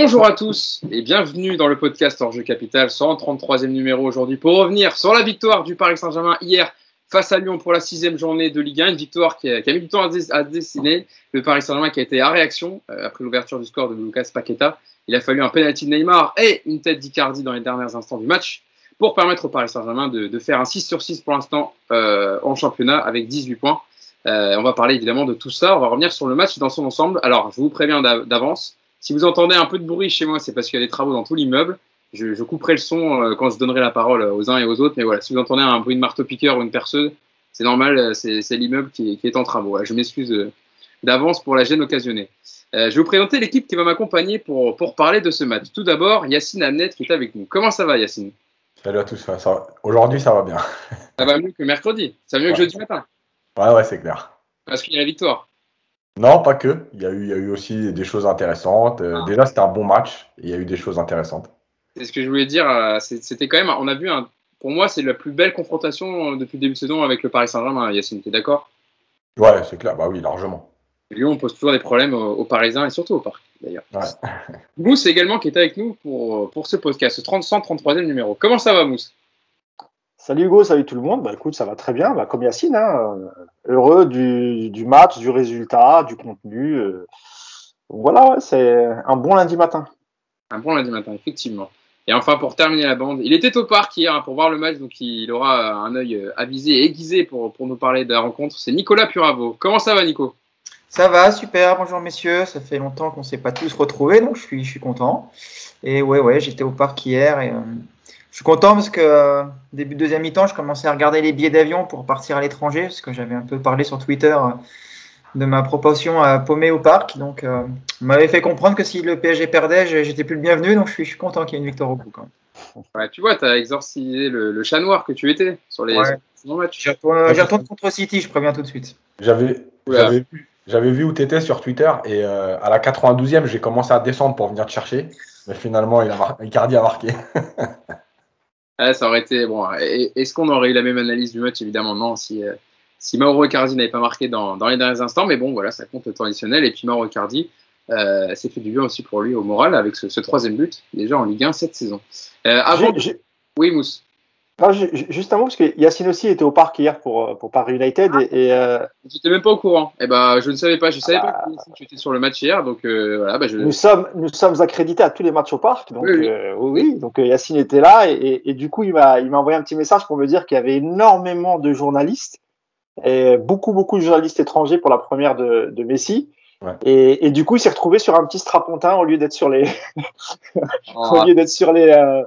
Bonjour à tous et bienvenue dans le podcast Hors Jeu Capital, 133e numéro aujourd'hui pour revenir sur la victoire du Paris Saint-Germain hier face à Lyon pour la sixième journée de Ligue 1, une victoire qui a, mis du temps à, dessiner. Le Paris Saint-Germain qui a été à réaction euh, après l'ouverture du score de Lucas Paqueta. Il a fallu un penalty de Neymar et une tête d'Icardi dans les derniers instants du match pour permettre au Paris Saint-Germain de, faire un 6 sur 6 pour l'instant euh, en championnat avec 18 points. Euh, on va parler évidemment de tout ça. On va revenir sur le match dans son ensemble. Alors, je vous préviens d'avance, si vous entendez un peu de bruit chez moi, c'est parce qu'il y a des travaux dans tout l'immeuble. Je, couperai le son euh, quand je donnerai la parole aux uns et aux autres. Mais voilà, si vous entendez un bruit de marteau-piqueur ou une perceuse, c'est normal, euh, c'est l'immeuble qui, est en travaux. Je m'excuse euh, d'avance pour la gêne occasionnée. je vais vous présenter l'équipe qui va m'accompagner pour, pour parler de ce match. Tout d'abord, Yacine Amnet qui est avec nous. Comment ça va, Yacine? Salut à tous. Aujourd'hui, ça va bien. Ça va mieux que mercredi. Ça va mieux que jeudi matin. Ouais, ouais, c'est clair. Parce qu'il y a la victoire. Non, pas que. Il y a eu, il y a eu aussi des choses intéressantes. Euh, ah. Déjà, c'était un bon match. il y a eu des choses intéressantes. C'est ce que je voulais dire. Euh, c'était quand même. On a vu un. Pour moi, c'est la plus belle confrontation euh, depuis le début de saison avec le Paris Saint-Germain. Yacine, es d'accord? Ouais, c'est clair. Bah oui, largement. Lyon pose toujours des problèmes aux, Parisiens et surtout au Parc, d'ailleurs. Ouais. Mousse également qui est avec nous pour, pour ce podcast, ce 133e numéro. Comment ça va, Mousse? Salut Hugo, salut tout le monde. Bah écoute, ça va très bien, bah, comme Yacine, hein, euh, heureux du, du, match, du résultat, du contenu. Euh. voilà, ouais, c'est un bon lundi matin. Un bon lundi matin, effectivement. Et enfin, pour terminer la bande, il était au parc hier hein, pour voir le match, donc il aura un œil euh, avisé et aiguisé pour, pour nous parler de la rencontre. C'est Nicolas Puravo. Comment ça va, Nico? Ça va, super. Bonjour, messieurs. Ça fait longtemps qu'on ne s'est pas tous retrouvés, donc je suis, je suis content. Et ouais, ouais, j'étais au parc hier et je suis content parce que euh, début de deuxième mi-temps, je commençais à regarder les billets d'avion pour partir à l'étranger, parce que j'avais un peu parlé sur Twitter euh, de ma proportion à paumer au parc. Donc, euh, on m'avait fait comprendre que si le PSG perdait, j'étais plus le bienvenu. Donc, je suis, content qu'il y ait une victoire au bout. tu vois, tu as exorcisé le, chat noir que tu étais sur les matchs. J'y retourne, contre City, je préviens tout de suite. J'avais j'avais vu où tu étais sur Twitter et à la 92e, j'ai commencé à descendre pour venir te chercher. Mais finalement, il a, Icardi a marqué. ça aurait été bon. Est-ce qu'on aurait eu la même analyse du match? Évidemment, non. Si, euh, si Mauro Icardi n'avait pas marqué dans, dans, les derniers instants, mais bon, voilà, ça compte le temps additionnel. Et puis Mauro Icardi, euh, c'est fait du bien aussi pour lui au moral avec ce, troisième but, déjà en Ligue 1 cette saison. Euh, avant... Oui, Mousse juste un mot, parce que Yacine aussi était au parc hier pour, euh, pour Paris United. Et, euh... J'étais même pas au courant. Et eh ben, je ne savais pas. Je savais pas que tu étais sur le match hier. Donc, euh, voilà, bah, je... nous, sommes, nous sommes accrédités à tous les matchs au parc. Donc, oui, oui. Euh, donc Yacine était là. Et, et, du coup, il m'a envoyé un petit message pour me dire qu'il y avait énormément de journalistes. Et beaucoup, beaucoup de journalistes étrangers pour la première de, de Messi. Ouais. Et, et, du coup, il s'est retrouvé sur un petit strapontin au lieu d'être sur les, au lieu d'être sur les, euh,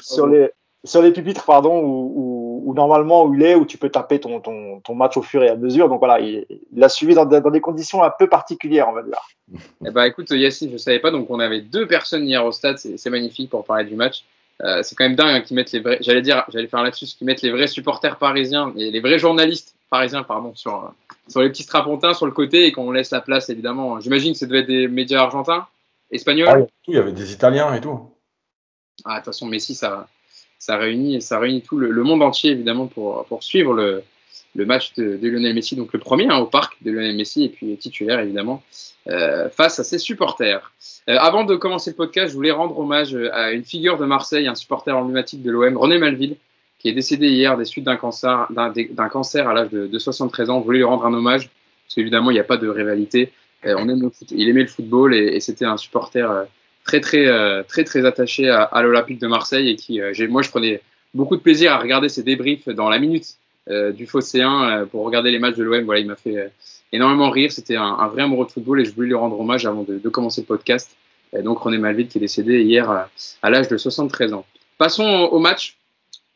sur les, sur les pupitres, pardon, où, normalement où il est, où tu peux taper ton, ton, ton, match au fur et à mesure. Donc voilà, il, il a suivi dans, dans, des conditions un peu particulières, on va dire. Eh ben, écoute, Yacine, je savais pas, donc on avait deux personnes hier au stade, c'est magnifique pour parler du match. Euh, c'est quand même dingue hein, qu'ils mettent les vrais, j'allais dire, j'allais faire là-dessus, qui mettent les vrais supporters parisiens et les vrais journalistes parisiens, pardon, sur, sur les petits strapontins sur le côté et qu'on laisse la place, évidemment. J'imagine que ça devait être des médias argentins, espagnols. Ah, il y avait des Italiens et tout. Ah, de toute façon, Messi, ça, ça réunit, tout le, monde entier évidemment pour, suivre le, le match de, Lionel Messi, donc le premier hein, au parc de Lionel Messi et puis titulaire évidemment euh, face à ses supporters. Euh, avant de commencer le podcast, je voulais rendre hommage à une figure de Marseille, un supporter emblématique de l'OM, René Malville, qui est décédé hier des suites d'un cancer, à l'âge de, 73 ans. Je voulais lui rendre un hommage parce qu'évidemment il n'y a pas de rivalité. Euh, on aime il aimait le football et c'était un supporter très très euh, très très attaché à, à l'Olympique de Marseille et qui, euh, moi, je prenais beaucoup de plaisir à regarder ses débriefs dans la minute euh, du Phocéen pour regarder les matchs de l'OM. Voilà, il m'a fait énormément rire. C'était un, vrai amoureux de football et je voulais lui rendre hommage avant de, commencer le podcast. Et donc René Malvide qui est décédé hier à, l'âge de 73 ans. Passons au, match,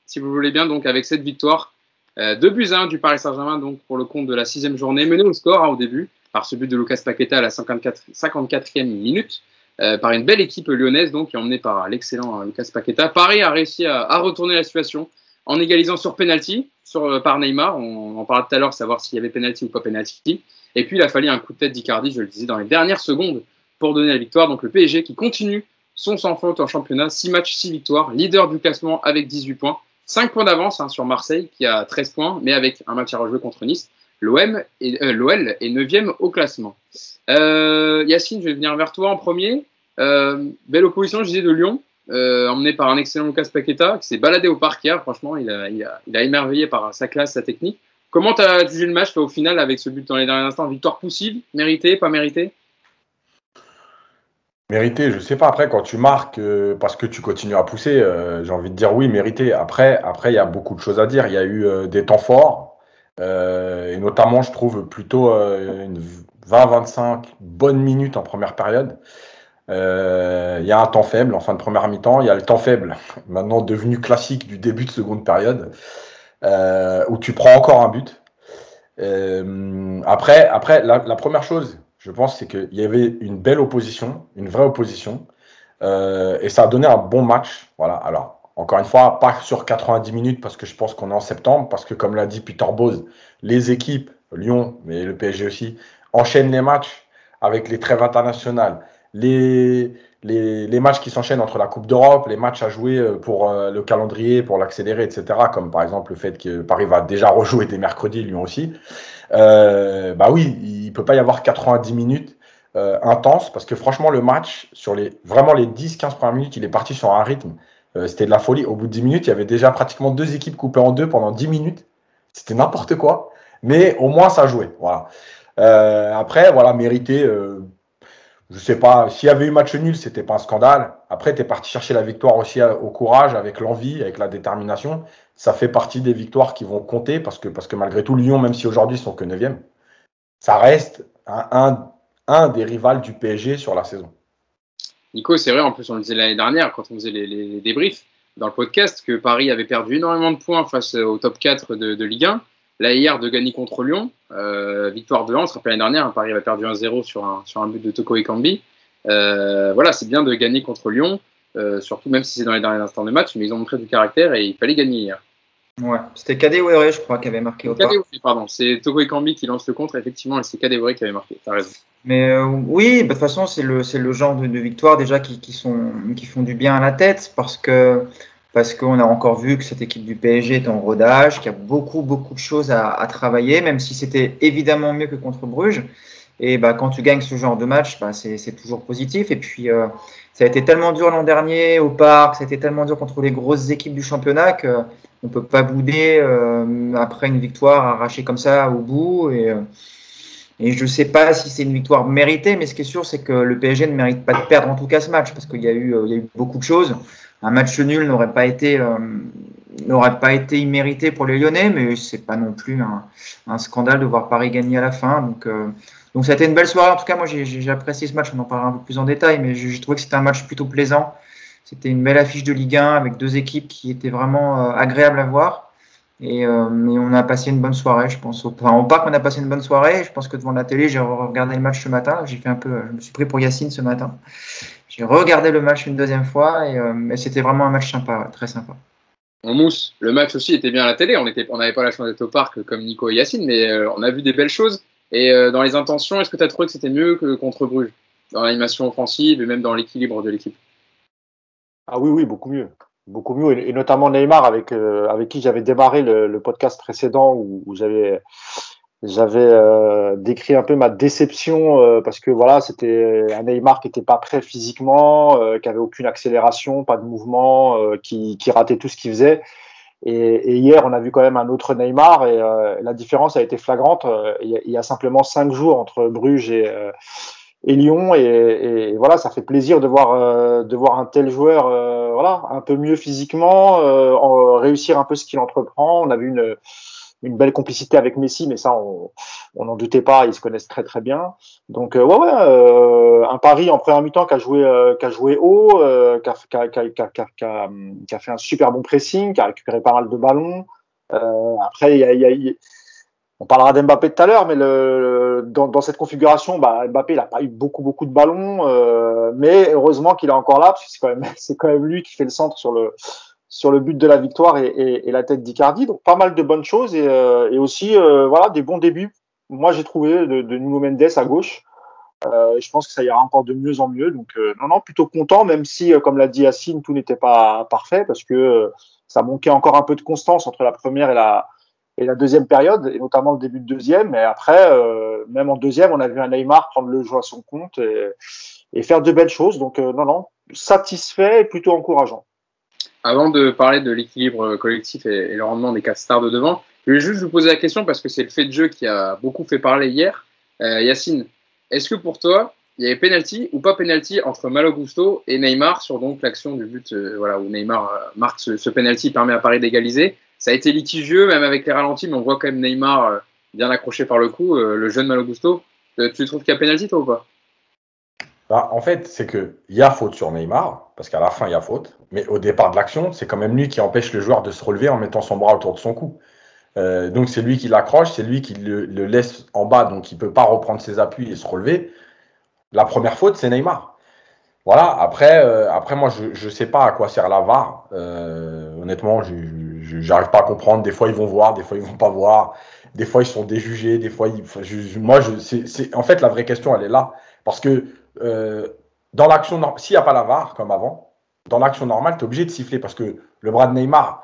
si vous voulez bien, donc avec cette victoire. Euh, 2 buts 1 du Paris Saint-Germain donc pour le compte de la sixième journée, mené au score hein, au début par ce but de Lucas Paqueta à la 54, 54e minute. Euh, par une belle équipe lyonnaise, donc, emmenée par l'excellent euh, Lucas Paqueta. Paris a réussi à, retourner la situation en égalisant sur penalty euh, par Neymar. On, en parlait tout à l'heure, savoir s'il y avait penalty ou pas penalty. Et puis, il a fallu un coup de tête d'Icardi, je le disais, dans les dernières secondes pour donner la victoire. Donc, le PSG qui continue son sans faute en championnat, 6 matchs, 6 victoires, leader du classement avec 18 points, 5 points d'avance hein, sur Marseille qui a 13 points, mais avec un match à rejouer contre Nice. L'OM et l'OL est 9e au classement. Euh, Yacine, je vais venir vers toi en premier. belle opposition, je disais, de Lyon, emmené par un excellent Lucas Paqueta, qui s'est baladé au parc hier. Franchement, il a, il, a, il a, émerveillé par sa classe, sa technique. Comment tu as jugé le match au final avec ce but dans les derniers instants? Victoire possible? Méritée Pas méritée Mérité, je sais pas. Après, quand tu marques euh, parce que tu continues à pousser, euh, j'ai envie de dire oui, mérité. Après, après, il y a beaucoup de choses à dire. Il y a eu euh, des temps forts, et notamment, je trouve plutôt une 20-25 bonnes minutes en première période. Il y a un temps faible en fin de première mi-temps. Il y a le temps faible, maintenant devenu classique du début de seconde période, où tu prends encore un but. après, après la première chose, je pense, c'est qu'il y avait une belle opposition, une vraie opposition, euh, et ça a donné un bon match. Voilà. Alors, encore une fois, pas sur 90 minutes parce que je pense qu'on est en septembre, parce que comme l'a dit Peter Bose, les équipes, Lyon, mais le PSG aussi, enchaînent les matchs avec les trêves internationales, les, matchs qui s'enchaînent entre la Coupe d'Europe, les matchs à jouer euh, pour euh, le calendrier, pour l'accélérer, etc., comme par exemple le fait que Paris va déjà rejouer dès mercredi, Lyon aussi. Euh, bah oui, il peut pas y avoir 90 minutes euh, intenses parce que franchement, le match, sur les vraiment les 10-15 premières minutes, il est parti sur un rythme. Euh, c'était de la folie. Au bout de 10 minutes, il y avait déjà pratiquement deux équipes coupées en deux pendant 10 minutes. C'était n'importe quoi. Mais au moins, ça jouait. Voilà. Euh, après, voilà, mérité. Euh, je sais pas, s'il y avait eu match nul, c'était pas un scandale. Après, tu es parti chercher la victoire aussi au courage, avec l'envie, avec la détermination ça fait partie des victoires qui vont compter parce que, parce que malgré tout, Lyon, même si aujourd'hui ils sont que 9e, ça reste un, un, des rivales du PSG sur la saison. Nico, c'est vrai, en plus on le disait l'année dernière quand on faisait les, débriefs dans le podcast que Paris avait perdu énormément de points face au top 4 de, Ligue 1. Là, hier, de gagner contre Lyon, euh, victoire de 1, on se rappelle l'année dernière, hein, Paris avait perdu 1-0 sur un, sur un but de Toko Ekambi. Euh, voilà, c'est bien de gagner contre Lyon. Euh, surtout même si c'est dans les derniers instants de match, mais ils ont montré du caractère et il fallait gagner hier. Ouais, c'était Kadewere, je crois, qui avait marqué au Kadewere, pardon, c'est Togo Ekambi qui lance le contre, effectivement, et c'est Kadewere qui avait marqué, t'as raison. Mais euh, oui, bah, de toute façon, c'est le, le genre de, de victoire déjà qui, qui, sont, qui font du bien à la tête parce que parce qu'on a encore vu que cette équipe du PSG est en rodage, qu'il y a beaucoup, beaucoup de choses à, à travailler, même si c'était évidemment mieux que contre Bruges. Et bah, quand tu gagnes ce genre de match, bah, c'est toujours positif. Et puis, euh, ça a été tellement dur l'an dernier au parc, ça a été tellement dur contre les grosses équipes du championnat qu'on ne peut pas bouder euh, après une victoire arrachée comme ça au bout. Et, euh, je ne sais pas si c'est une victoire méritée, mais ce qui est sûr, c'est que le PSG ne mérite pas de perdre en tout cas ce match, parce qu'il y, a eu, beaucoup de choses. Un match nul n'aurait pas été n'aurait pas été immérité pour les Lyonnais, mais c'est pas non plus un, un, scandale de voir Paris gagner à la fin. Donc donc ça a été une belle soirée. En tout cas, moi j'ai apprécié ce match. On en parlera un peu plus en détail, mais j'ai trouvé que c'était un match plutôt plaisant. C'était une belle affiche de Ligue 1 avec deux équipes qui étaient vraiment euh, agréables à voir. Et, euh, on a passé une bonne soirée, je pense. Enfin, au parc, on a passé une bonne soirée. Je pense que devant la télé, j'ai regardé le match ce matin. J'ai fait un peu, je me suis pris pour Yacine ce matin. J'ai regardé le match une deuxième fois et, euh, c'était vraiment un match sympa, très sympa. En mousse, le match aussi était bien à la télé. On n'avait on pas la chance d'être au parc comme Nico et Yacine, mais on a vu des belles choses. Et euh, dans les intentions, est-ce que tu as trouvé que c'était mieux que contre Bruges? Dans l'animation offensive et même dans l'équilibre de l'équipe Ah oui, oui, beaucoup mieux. Beaucoup mieux. Et, notamment Neymar, avec, euh, avec qui j'avais démarré le, podcast précédent où, j'avais j'avais euh, décrit un peu ma déception parce que voilà c'était un Neymar qui n'était pas prêt physiquement, qui avait aucune accélération, pas de mouvement, qui, qui ratait tout ce qu'il faisait. Et, hier, on a vu quand même un autre Neymar et euh, la différence a été flagrante. Euh, il y, a, simplement cinq jours entre Bruges et, euh, et Lyon et, et, voilà, ça fait plaisir de voir de voir un tel joueur, voilà, un peu mieux physiquement, réussir un peu ce qu'il entreprend. On a vu une une belle complicité avec Messi, mais ça, on n'en doutait pas, ils se connaissent très très bien. Donc, euh, ouais, ouais, euh, un Paris en première mi-temps qui a joué, euh, qui a joué haut, euh, qui, a, fait un super bon pressing, qui a récupéré pas mal de ballons. après, il y a, y a, on parlera d'Mbappé tout à l'heure, mais dans, cette configuration, bah, Mbappé, n'a pas eu beaucoup beaucoup de ballons, mais heureusement qu'il est encore là, parce que c'est quand même lui qui fait le centre sur le sur le but de la victoire et, et, et la tête d'Icardi. Donc pas mal de bonnes choses et, euh, et aussi euh, voilà des bons débuts. Moi j'ai trouvé de, de Nuno Mendes à gauche. Euh, je pense que ça ira encore de mieux en mieux. Donc euh, non non plutôt content même si comme l'a dit Yacine tout n'était pas parfait parce que ça manquait encore un peu de constance entre la première et la et la deuxième période et notamment le début de deuxième. Mais après même en deuxième on a vu un Neymar prendre le jeu à son compte et et faire de belles choses. Donc non, non, satisfait et plutôt encourageant. Avant de parler de l'équilibre collectif et, le rendement des quatre stars de devant, je vais juste vous poser la question parce que c'est le fait de jeu qui a beaucoup fait parler hier. Yacine, est-ce que pour toi, il y avait penalty ou pas penalty entre Malo Gusto et Neymar sur donc l'action du but euh, voilà, où Neymar euh, marque ce, ce, penalty permet à Paris d'égaliser? Ça a été litigieux, même avec les ralentis, mais on voit quand même Neymar euh, bien accroché par le coup, le jeune Malo Gusto. tu trouves qu'il y a penalty toi ou pas? Bah, En fait, c'est qu'il y a faute sur Neymar, parce qu'à la fin, il y a faute. Mais au départ de l'action, c'est quand même lui qui empêche le joueur de se relever en mettant son bras autour de son cou. donc c'est lui qui l'accroche, c'est lui qui le, laisse en bas, donc il ne peut pas reprendre ses appuis et se relever. La première faute, c'est Neymar. Voilà, après, euh, après moi, je ne sais pas à quoi sert la VAR. Euh, honnêtement, je n'arrive pas à comprendre. Des fois, ils vont voir, des fois, ils vont pas voir. Des fois, ils sont déjugés. Des fois, ils, moi, c'est, en fait, la vraie question, elle est là. Parce que euh, dans l'action, s'il n'y a pas la VAR, comme avant, dans l'action normale, tu es obligé de siffler. Parce que le bras de Neymar,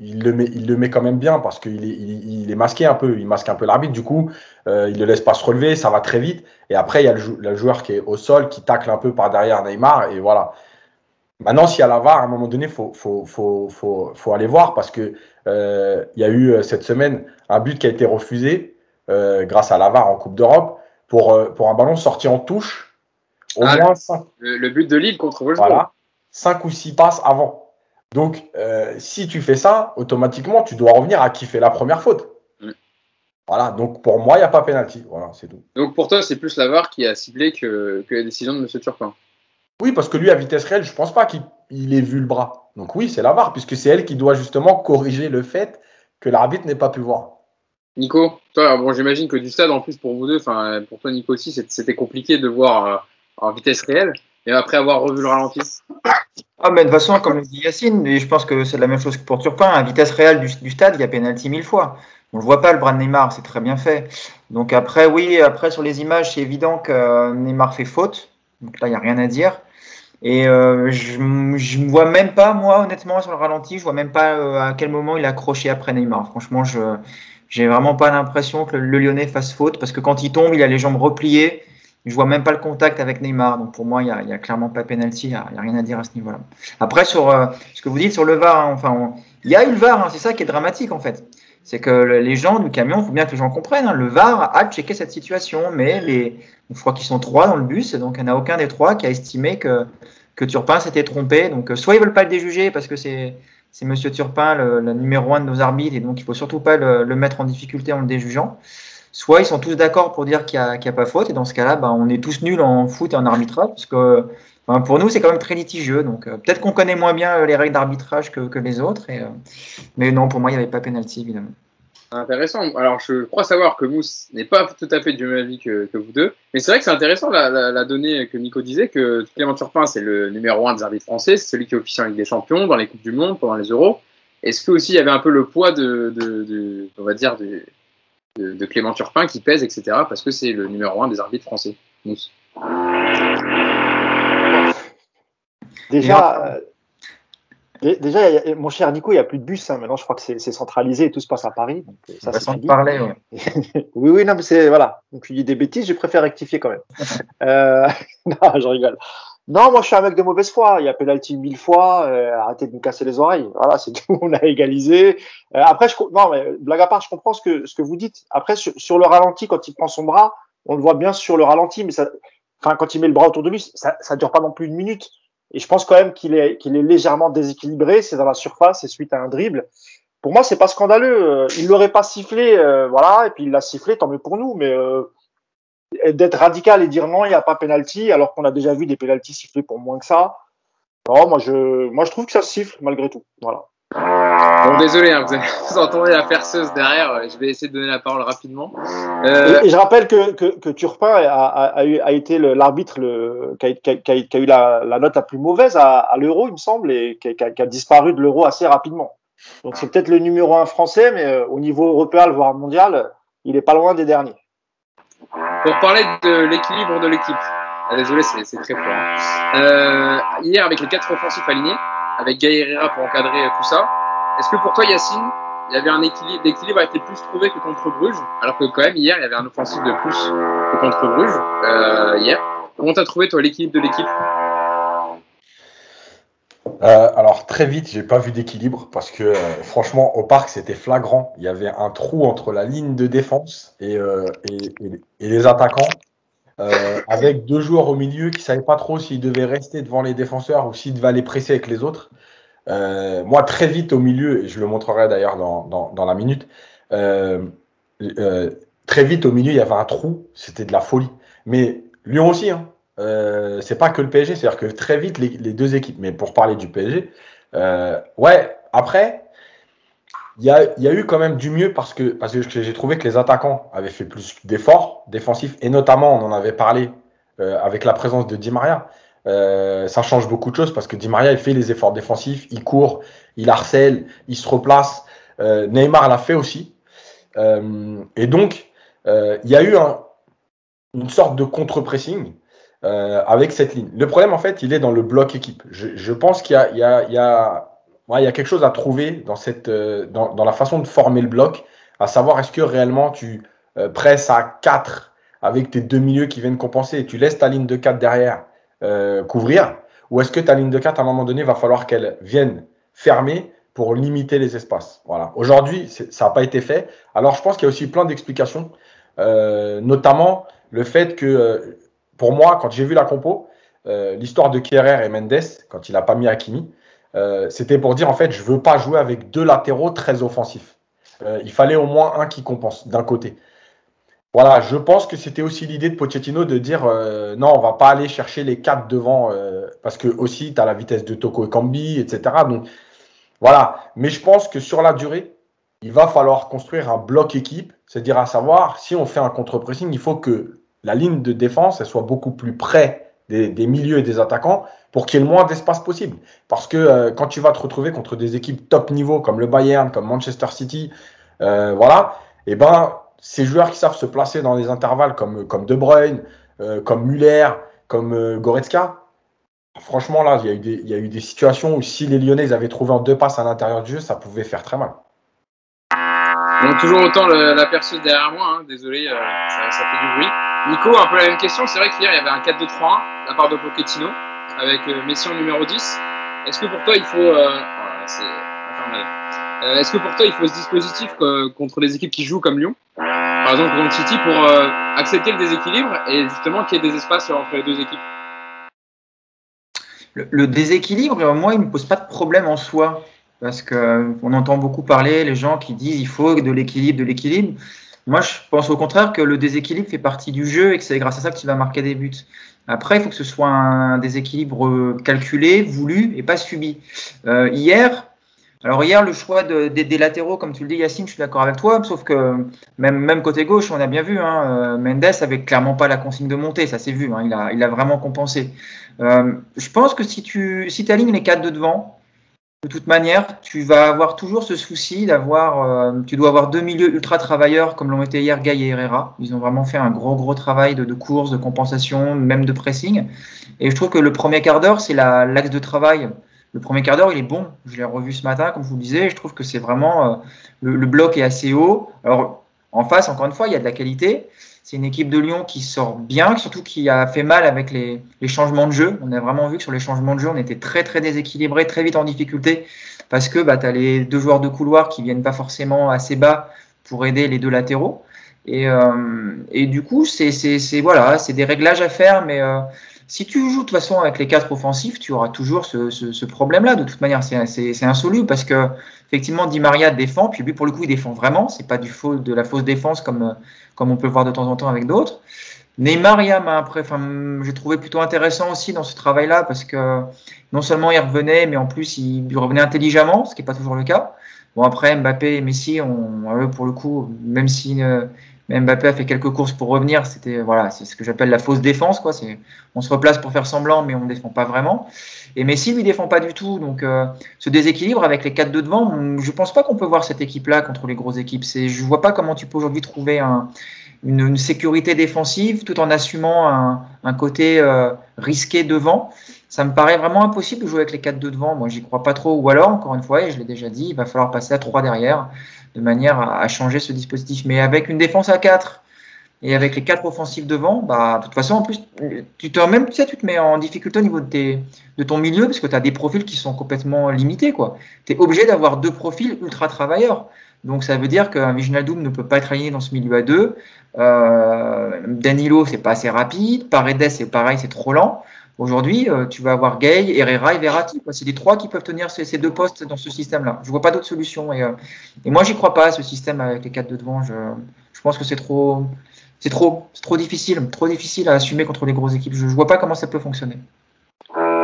il, le met, quand même bien parce qu'il est, masqué un peu, il masque un peu l'arbitre, du coup, euh, il ne le laisse pas se relever, ça va très vite. Et après, il y a le, joueur qui est au sol, qui tacle un peu par derrière Neymar, et voilà. Maintenant, s'il y a la VAR, à un moment donné, il faut, aller voir parce que euh, y a eu euh, cette semaine un but qui a été refusé grâce à la VAR en Coupe d'Europe pour un ballon sorti en touche. Au ah, moins 5. Le, but de Lille contre Wolfsburg. Voilà. 5 ou 6 passes avant. Donc, euh, si tu fais ça, automatiquement, tu dois revenir à qui fait la première faute. Voilà, donc pour moi, il n'y a pas pénalty. Voilà, c'est tout. Donc pour toi, c'est plus la VAR qui a ciblé que, la décision de M. Turpin. Oui, parce que lui, à vitesse réelle, je ne pense pas qu'il ait vu le bras. Donc oui, c'est la VAR, puisque c'est elle qui doit justement corriger le fait que l'arbitre n'ait pas pu voir. Nico, toi, bon, j'imagine que du stade, en plus, pour vous deux, enfin, pour toi, Nico aussi, c'était compliqué de voir euh, en vitesse réelle, et après avoir revu le ralenti. Ah, mais de toute façon, comme le dit Yacine, je pense que c'est la même chose que pour Turpin, à vitesse réelle du, stade, il y a pénalty mille fois. On ne voit pas le bras de Neymar, c'est très bien fait. Donc après, oui, après sur les images, c'est évident que Neymar fait faute. Donc là, il n'y a rien à dire. Et euh, je ne vois même pas, moi, honnêtement, sur le ralenti, je vois même pas euh, à quel moment il a accroché après Neymar. Franchement, je j'ai vraiment pas l'impression que le Lyonnais fasse faute parce que quand il tombe, il a les jambes repliées. Je vois même pas le contact avec Neymar. Donc pour moi, il n'y a, a, clairement pas penalty. Il n'y a, rien à dire à ce niveau-là. Après, sur euh, ce que vous dites sur le VAR, hein, enfin, il y a eu le VAR. Hein, c'est ça qui est dramatique en fait. C'est que les gens du camion, il faut bien que les gens comprennent. Hein, le VAR a checké cette situation, mais les, je crois qu'ils sont trois dans le bus, donc il n'y en a aucun des trois qui a estimé que que Turpin s'était trompé. Donc soit ils veulent pas le déjuger parce que c'est c'est Monsieur Turpin le, numéro un de nos arbitres et donc il faut surtout pas le, le mettre en difficulté en le déjugeant soit ils sont tous d'accord pour dire qu'il n'y a, pas faute, et dans ce cas-là, ben, on est tous nuls en foot et en arbitrage, parce que pour nous, c'est quand même très litigieux. Donc euh, peut-être qu'on connaît moins bien euh, les règles d'arbitrage que, les autres, euh, mais non, pour moi, il n'y avait pas pénalty, évidemment. Intéressant. Alors, je crois savoir que Mousse n'est pas tout à fait du même avis que, vous deux. Mais c'est vrai que c'est intéressant la, donnée que Nico disait que Clément Turpin, c'est le numéro un des arbitres français, c'est celui qui est officiel avec des champions dans les Coupes du Monde, pendant les Euros. Est-ce que aussi il y avait un peu le poids de, de on va dire, de, de, Clément Turpin qui pèse, etc. Parce que c'est le numéro un des arbitres français. Déjà, euh, déjà mon cher Nico, il n'y a plus de bus. Hein. Maintenant, je crois que c'est centralisé et tout se passe à Paris. Donc, euh, ça, c'est parler. oui, oui, non, mais c'est voilà. Donc, tu dis des bêtises, je préfère rectifier quand même. euh, non, je rigole. Non, moi je suis un mec de mauvaise foi. Il y a penalty mille fois. Euh, arrêtez de nous casser les oreilles. Voilà, c'est tout. On a égalisé. Euh, après, je, non, mais blague à part, je comprends ce que ce que vous dites. Après, sur, le ralenti, quand il prend son bras, on le voit bien sur le ralenti, mais ça, enfin, quand il met le bras autour de lui, ça, ça dure pas non plus une minute. Et je pense quand même qu'il est qu'il est légèrement déséquilibré. C'est dans la surface, c'est suite à un dribble. Pour moi, c'est pas scandaleux. Euh, il l'aurait pas sifflé, voilà, et puis il l'a sifflé, tant mieux pour nous. Mais d'être radical et dire non, il n'y a pas penalty, alors qu'on a déjà vu des penalties sifflés pour moins que ça. Non, moi je, moi je trouve que ça siffle malgré tout. Voilà. Bon, désolé, hein, vous, entendez la perceuse derrière. Je vais essayer de donner la parole rapidement. Euh... Et, je rappelle que, que, que Turpin a, a, a, a été l'arbitre qui a, qui, a, qui, a, eu la, la, note la plus mauvaise à, à l'euro, il me semble, et qui a, disparu de l'euro assez rapidement. Donc c'est peut-être le numéro un français, mais euh, au niveau européen, voire mondial, il est pas loin des derniers. Pour parler de l'équilibre de l'équipe. Ah, désolé, c'est très fort. Hein. Euh, hier, avec les quatre offensifs alignés, avec Gaï Herrera pour encadrer tout ça, est-ce que pour toi, Yacine, il y avait un équilibre, l'équilibre a été plus trouvé que contre Bruges, alors que quand même hier, il y avait un offensif de plus que contre Bruges, euh, hier. Comment t'as trouvé toi l'équilibre de l'équipe? Euh, alors très vite, j'ai pas vu d'équilibre parce que euh, franchement au parc c'était flagrant. Il y avait un trou entre la ligne de défense et, euh, les attaquants, avec deux joueurs au milieu qui savaient pas trop s'ils devaient rester devant les défenseurs ou s'ils devaient aller presser avec les autres. moi très vite au milieu, et je le montrerai d'ailleurs dans, dans, dans, la minute, très vite au milieu il y avait un trou, c'était de la folie. Mais Lyon aussi, hein. Euh, c'est pas que le PSG, c'est-à-dire que très vite les, deux équipes, mais pour parler du PSG, euh, ouais, après, il y a, y a, eu quand même du mieux parce que, parce que j'ai trouvé que les attaquants avaient fait plus d'efforts défensifs et notamment, on en avait parlé euh, avec la présence de Di Maria. ça change beaucoup de choses parce que Di Maria il fait les efforts défensifs, il court, il harcèle, il se replace. Neymar l'a fait aussi. et donc, il y a eu un, une sorte de contre-pressing euh, avec cette ligne. Le problème, en fait, il est dans le bloc équipe. Je, pense qu'il y, a quelque chose à trouver euh, dans, la façon de former le bloc, à savoir est-ce que réellement tu euh, presses à 4 avec tes deux milieux qui viennent compenser et tu laisses ta ligne de 4 derrière couvrir, ou est-ce que ta ligne de 4, à un moment donné, va falloir qu'elle vienne fermer pour limiter les espaces? Voilà. Aujourd'hui, ça n'a pas été fait. Alors, je pense qu'il y a aussi plein d'explications, notamment le fait que pour moi, quand j'ai vu la compo, euh, l'histoire de Kierer et Mendes, quand il n'a pas mis Hakimi, euh, c'était pour dire en fait, je veux pas jouer avec deux latéraux très offensifs. Euh, il fallait au moins un qui compense d'un côté. Voilà, je pense que c'était aussi l'idée de Pochettino de dire non, on va pas aller chercher les quatre devant parce que aussi tu as la vitesse de Toko et Kambi, etc. Donc voilà, mais je pense que sur la durée, il va falloir construire un bloc équipe, c'est-à-dire à savoir si on fait un contre-pressing, il faut que la ligne de défense elle soit beaucoup plus près des, milieux et des attaquants pour qu'il y ait le moins d'espace possible. Parce que euh, quand tu vas te retrouver contre des équipes top niveau comme le Bayern, comme Manchester City, euh, voilà, et eh ben ces joueurs qui savent se placer dans les intervalles comme, comme De Bruyne, euh, comme Muller, comme Goretzka, franchement là, il y, a eu des, y a eu des situations où si les Lyonnais avaient trouvé en deux passes à l'intérieur du jeu, ça pouvait faire très mal. Donc toujours autant la perceuse derrière moi, hein. désolé, ça, ça fait du bruit. Nico, un peu la même question. C'est vrai qu'hier, il y avait un 4-2-3-1 de la part de Pochettino avec euh, Messi en numéro 10. Est-ce que pour toi, il faut. Euh, euh, Est-ce que pour toi, il faut ce dispositif contre les équipes qui jouent comme Lyon? Par exemple, contre City, pour accepter le déséquilibre et justement qu'il y ait des espaces entre les deux équipes? Le, déséquilibre, moi, il ne me pose pas de problème en soi. Parce qu'on entend beaucoup parler, les gens qui disent il faut de l'équilibre, de l'équilibre. Moi, je pense au contraire que le déséquilibre fait partie du jeu et que c'est grâce à ça que tu vas marquer des buts. Après, il faut que ce soit un déséquilibre calculé, voulu et pas subi. Euh, hier, alors hier, le choix de, des, latéraux, comme tu le dis, Yacine, je suis d'accord avec toi, sauf que même, côté gauche, on a bien vu, hein, euh, Mendes avait clairement pas la consigne de monter, ça s'est vu, hein, il, a, il a vraiment compensé. Euh, je pense que si tu si alignes les quatre de devant, de toute manière, tu vas avoir toujours ce souci d'avoir, euh, tu dois avoir deux milieux ultra travailleurs comme l'ont été hier Gaï et Herrera. Ils ont vraiment fait un gros gros travail de, de course, de compensation, même de pressing. Et je trouve que le premier quart d'heure, c'est l'axe de travail. Le premier quart d'heure, il est bon. Je l'ai revu ce matin, comme je vous le disais. Je trouve que c'est vraiment euh, le, le, bloc est assez haut. Alors en face, encore une fois, il y a de la qualité. C'est une équipe de Lyon qui sort bien, surtout qui a fait mal avec les, changements de jeu. On a vraiment vu que sur les changements de jeu, on était très très déséquilibré, très vite en difficulté, parce que bah, tu as les deux joueurs de couloir qui viennent pas forcément assez bas pour aider les deux latéraux. Et, euh, du coup, c'est voilà, des réglages à faire, mais euh, si tu joues de toute façon avec les quatre offensifs, tu auras toujours ce, problème-là. De toute manière, c'est insoluble parce que effectivement, Di Maria défend, puis lui pour le coup, il défend vraiment. C'est pas du faux, de la fausse défense comme comme on peut le voir de temps en temps avec d'autres. Neymar, enfin, j'ai trouvé plutôt intéressant aussi dans ce travail-là parce que non seulement il revenait, mais en plus il revenait intelligemment, ce qui n'est pas toujours le cas. Bon après Mbappé et Messi, on, pour le coup, même si euh, Mbappé a fait quelques courses pour revenir. C'était voilà, c'est ce que j'appelle la fausse défense quoi. On se replace pour faire semblant, mais on défend pas vraiment. Et Messi lui défend pas du tout. Donc euh, ce déséquilibre avec les 4 de devant, je pense pas qu'on peut voir cette équipe là contre les grosses équipes. C'est je vois pas comment tu peux aujourd'hui trouver un, une, sécurité défensive tout en assumant un, un côté euh, risqué devant. Ça me paraît vraiment impossible de jouer avec les 4 de devant. Moi, j'y crois pas trop. Ou alors, encore une fois, et je l'ai déjà dit, il va falloir passer à 3 derrière de manière à, changer ce dispositif. Mais avec une défense à 4, Et avec les quatre offensifs devant, bah, de toute façon, en plus, tu te, même, tu, te mets en difficulté au niveau de, ton milieu parce que tu as des profils qui sont complètement limités. Tu es obligé d'avoir deux profils ultra travailleurs. Donc ça veut dire qu'un Doom ne peut pas être aligné dans ce milieu à deux. Euh, Danilo, c'est pas assez rapide. Paredes, c'est pareil, c'est trop lent. Aujourd'hui, euh, tu vas avoir Gay, Herrera et Verratti. C'est les trois qui peuvent tenir ces, deux postes dans ce système-là. Je vois pas d'autre solution. Et, euh, et moi, j'y crois pas à ce système avec les quatre de devant. Je, pense que c'est trop, c'est trop, trop difficile, trop difficile à assumer contre les grosses équipes. Je, ne vois pas comment ça peut fonctionner.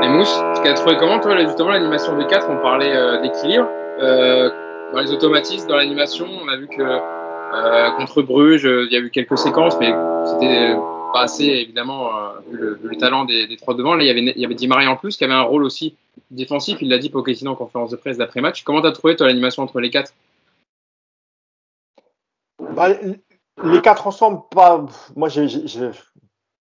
Et Mousse, tu as trouvé comment toi justement l'animation des quatre On parlait euh, d'équilibre euh, dans les automatismes, dans l'animation. On a vu que euh, contre Bruges, il y a eu quelques séquences, mais c'était pas assez évidemment vu le, talent des, trois devant. Là, il y avait il y avait Di Maria en plus qui avait un rôle aussi défensif. Il l'a dit Pochettino en conférence de presse d'après match. Comment tu as trouvé toi l'animation entre les quatre? Bah, les quatre ensemble, pas. Moi, j'ai,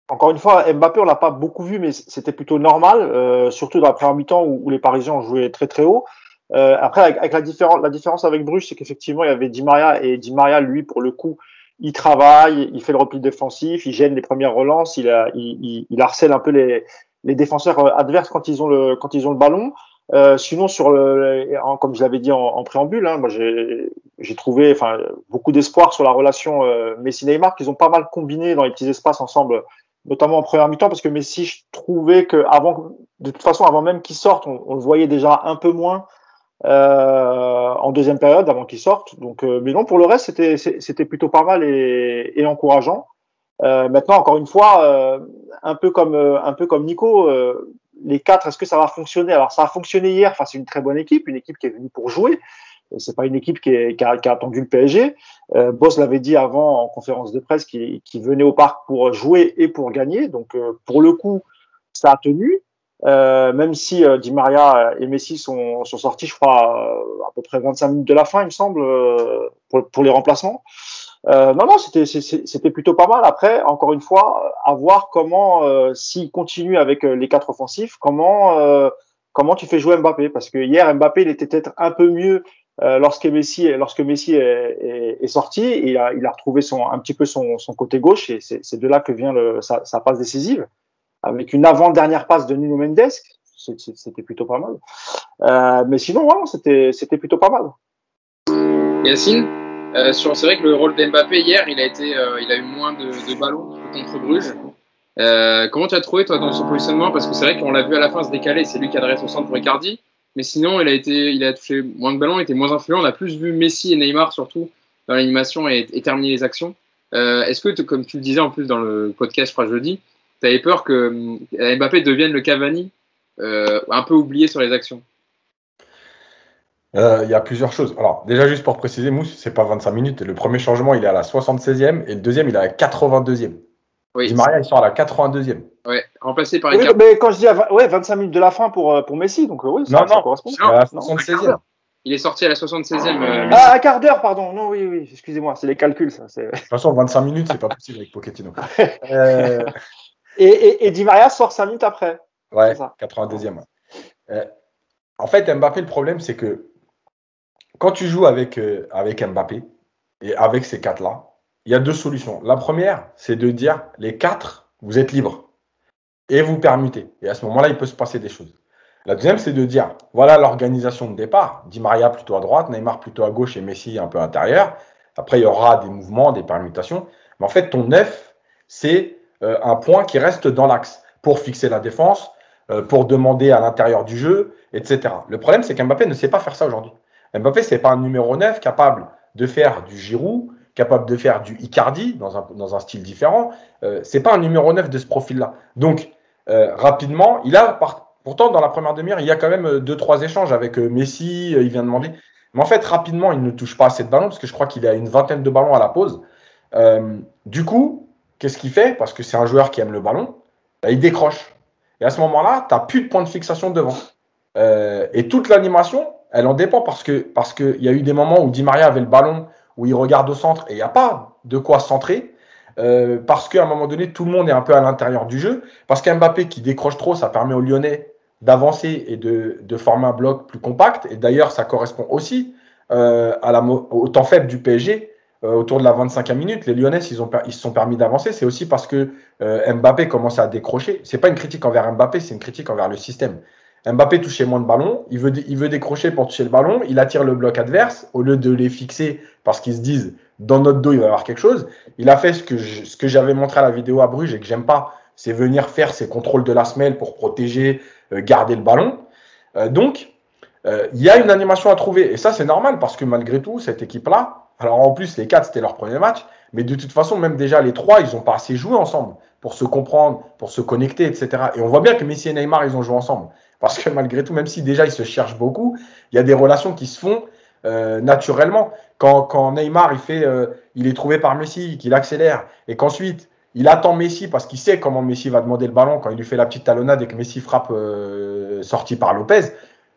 encore une fois, Mbappé, on l'a pas beaucoup vu, mais c'était plutôt normal, euh, surtout dans la première mi-temps où, les Parisiens ont joué très très haut. Euh, après, avec, la, différence, la différence avec Bruges, c'est qu'effectivement, il y avait Di Maria et Di Maria, lui, pour le coup, il travaille, il fait le repli défensif, il gêne les premières relances, il, il, il, harcèle un peu les, les défenseurs euh, adverses quand ils ont le, quand ils ont le ballon. Euh, sinon, sur le, comme je l'avais dit en, en préambule, hein, moi j'ai trouvé, enfin, beaucoup d'espoir sur la relation euh, Messi-Neymar qu'ils ont pas mal combiné dans les petits espaces ensemble, notamment en première mi-temps, parce que Messi, je trouvais que avant, de toute façon, avant même qu'il sorte, on, on, le voyait déjà un peu moins euh, en deuxième période, avant qu'il sorte. Donc, euh, mais non, pour le reste, c'était c'était plutôt pas mal et, et encourageant. Euh, maintenant, encore une fois, un peu comme un peu comme Nico les quatre, est-ce que ça va fonctionner? Alors, ça a fonctionné hier face à une très bonne équipe, une équipe qui est venue pour jouer. C'est pas une équipe qui, est, qui, a, qui, a, attendu le PSG. Euh, Boss l'avait dit avant en conférence de presse qu'il venait au parc pour jouer et pour gagner. Donc, euh, pour le coup, ça a tenu. Euh, même si euh, Di Maria et Messi sont, sont sortis, je crois, euh, à peu près 25 minutes de la fin, il me semble, pour, pour les remplacements. Euh, non, non, c'était plutôt pas mal. Après, encore une fois, à voir comment, euh, s'il continue avec euh, les quatre offensifs, comment euh, comment tu fais jouer Mbappé Parce que hier, Mbappé, il était peut-être un peu mieux lorsque Messi lorsque Messi est, est, sorti. Il a il a retrouvé son un petit peu son, son côté gauche et c'est de là que vient le sa, sa passe décisive avec une avant-dernière passe de Nuno Mendes. C'était plutôt pas mal. mais sinon, ouais, c'était c'était plutôt pas mal. Yacine euh, c'est vrai que le rôle d'Mbappé hier, il a été, euh, il a eu moins de, de ballons contre Bruges. Euh, comment tu as trouvé toi dans son positionnement? Parce que c'est vrai qu'on l'a vu à la fin se décaler, c'est lui qui adresse au centre pour Icardi. Mais sinon, il a été, il a touché moins de ballons, il était moins influent. On a plus vu Messi et Neymar surtout dans l'animation et, et, terminer les actions. Euh, Est-ce que, comme tu le disais en plus dans le podcast, je crois jeudi, tu avais peur que Mbappé devienne le Cavani euh, un peu oublié sur les actions? Euh, il y a plusieurs choses. Alors, déjà, juste pour préciser, Mousse, c'est pas 25 minutes. Le premier changement, il est à la 76e et le deuxième, il est à la 82e. Oui. Di Maria, il sort à la 82e. Ouais, remplacé par oui, Mais quand je dis ouais, 25 minutes de la fin pour, euh, pour Messi, donc euh, oui, ça, non, ça non, correspond. à la 76e. Il est sorti à la 76e. Euh, ah, un quart d'heure, pardon. Non, oui, oui, excusez-moi, c'est les calculs, ça. De toute façon, 25 minutes, c'est pas possible avec Pochettino. euh... et, et, et Di Maria sort 5 minutes après. Ouais, 82e. Ouais. Euh, en fait, Mbappé, le problème, c'est que quand tu joues avec, euh, avec Mbappé et avec ces quatre-là, il y a deux solutions. La première, c'est de dire les quatre, vous êtes libres et vous permettez. Et à ce moment-là, il peut se passer des choses. La deuxième, c'est de dire voilà l'organisation de départ. Di Maria plutôt à droite, Neymar plutôt à gauche et Messi un peu à l'intérieur. Après, il y aura des mouvements, des permutations. Mais en fait, ton neuf, c'est un point qui reste dans l'axe pour fixer la défense, euh, pour demander à l'intérieur du jeu, etc. Le problème, c'est qu'Mbappé ne sait pas faire ça aujourd'hui. Mbappé, c'est pas un numéro 9 capable de faire du Giroud, capable de faire du Icardi dans un, dans un style différent. Euh, c'est pas un numéro 9 de ce profil-là. Donc, euh, rapidement, il a, pourtant, dans la première demi-heure, il y a quand même euh, deux, trois échanges avec euh, Messi, il vient demander. Mais en fait, rapidement, il ne touche pas assez de ballons parce que je crois qu'il a une vingtaine de ballons à la pause. du coup, qu'est-ce qu'il fait? Parce que c'est un joueur qui aime le ballon, bah, il décroche. Et à ce moment-là, tu n'as plus de point de fixation devant. et toute l'animation, elle en dépend parce que parce qu'il y a eu des moments où Di Maria avait le ballon, où il regarde au centre et il n'y a pas de quoi centrer. Euh, parce qu'à un moment donné, tout le monde est un peu à l'intérieur du jeu. Parce qu'un Mbappé qui décroche trop, ça permet aux Lyonnais d'avancer et de, de, former un bloc plus compact. Et d'ailleurs, ça correspond aussi euh, à la, au temps faible du PSG euh, autour de la 25e minute, les Lyonnais, ils, se sont permis d'avancer. C'est aussi parce que euh, Mbappé commence à décrocher. C'est pas une critique envers Mbappé, c'est une critique envers le système. Mbappé touchait moins de ballons, il veut, décrocher pour toucher le ballon, il attire le bloc adverse au lieu de les fixer parce qu'ils se disent dans notre dos il va y avoir quelque chose. Il a fait ce que, ce que j'avais montré à la vidéo à Bruges et que j'aime pas, c'est venir faire ses contrôles de la semelle pour protéger, euh, garder le ballon. donc, il y a une animation à trouver et ça c'est normal parce que malgré tout, cette équipe-là, alors en plus, les quatre, c'était leur premier match. Mais de toute façon, même déjà les trois, ils n'ont pas assez joué ensemble pour se comprendre, pour se connecter, etc. Et on voit bien que Messi et Neymar, ils ont joué ensemble. Parce que malgré tout, même si déjà ils se cherchent beaucoup, il y a des relations qui se font euh, naturellement. Quand, quand, Neymar, il, fait, euh, il est trouvé par Messi, qu'il accélère, et qu'ensuite, il attend Messi parce qu'il sait comment Messi va demander le ballon quand il lui fait la petite talonnade et que Messi frappe euh, sorti par Lopez.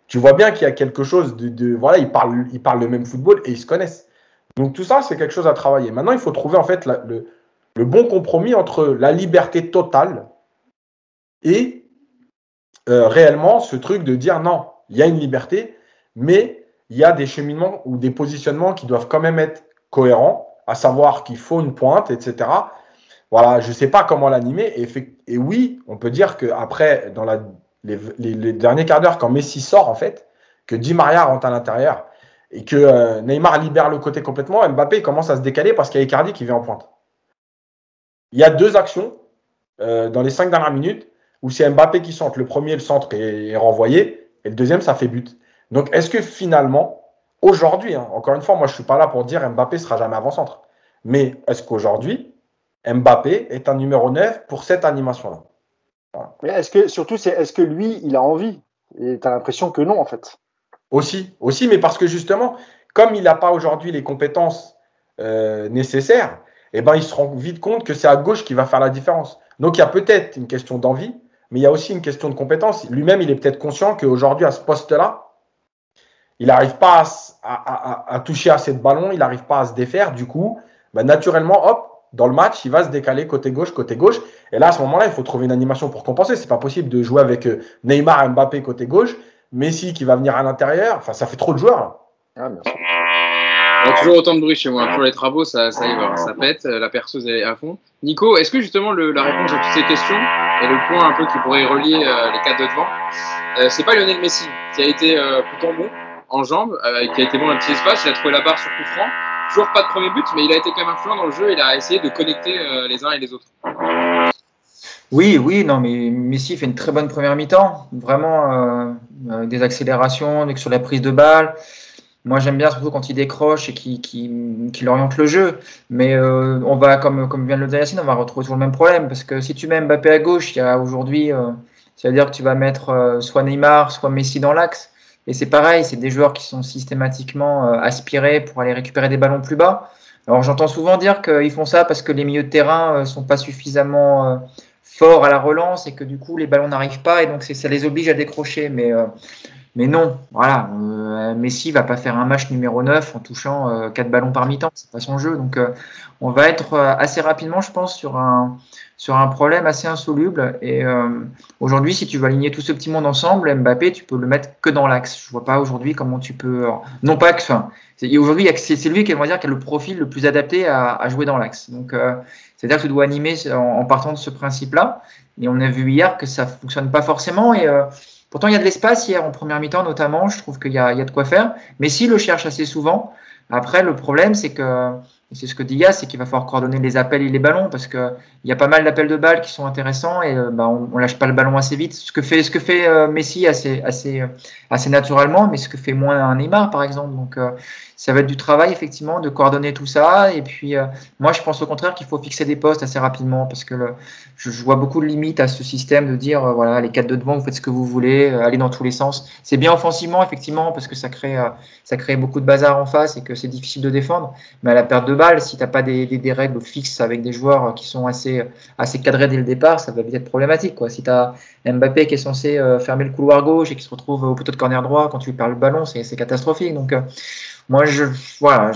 Tu vois bien qu'il y a quelque chose de, de voilà, ils parlent, ils parlent le même football et ils se connaissent. Donc tout ça, c'est quelque chose à travailler. Maintenant, il faut trouver en fait le, bon compromis entre la liberté totale et euh, réellement ce truc de dire non, il y a une liberté, mais il y a des cheminements ou des positionnements qui doivent quand même être cohérents, à savoir qu'il faut une pointe, etc. Voilà, je ne sais pas comment l'animer. Et, oui, on peut dire qu'après, dans les, les, derniers quarts d'heure, quand Messi sort, en fait, que Di Maria rentre à l'intérieur, et que euh, Neymar libère le côté complètement, Mbappé commence à se décaler parce qu'il y a Icardi qui vient en pointe. Il y a deux actions euh, dans les cinq dernières minutes où c'est Mbappé qui centre. Le premier, le centre est, renvoyé, et le deuxième, ça fait but. Donc, est-ce que finalement, aujourd'hui, hein, encore une fois, moi je ne suis pas là pour dire Mbappé sera jamais avant-centre, mais est-ce qu'aujourd'hui, Mbappé est un numéro 9 pour cette animation-là? Est-ce que, surtout, c'est est-ce que lui, il a envie? Et tu as l'impression que non, en fait. Aussi, aussi, mais parce que justement, comme il n'a pas aujourd'hui les compétences euh, nécessaires, eh ben, il se rend vite compte que c'est à gauche qui va faire la différence. Donc il y a peut-être une question d'envie, mais il y a aussi une question de compétence. Lui-même, il est peut-être conscient qu'aujourd'hui, à ce poste-là, il n'arrive pas à, toucher assez de ballons, il n'arrive pas à se défaire. Du coup, ben, naturellement, hop, dans le match, il va se décaler côté gauche, côté gauche. Et là, à ce moment-là, il faut trouver une animation pour compenser. C'est pas possible de jouer avec euh, Neymar, Mbappé côté gauche Messi qui va venir à l'intérieur. Enfin, ça fait trop de joueurs. Ah, Il y a toujours autant de bruit chez moi. Pour les travaux, ça, ça y va, ça pète, la perceuse est à fond. Nico, est-ce que justement le, la réponse à toutes ces questions et le point un peu qui pourrait relier euh, les quatre de devant, euh, c'est pas Lionel Messi qui a été euh, plutôt bon en jambes, qui a été bon dans le petit espace, il a trouvé la barre sur coup franc. Toujours pas de premier but, mais il a été quand même influent dans le jeu. Il a essayé de connecter les uns et les autres. Oui, oui, non, mais Messi fait une très bonne première mi-temps. Vraiment, euh, euh, des accélérations sur la prise de balle. Moi, j'aime bien surtout quand il décroche et qu'il oriente le jeu. Mais euh, on va, comme, comme vient le dire Yacine, on va retrouver toujours le même problème. Parce que si tu mets Mbappé à gauche, il y a aujourd'hui, c'est-à-dire que tu vas mettre soit Neymar, soit Messi dans l'axe. Et c'est pareil, c'est des joueurs qui sont systématiquement aspirés pour aller récupérer des ballons plus bas. Alors j'entends souvent dire qu'ils font ça parce que les milieux de terrain sont pas suffisamment fort à la relance et que du coup les ballons n'arrivent pas et donc ça les oblige à décrocher. Mais, euh, mais non, voilà, euh, Messi va pas faire un match numéro 9 en touchant euh, 4 ballons par mi-temps, c'est pas son jeu. Donc euh, on va être assez rapidement, je pense, sur un, sur un problème assez insoluble. Et aujourd'hui, si tu veux aligner tout ce petit monde ensemble, Mbappé, tu peux le mettre que dans l'axe. Je vois pas aujourd'hui comment tu peux. non pas que. Enfin, aujourd'hui, c'est lui qui, on va dire, qui a le profil le plus adapté à, à jouer dans l'axe. Donc c'est-à-dire que tu dois animer en, partant de ce principe-là. Et on a vu hier que ça fonctionne pas forcément. Et euh, pourtant, il y a de l'espace hier en première mi-temps, notamment. Je trouve qu'il y, y, a de quoi faire. Mais s'il le cherche assez souvent, après, le problème, c'est que c'est ce que dit Yass, c'est qu'il va falloir coordonner les appels et les ballons parce qu'il y a pas mal d'appels de balles qui sont intéressants et euh, bah, on, lâche pas le ballon assez vite. Ce que fait, ce que fait euh, Messi assez, assez, euh, assez naturellement, mais ce que fait moins un Neymar par exemple. Donc ça va être du travail effectivement de coordonner tout ça. Et puis moi je pense au contraire qu'il faut fixer des postes assez rapidement parce que je, vois beaucoup de limites à ce système de dire voilà les quatre de devant vous faites ce que vous voulez, allez dans tous les sens. C'est bien offensivement effectivement parce que ça crée, ça crée beaucoup de bazar en face et que c'est difficile de défendre, mais à la perte de si tu n'as pas des, règles fixes avec des joueurs qui sont assez, cadrés dès le départ, ça va être problématique. Si tu as Mbappé qui est censé euh, fermer le couloir gauche et qui se retrouve au poteau de corner droit quand tu lui perds le ballon, c'est catastrophique. Donc, euh, moi, je,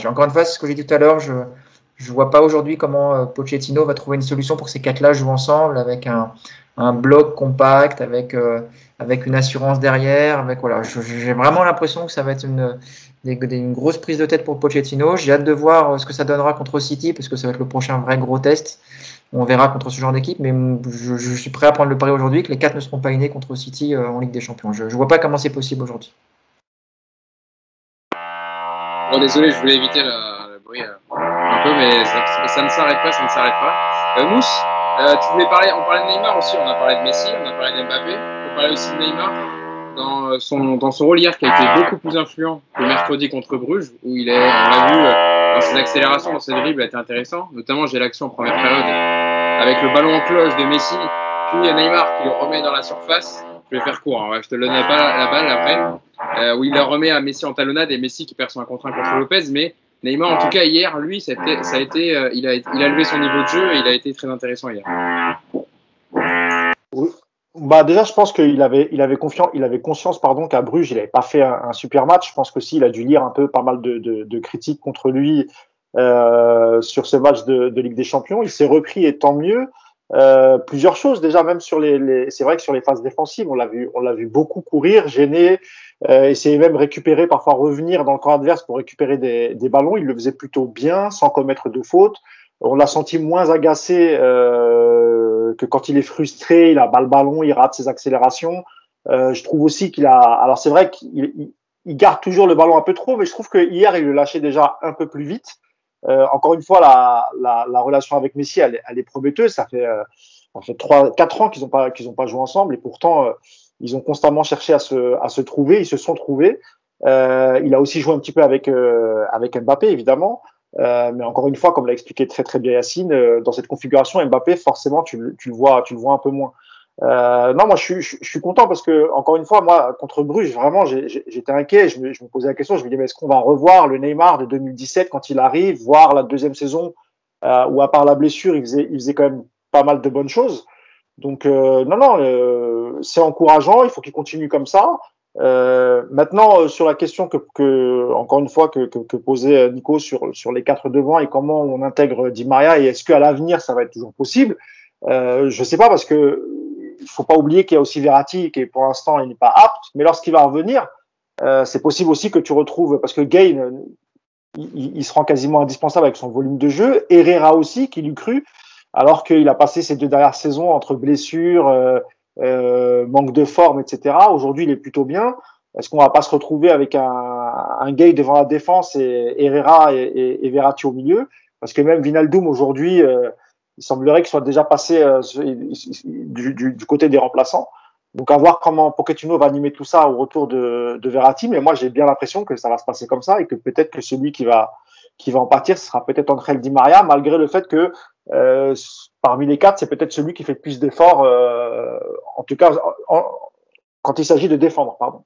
encore une fois, ce que j'ai dit tout à l'heure, je, je vois pas aujourd'hui comment Pochettino va trouver une solution pour ces quatre-là jouent ensemble avec un, un bloc compact, avec, avec une assurance derrière. Avec, voilà, j'ai vraiment l'impression que ça va être une, une grosse prise de tête pour Pochettino. J'ai hâte de voir ce que ça donnera contre City, parce que ça va être le prochain vrai gros test. On verra contre ce genre d'équipe, mais je, suis prêt à prendre le pari aujourd'hui que les quatre ne seront pas innés contre City euh, en Ligue des Champions. Je ne vois pas comment c'est possible aujourd'hui. Bon, désolé, je voulais éviter le, bruit euh, un peu, mais ça, ne s'arrête pas, ça ne s'arrête pas. Euh, Mousse, tu voulais parler, on parlait de Neymar aussi, on a parlé de Messi, on a parlé de Mbappé, on parlait aussi de Neymar dans son, dans son rôle hier qui a été beaucoup plus influent que mercredi contre Bruges, où il est, on l'a vu, dans ses accélérations, dans ses dribbles, a été intéressant. Notamment, j'ai l'action en première période avec le ballon en cloche de Messi, puis Neymar qui le remet dans la surface. Je vais faire court, hein. je te donne pas la balle après, euh, où il le remet à Messi en talonnade et Messi qui perd son 1 contre 1 contre Lopez. Mais Neymar, en tout cas, hier, lui, ça a été, ça a été euh, il, a, il a levé son niveau de jeu et il a été très intéressant hier. Bah déjà, je pense qu'il avait, il avait confiance, il avait conscience, pardon, qu'à Bruges, il n'avait pas fait un, super match. Je pense que il a dû lire un peu pas mal de, de, de critiques contre lui euh, sur ce match de, de, Ligue des Champions. Il s'est repris et tant mieux. Euh, plusieurs choses déjà, même sur les, les c'est vrai que sur les phases défensives, on l'a vu, on l'a vu beaucoup courir, gêner, euh, essayer même récupérer, parfois revenir dans le camp adverse pour récupérer des, des ballons. Il le faisait plutôt bien, sans commettre de fautes. On l'a senti moins agacé euh, que quand il est frustré, il a bas le ballon, il rate ses accélérations. Euh, je trouve aussi qu'il a. Alors c'est vrai qu'il il garde toujours le ballon un peu trop, mais je trouve que hier il le lâchait déjà un peu plus vite. Euh, encore une fois, la, la, la, relation avec Messi, elle, elle est prometteuse. Ça fait, euh, ça fait trois, quatre ans qu'ils n'ont pas qu'ils pas joué ensemble, et pourtant euh, ils ont constamment cherché à se à se trouver. Ils se sont trouvés. Il a aussi joué un petit peu avec avec Mbappé, évidemment. Euh, mais encore une fois, comme l'a expliqué très très bien Yacine, euh, dans cette configuration Mbappé, forcément, tu, tu, le vois, tu le vois un peu moins. Euh, non, moi, je suis, je, suis content parce que encore une fois, moi, contre Bruges, vraiment, j'étais inquiet. Je me, je me, posais la question. Je me disais, mais est-ce qu'on va revoir le Neymar de 2017 quand il arrive, voir la deuxième saison où à part la blessure, il faisait, il faisait quand même pas mal de bonnes choses. Donc non, non, c'est encourageant. Il faut qu'il continue comme ça. Euh, maintenant, euh, sur la question que, que encore une fois, que, que, que, posait Nico sur, sur les quatre devants et comment on intègre Di Maria et est-ce qu'à l'avenir ça va être toujours possible euh, Je sais pas parce que faut pas oublier qu'il y a aussi Verratti qui pour l'instant il n'est pas apte, mais lorsqu'il va revenir, euh, c'est possible aussi que tu retrouves parce que Gain il, il, se rend quasiment indispensable avec son volume de jeu, Herrera aussi qui lui cru alors qu'il a passé ces deux dernières saisons entre blessures, euh, euh, manque de forme, etc. Aujourd'hui, il est plutôt bien. Est-ce qu'on va pas se retrouver avec un, un gay devant la défense et Herrera et, et, et Verratti au milieu? Parce que même Vinaldoom aujourd'hui, euh, il semblerait qu'il soit déjà passé euh, du, côté des remplaçants. Donc à voir comment Pochettino va animer tout ça au retour de, de Verratti. Mais moi, j'ai bien l'impression que ça va se passer comme ça et que peut-être que celui qui va qui va en partir, ce sera peut-être André Di Maria, malgré le fait que euh, parmi les quatre, c'est peut-être celui qui fait le plus d'efforts, euh, en tout cas quand il s'agit de défendre. Pardon.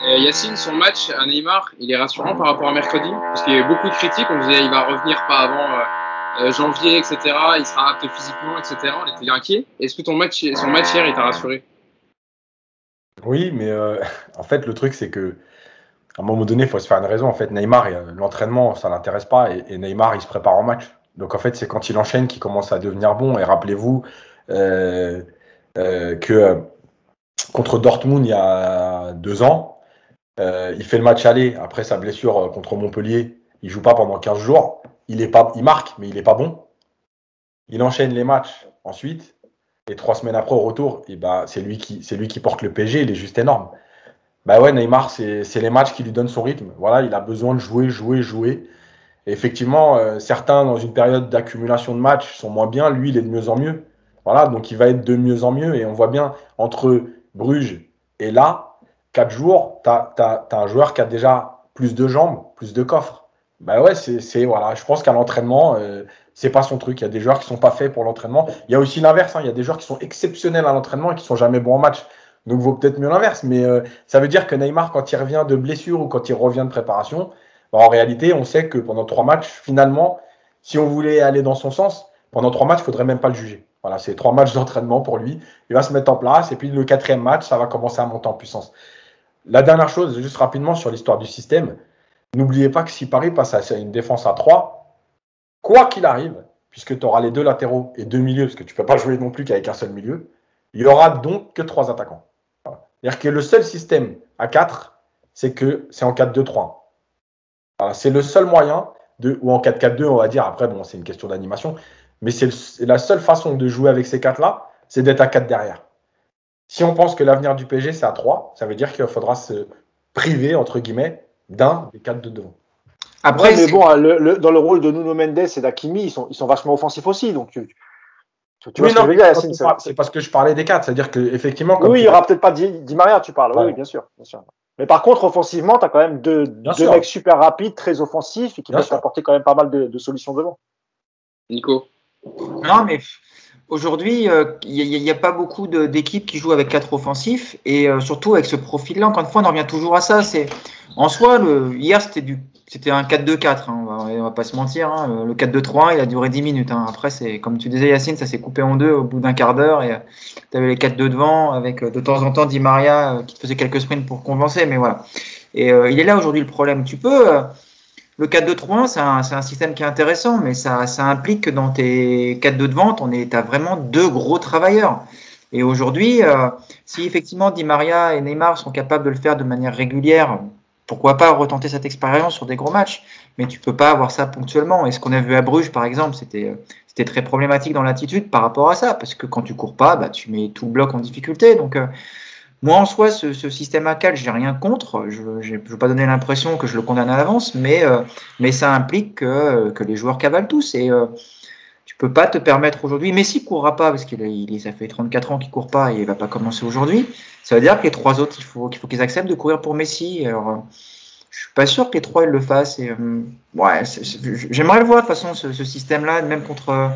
Yacine, son match à Neymar, il est rassurant par rapport à mercredi, parce qu'il y a eu beaucoup de critiques. On disait il va revenir pas avant euh, janvier, etc. Il sera apte physiquement, etc. On était inquiet. Est-ce que ton match, son match hier, il t'a rassuré? Oui, mais en fait, le truc, c'est que à un moment donné, il faut se faire une raison. En fait, Neymar, l'entraînement, ça l'intéresse pas, et, Neymar, il se prépare en match. Donc en fait, c'est quand il enchaîne qu'il commence à devenir bon. Et rappelez-vous euh, euh, que euh, contre Dortmund il y a deux ans, euh, il fait le match aller après sa blessure contre Montpellier. Il joue pas pendant 15 jours. Il, marque, mais il est pas bon. Il enchaîne les matchs ensuite. Et trois semaines après, au retour, et bah, c'est lui, qui, porte le PG. Il est juste énorme. Bah ouais, Neymar, c'est les matchs qui lui donnent son rythme. Voilà, il a besoin de jouer, jouer, jouer effectivement, euh, certains, dans une période d'accumulation de matchs, sont moins bien. Lui, il est de mieux en mieux. Voilà, donc il va être de mieux en mieux. Et on voit bien, entre Bruges et là, quatre jours, tu as, un joueur qui a déjà plus de jambes, plus de coffres. Bah ouais, c'est voilà. Je pense qu'à l'entraînement, euh, c'est pas son truc. Il y a des joueurs qui sont pas faits pour l'entraînement. Il y a aussi l'inverse. Hein. Il y a des joueurs qui sont exceptionnels à l'entraînement et qui sont jamais bons en match. Donc vaut peut-être mieux l'inverse. Mais euh, ça veut dire que Neymar, quand il revient de blessure ou quand il revient de préparation, bah, en réalité, on sait que pendant trois matchs, finalement, si on voulait aller dans son sens, pendant trois matchs, il faudrait même pas le juger. Voilà, c'est trois matchs d'entraînement pour lui. Il va se mettre en place et puis le quatrième match, ça va commencer à monter en puissance. La dernière chose, juste rapidement sur l'histoire du système, n'oubliez pas que si Paris passe à une défense à 3, quoi qu'il arrive, puisque tu auras les deux latéraux et deux milieux, parce que tu ne peux pas jouer non plus qu'avec un seul milieu, il y aura donc que trois attaquants. C'est-à-dire que le seul système à 4, c'est que c'est en 4-2-3. c'est le seul moyen, de, ou en 4-4-2, on va dire, après, bon, c'est une question d'animation, mais c'est la seule façon de jouer avec ces quatre-là, c'est d'être à 4 derrière. Si on pense que l'avenir du PSG, c'est à 3, ça veut dire qu'il faudra se priver, entre guillemets, d'un des quatre de devant. Après, mais bon, dans le rôle de Nuno Mendes et d'Akimi, ils sont, ils sont vachement offensifs aussi. Donc, tu, tu oui, vois C'est parce que je parlais des quatre. C'est-à-dire qu'effectivement. Oui, il n'y aura peut-être pas Di, Maria, tu parles. Oui, bien sûr, bien sûr. Mais par contre, offensivement, tu as quand même deux, deux mecs super rapides, très offensifs et qui peuvent apporter quand même pas mal de, de solutions devant. Nico Non, mais Aujourd'hui, il euh, n'y a, pas beaucoup d'équipes qui jouent avec quatre offensifs et euh, surtout avec ce profil-là. Encore une fois, on en revient toujours à ça. C'est en soi, le, hier c'était du, c'était un 4-2-4. Hein, on, va, va pas se mentir. Hein. le 4-2-3, il a duré 10 minutes. Hein. Après, c'est comme tu disais, Yacine, ça s'est coupé en deux au bout d'un quart d'heure et tu avais les 4-2 devant avec de temps en temps Di Maria qui te faisait quelques sprints pour compenser. Mais voilà. Et il est là aujourd'hui le problème. Tu peux le 4-2-3-1, c'est un, un, système qui est intéressant, mais ça, ça implique que dans tes 4-2 de vente, on est à vraiment deux gros travailleurs. Et aujourd'hui, euh, si effectivement Di Maria et Neymar sont capables de le faire de manière régulière, pourquoi pas retenter cette expérience sur des gros matchs? Mais tu peux pas avoir ça ponctuellement. Et ce qu'on a vu à Bruges, par exemple, c'était c'était très problématique dans l'attitude par rapport à ça, parce que quand tu cours pas, bah, tu mets tout le bloc en difficulté. Donc euh, moi, en soi, ce, système à 4, j'ai rien contre. Je ne veux pas donner l'impression que je le condamne à l'avance, mais, euh, ça implique que, les joueurs cavalent tous. Et euh, tu peux pas te permettre aujourd'hui. Messi courra pas parce qu'il il, ça fait 34 ans qu'il court pas et il va pas commencer aujourd'hui. Ça veut dire que les trois autres, il faut qu'il faut qu'ils acceptent de courir pour Messi. Alors, euh, je suis pas sûr que les trois ils le fassent. Euh, ouais, j'aimerais le voir de toute façon ce, ce système-là, même contre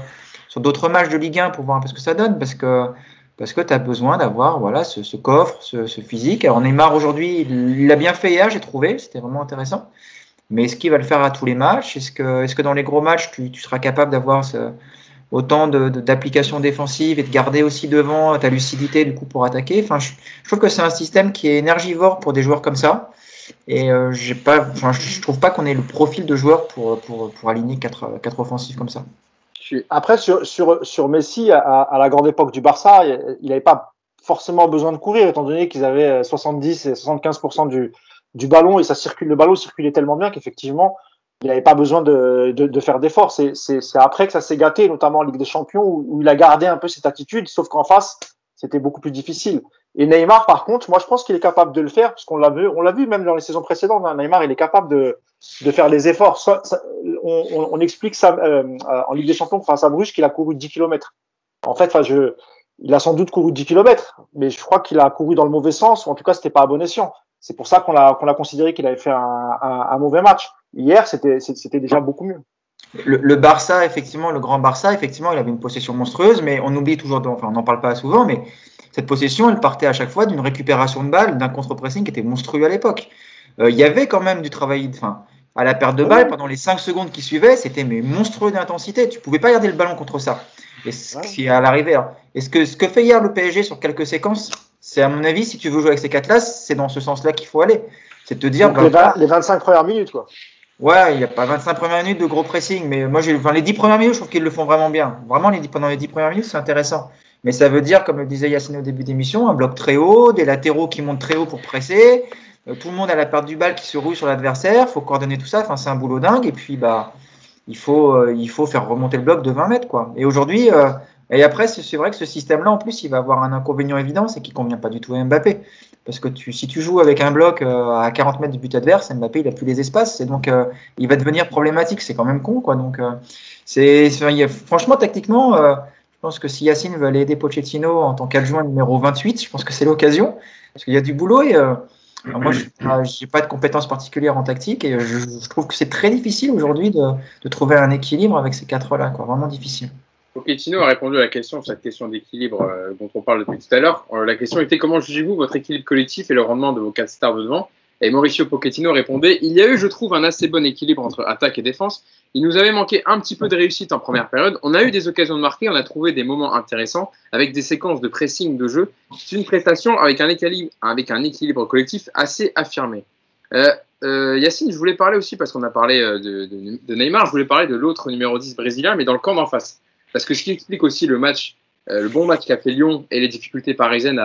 sur d'autres matchs de Ligue 1 pour voir un peu ce que ça donne, parce que parce que tu as besoin d'avoir voilà, ce, coffre, ce, physique. Alors Neymar aujourd'hui, il l'a bien fait hier, j'ai trouvé, c'était vraiment intéressant. Mais est-ce qu'il va le faire à tous les matchs? Est-ce que, dans les gros matchs, tu, seras capable d'avoir autant d'applications défensives et de garder aussi devant ta lucidité du coup pour attaquer? Enfin, je, trouve que c'est un système qui est énergivore pour des joueurs comme ça. Et euh, je, trouve pas qu'on ait le profil de joueur pour, aligner quatre, quatre offensifs comme ça. Après, sur, sur, sur Messi, à, la grande époque du Barça, il n'avait pas forcément besoin de courir, étant donné qu'ils avaient 70 et 75% du, du ballon et ça circule, le ballon circulait tellement bien qu'effectivement, il n'avait pas besoin de, de, faire d'efforts. C'est après que ça s'est gâté, notamment en Ligue des Champions, où, il a gardé un peu cette attitude, sauf qu'en face, c'était beaucoup plus difficile. Et Neymar, par contre, moi, je pense qu'il est capable de le faire, parce qu'on l'a vu, on l'a vu même dans les saisons précédentes. Hein, Neymar, il est capable de, de faire les efforts. Ça, on, on, explique ça euh, en Ligue des Champions face à Bruges qu'il a couru 10 km. En fait, enfin, je, il a sans doute couru 10 km, mais je crois qu'il a couru dans le mauvais sens, ou en tout cas, c'était pas à bon escient. C'est pour ça qu'on a, qu'on a considéré qu'il avait fait un, un, un, mauvais match. Hier, c'était, c'était déjà beaucoup mieux. Le, le, Barça, effectivement, le grand Barça, effectivement, il avait une possession monstrueuse, mais on oublie toujours, enfin, on n'en parle pas souvent, mais cette possession, elle partait à chaque fois d'une récupération de balle, d'un contre-pressing qui était monstrueux à l'époque. Euh, il y avait quand même du travail, enfin, à la perte de balle, pendant les 5 secondes qui suivaient, c'était mais monstrueux d'intensité. Tu pouvais pas garder le ballon contre ça. Et ce qui est à l'arrivée. Et ce que, ce que fait hier le PSG sur quelques séquences, c'est à mon avis, si tu veux jouer avec ces quatre-là, c'est dans ce sens-là qu'il faut aller. C'est te dire. Donc, les, 25 premières minutes, quoi. Ouais, il n'y a pas 25 premières minutes de gros pressing, mais moi, j'ai, enfin, les 10 premières minutes, je trouve qu'ils le font vraiment bien. Vraiment, les 10, pendant les 10 premières minutes, c'est intéressant. Mais ça veut dire, comme le disait Yacine au début d'émission, un bloc très haut, des latéraux qui montent très haut pour presser, euh, tout le monde à la perte du bal qui se roule sur l'adversaire, faut coordonner tout ça, enfin, c'est un boulot dingue, et puis bah, il, faut, euh, il faut faire remonter le bloc de 20 mètres. Quoi. Et aujourd'hui, euh, et après, c'est vrai que ce système-là, en plus, il va avoir un inconvénient évident, c'est qu'il ne convient pas du tout à Mbappé. Parce que tu, si tu joues avec un bloc à 40 mètres du but adverse, Mbappé, il n'a plus les espaces, et donc il va devenir problématique. C'est quand même con, quoi. Donc, c'est, franchement, tactiquement, je pense que si Yacine veut aller aider Pochettino en tant qu'adjoint numéro 28, je pense que c'est l'occasion. Parce qu'il y a du boulot et euh, moi, je n'ai pas de compétences particulières en tactique et je, trouve que c'est très difficile aujourd'hui de, trouver un équilibre avec ces quatre-là. Vraiment difficile. Pochettino a répondu à la question, cette question d'équilibre euh, dont on parle depuis tout à l'heure. Euh, la question était comment jugez-vous votre équilibre collectif et le rendement de vos quatre stars de devant? Et Mauricio Pochettino répondait Il y a eu, je trouve, un assez bon équilibre entre attaque et défense. Il nous avait manqué un petit peu de réussite en première période. On a eu des occasions de marquer, on a trouvé des moments intéressants avec des séquences de pressing de jeu. C'est une prestation avec un équilibre, avec un équilibre collectif assez affirmé. Euh, euh, Yacine, je voulais parler aussi, parce qu'on a parlé euh, de, Neymar, je voulais parler de l'autre numéro 10 brésilien, mais dans le camp d'en face. Parce que ce qui explique aussi le match, euh, le bon match qu'a fait Lyon et les difficultés parisiennes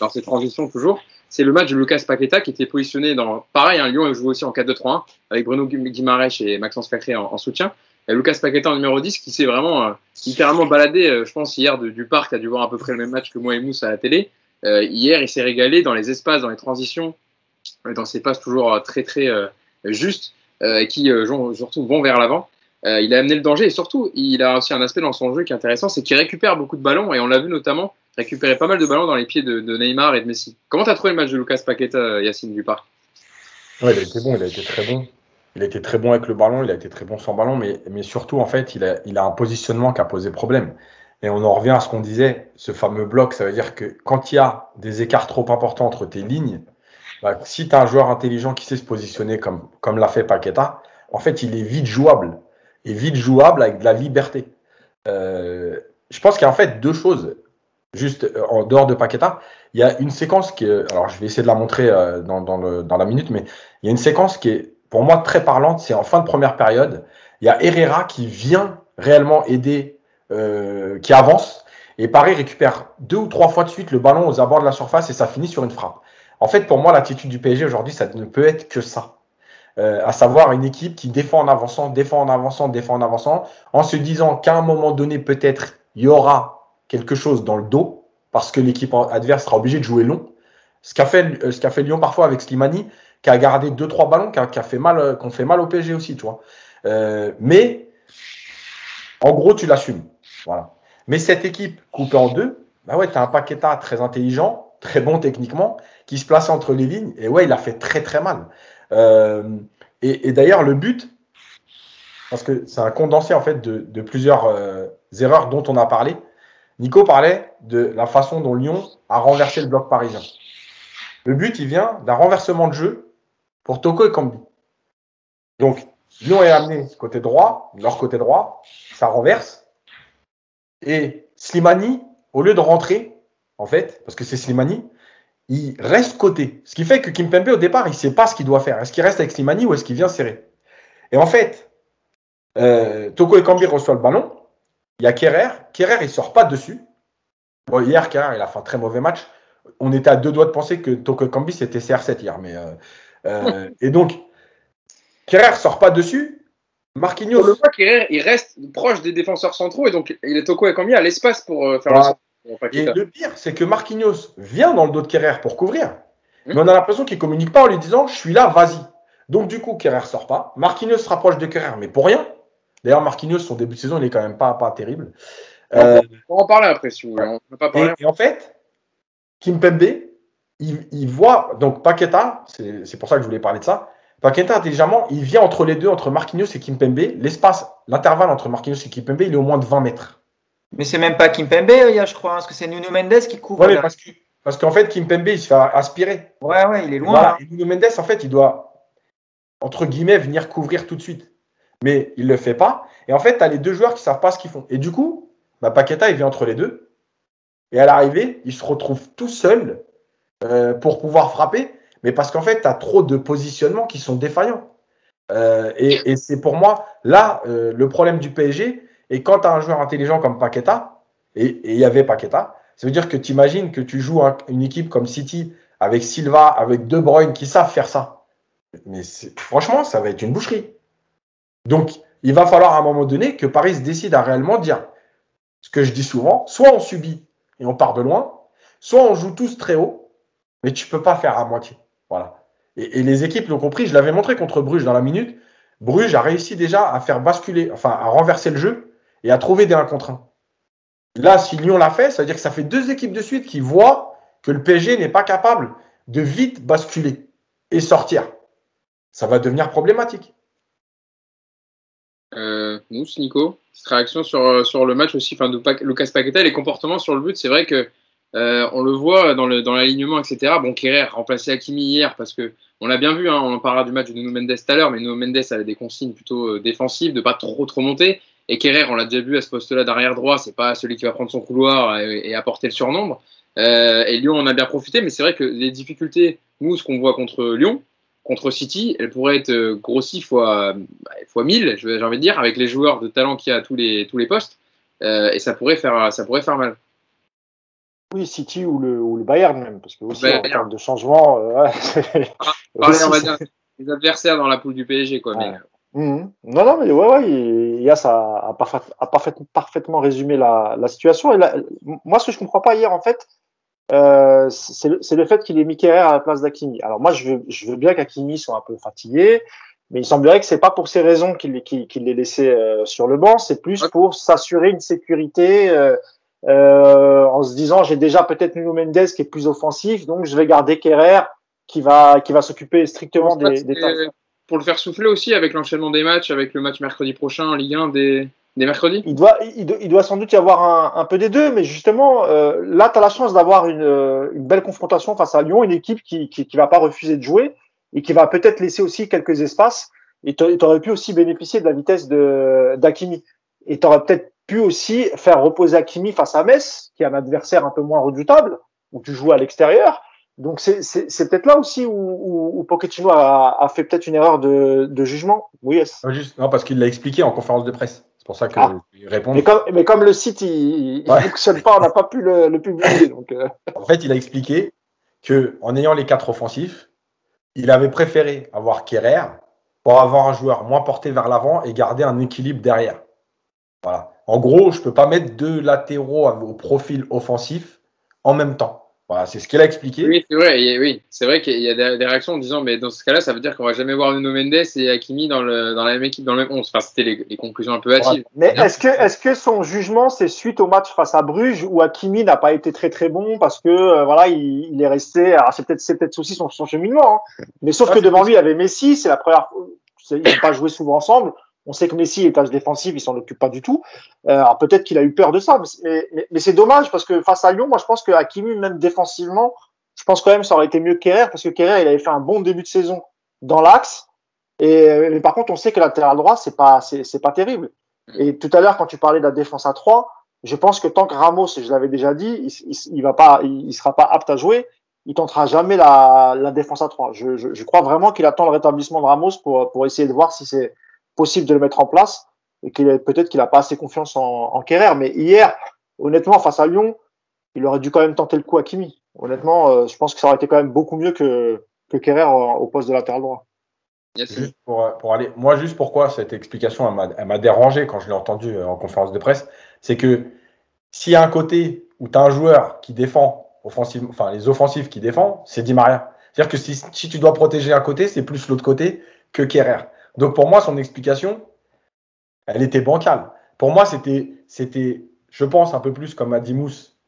dans ces transitions toujours, c'est le match de Lucas Paqueta qui était positionné dans. Pareil, hein, Lyon joue aussi en 4-2-3-1 avec Bruno Guimaraes et Maxence Cacré en, en, soutien. Lucas Paqueta en numéro 10 qui s'est vraiment euh, littéralement baladé, euh, je pense, hier du parc, a dû voir à peu près le même match que moi et Mousse à la télé. Euh, hier, il s'est régalé dans les espaces, dans les transitions, dans ces passes toujours très très justes, qui surtout vont vers l'avant. il a amené le danger et surtout, il a aussi un aspect dans son jeu qui est intéressant, c'est qu'il récupère beaucoup de ballons et on l'a vu notamment récupérer pas mal de ballons dans les pieds de, Neymar et de Messi. Comment tu as trouvé le match de Lucas Paqueta, Yacine Dupart? Ouais, il a été bon, il a été très bon. Il a été très bon avec le ballon, il a été très bon sans ballon, mais, surtout, en fait, il a, un positionnement qui a posé problème. Et on en revient à ce qu'on disait, ce fameux bloc, ça veut dire que quand il y a des écarts trop importants entre tes lignes, bah, si tu un joueur intelligent qui sait se positionner comme, comme l'a fait Paqueta, en fait, il est vite jouable. Et vite jouable avec de la liberté. Euh, je pense qu'il y a en fait deux choses, juste euh, en dehors de Paqueta. Il y a une séquence qui alors je vais essayer de la montrer euh, dans la minute, mais il y a une séquence qui est pour moi très parlante, c'est en fin de première période. Il y a Herrera qui vient réellement aider, euh, qui avance. Et Paris récupère deux ou trois fois de suite le ballon aux abords de la surface et ça finit sur une frappe. En fait, pour moi, l'attitude du PSG aujourd'hui, ça ne peut être que ça. Euh, à savoir une équipe qui défend en avançant, défend en avançant, défend en avançant, en se disant qu'à un moment donné, peut-être, il y aura quelque chose dans le dos, parce que l'équipe adverse sera obligée de jouer long. Ce qu'a fait, euh, ce qu'a fait Lyon parfois avec Slimani, qui a gardé deux trois ballons, qui a, qui a fait mal, euh, qu'on fait mal au PSG aussi, tu vois. Euh, mais en gros, tu l'assumes, voilà. Mais cette équipe coupée en deux, bah ouais, t'as un Paqueta très intelligent, très bon techniquement, qui se place entre les lignes, et ouais, il a fait très très mal. Euh, et, et d'ailleurs, le but, parce que c'est un condensé en fait de, de plusieurs euh, erreurs dont on a parlé. Nico parlait de la façon dont Lyon a renversé le bloc parisien. Le but, il vient d'un renversement de jeu pour Toko et Kambi. Donc, Lyon est amené côté droit, leur côté droit, ça renverse. Et Slimani, au lieu de rentrer, en fait, parce que c'est Slimani, il reste côté. Ce qui fait que Kimpembe, au départ, il ne sait pas ce qu'il doit faire. Est-ce qu'il reste avec Slimani ou est-ce qu'il vient serrer? Et en fait, euh, Toko et Kambi reçoivent le ballon. Il y a Kerrer. Kerrer, il ne sort pas dessus. Bon, hier, Kerrer, il a fait un très mauvais match. On était à deux doigts de penser que Toko et Kambi, c'était CR7 hier. Mais euh, euh, et donc, Kerrer sort pas dessus. Marquinhos. Le voit, Kerrer, il reste proche des défenseurs centraux et donc il est Toko et Kambi à l'espace pour euh, faire voilà. le Et le pire, c'est que Marquinhos vient dans le dos de Kerrer pour couvrir. Mmh. Mais on a l'impression qu'il communique pas en lui disant Je suis là, vas-y. Donc, du coup, Kerrer sort pas. Marquinhos se rapproche de Kerrer, mais pour rien. D'ailleurs, Marquinhos, son début de saison, il est quand même pas, pas terrible. Euh, on va en parler après, si vous voulez. On peut pas parler. Et, et en fait, Kimpembe, il, il, voit, donc Paqueta, c'est pour ça que je voulais parler de ça. Paqueta, intelligemment, il vient entre les deux, entre Marquinhos et Kimpembe. L'espace, l'intervalle entre Marquinhos et Kimpembe, il est au moins de 20 mètres. Mais c'est même pas Kimpembe, il y a, je crois, parce que c'est Nuno Mendes qui couvre. Ouais, parce qu'en parce qu'en fait, Kimpembe, il se fait aspirer. Ouais, ouais, il est loin. Voilà. Et Nuno Mendes, en fait, il doit, entre guillemets, venir couvrir tout de suite. Mais il le fait pas. Et en fait, tu as les deux joueurs qui savent pas ce qu'ils font. Et du coup, bah, Paqueta, il vient entre les deux. Et à l'arrivée, il se retrouve tout seul euh, pour pouvoir frapper, mais parce qu'en fait, tu as trop de positionnements qui sont défaillants. Euh, et, c'est pour moi, là, euh, le problème du PSG, et quand tu as un joueur intelligent comme Paqueta, et il y avait Paqueta, ça veut dire que tu imagines que tu joues un, une équipe comme City, avec Silva, avec De Bruyne, qui savent faire ça. Mais franchement, ça va être une boucherie. Donc, il va falloir à un moment donné que Paris décide à réellement dire ce que je dis souvent, soit on subit et on part de loin, soit on joue tous très haut, mais tu peux pas faire à moitié. Voilà. Et, et les équipes l'ont compris. Je l'avais montré contre Bruges dans la minute. Bruges a réussi déjà à faire basculer, enfin à renverser le jeu et à trouver des 1 contre 1. Là, si Lyon l'a fait, ça veut dire que ça fait deux équipes de suite qui voient que le PSG n'est pas capable de vite basculer et sortir. Ça va devenir problématique. Euh, Mousse, Nico, petite réaction sur, sur le match aussi, enfin, Lucas Paqueta, les comportements sur le but. C'est vrai que euh, on le voit dans l'alignement, dans etc. Bon, Kerrer remplacé Hakimi hier parce que on l'a bien vu, hein, on en parlera du match de Nuno Mendes tout à l'heure, mais Nuno Mendes avait des consignes plutôt euh, défensives, de pas trop trop monter. Et Kerrer, on l'a déjà vu à ce poste-là d'arrière droit, c'est pas celui qui va prendre son couloir et, apporter le surnombre. Euh, et Lyon en a bien profité, mais c'est vrai que les difficultés, nous, ce qu'on voit contre Lyon, contre City, elle pourrait être euh, grossie fois, bah, fois 1000, j'ai envie de dire, avec les joueurs de talent qu'il y a à tous les, tous les postes. Euh, et ça pourrait, faire, ça pourrait faire mal. Oui, City ou le, ou le Bayern même, parce que aussi en termes de changement, euh, ouais, ah, on va dire les adversaires dans la poule du PSG, quoi. Mais... Mmh. Non, non, mais ouais, ouais, il y a ça a, parfait, a parfaitement résumé la, la situation. Et moi, ce que je comprends pas hier, en fait, euh, c'est le, le, fait qu'il ait mis Kerrer à la place d'Akimi. Alors moi, je veux, je veux bien qu'Akimi soit un peu fatigué, mais il semblerait que c'est pas pour ces raisons qu'il qu l'ait laissé euh, sur le banc, c'est plus pour s'assurer une sécurité euh, euh, en se disant j'ai déjà peut-être Nuno Mendes qui est plus offensif, donc je vais garder Kerrer qui va qui va s'occuper strictement des, des tâches. Pour le faire souffler aussi avec l'enchaînement des matchs, avec le match mercredi prochain en Ligue 1 des il doit, il, doit, il doit sans doute y avoir un, peu des deux, mais justement, euh, là, tu as la chance d'avoir une, euh, une, belle confrontation face à Lyon, une équipe qui qui, qui va pas refuser de jouer et qui va peut-être laisser aussi quelques espaces. Et tu aurais pu aussi bénéficier de la vitesse d'Akimi. Et tu aurais peut-être pu aussi faire reposer Akimi face à Metz, qui est un adversaire un peu moins redoutable, où tu joues à l'extérieur. Donc c'est peut-être là aussi où, où, où Pochettino a, a fait peut-être une erreur de, de jugement. Oui, yes. non, juste, non, parce qu'il l'a expliqué en conférence de presse. C'est pour ça que ah. répond. Mais comme, mais comme le site il, il fonctionne pas, on n'a pas pu le, le publier. Donc, euh. En fait, il a expliqué que en ayant les quatre offensifs, il avait préféré avoir Kerrer pour avoir un joueur moins porté vers l'avant et garder un équilibre derrière. Voilà. En gros, je peux pas mettre deux latéraux au profil offensif en même temps. Voilà, c'est ce qu'il a expliqué. Oui, c'est vrai. Oui, c'est vrai qu'il y a des, réactions en disant, mais dans ce cas-là, ça veut dire qu'on va jamais voir Nuno Mendes et Hakimi dans, le, dans la même équipe, dans le même 11. Enfin, c'était les, les, conclusions un peu hâtives. Mais est-ce que, est-ce que son jugement, c'est suite au match face à Bruges où Hakimi n'a pas été très très bon parce que euh, voilà, il, il, est resté. Alors c'est peut-être, c'est peut-être aussi son, son cheminement. Hein. Mais sauf que devant lui, il y avait Messi. C'est la première. Ils n'ont pas joué souvent ensemble. On sait que Messi est tâche défensive, il s'en occupe pas du tout. Euh, alors peut-être qu'il a eu peur de ça, mais, c'est dommage parce que face à Lyon, moi je pense que Hakimi, même défensivement, je pense quand même que ça aurait été mieux Kerrer parce que Kerrer, il avait fait un bon début de saison dans l'axe. Et mais par contre, on sait que latéral droit, c'est pas, c'est pas terrible. Et tout à l'heure, quand tu parlais de la défense à 3, je pense que tant que Ramos, je l'avais déjà dit, il, il, il, va pas, il, sera pas apte à jouer. Il tentera jamais la, la défense à 3. Je, je, je crois vraiment qu'il attend le rétablissement de Ramos pour, pour essayer de voir si c'est possible de le mettre en place et qu'il peut-être qu'il a pas assez confiance en, en Kerrer. Mais hier, honnêtement, face à Lyon, il aurait dû quand même tenter le coup à Kimi. Honnêtement, euh, je pense que ça aurait été quand même beaucoup mieux que, que Kerrer au poste de latéral droit. Juste pour, pour, aller, moi, juste pourquoi cette explication, elle m'a dérangé quand je l'ai entendu euh, en conférence de presse, c'est que s'il y a un côté où tu as un joueur qui défend, offensive, enfin les offensifs qui défend, c'est Di Maria. C'est-à-dire que si, si, tu dois protéger un côté, c'est plus l'autre côté que Kerrer. Donc pour moi, son explication, elle était bancale. Pour moi, c'était, je pense, un peu plus comme a dit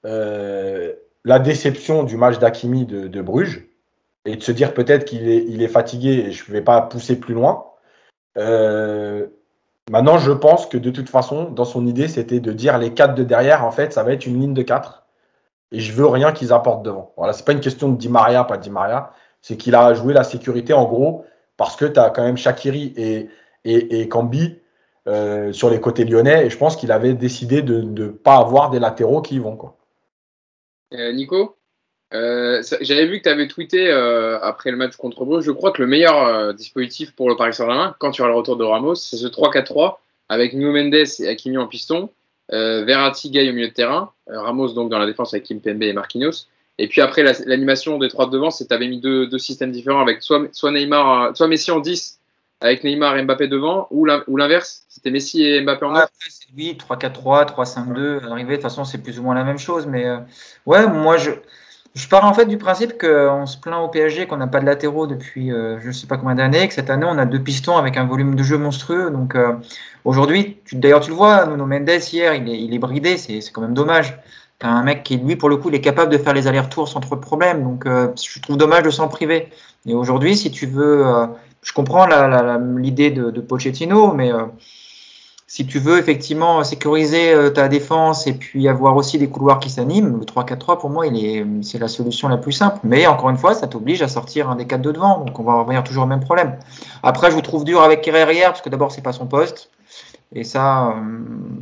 euh, la déception du match d'Akimi de, Bruges et de se dire peut-être qu'il est, il est fatigué et je ne vais pas pousser plus loin. Euh, maintenant, je pense que de toute façon, dans son idée, c'était de dire les quatre de derrière, en fait, ça va être une ligne de quatre et je veux rien qu'ils apportent devant. Voilà, c'est pas une question de Di Maria, pas Di Maria, c'est qu'il a joué la sécurité en gros parce que tu as quand même Shakiri et, et, et Cambi euh, sur les côtés lyonnais et je pense qu'il avait décidé de ne pas avoir des latéraux qui y vont. Quoi. Euh, Nico euh, J'avais vu que tu avais tweeté après le match contre Bruges, je crois que le meilleur dispositif pour le Paris Saint-Germain, quand tu auras le retour de Ramos, c'est ce 3-4-3 avec Nuno Mendes et Hakimi en piston, Verratti, Gay au milieu de terrain, Ramos donc dans la défense avec Kim Pembe et Marquinhos. Et puis après, l'animation des trois de devant, c'est que tu avais mis deux, systèmes différents avec soit, Neymar, soit Messi en 10 avec Neymar et Mbappé devant, ou l'inverse, c'était Messi et Mbappé en 9. Après, c'est lui, 3-4-3, 3-5-2, arrivé, de toute façon, c'est plus ou moins la même chose. Mais euh, ouais, moi, je, je pars en fait du principe qu'on se plaint au PSG qu'on n'a pas de latéraux depuis euh, je ne sais pas combien d'années, que cette année, on a deux pistons avec un volume de jeu monstrueux. Donc euh, aujourd'hui, d'ailleurs, tu le vois, Nuno Mendes, hier, il est, il est bridé, c'est quand même dommage. T'as un mec qui, lui, pour le coup, il est capable de faire les allers-retours sans trop de problèmes. Donc, euh, je trouve dommage de s'en priver. Et aujourd'hui, si tu veux, euh, je comprends l'idée de, de, Pochettino, mais euh, si tu veux effectivement sécuriser euh, ta défense et puis avoir aussi des couloirs qui s'animent, le 3-4-3, pour moi, c'est la solution la plus simple. Mais encore une fois, ça t'oblige à sortir un des 4 de devant. Donc, on va revenir toujours au même problème. Après, je vous trouve dur avec Kerrer parce que d'abord, c'est pas son poste. Et ça,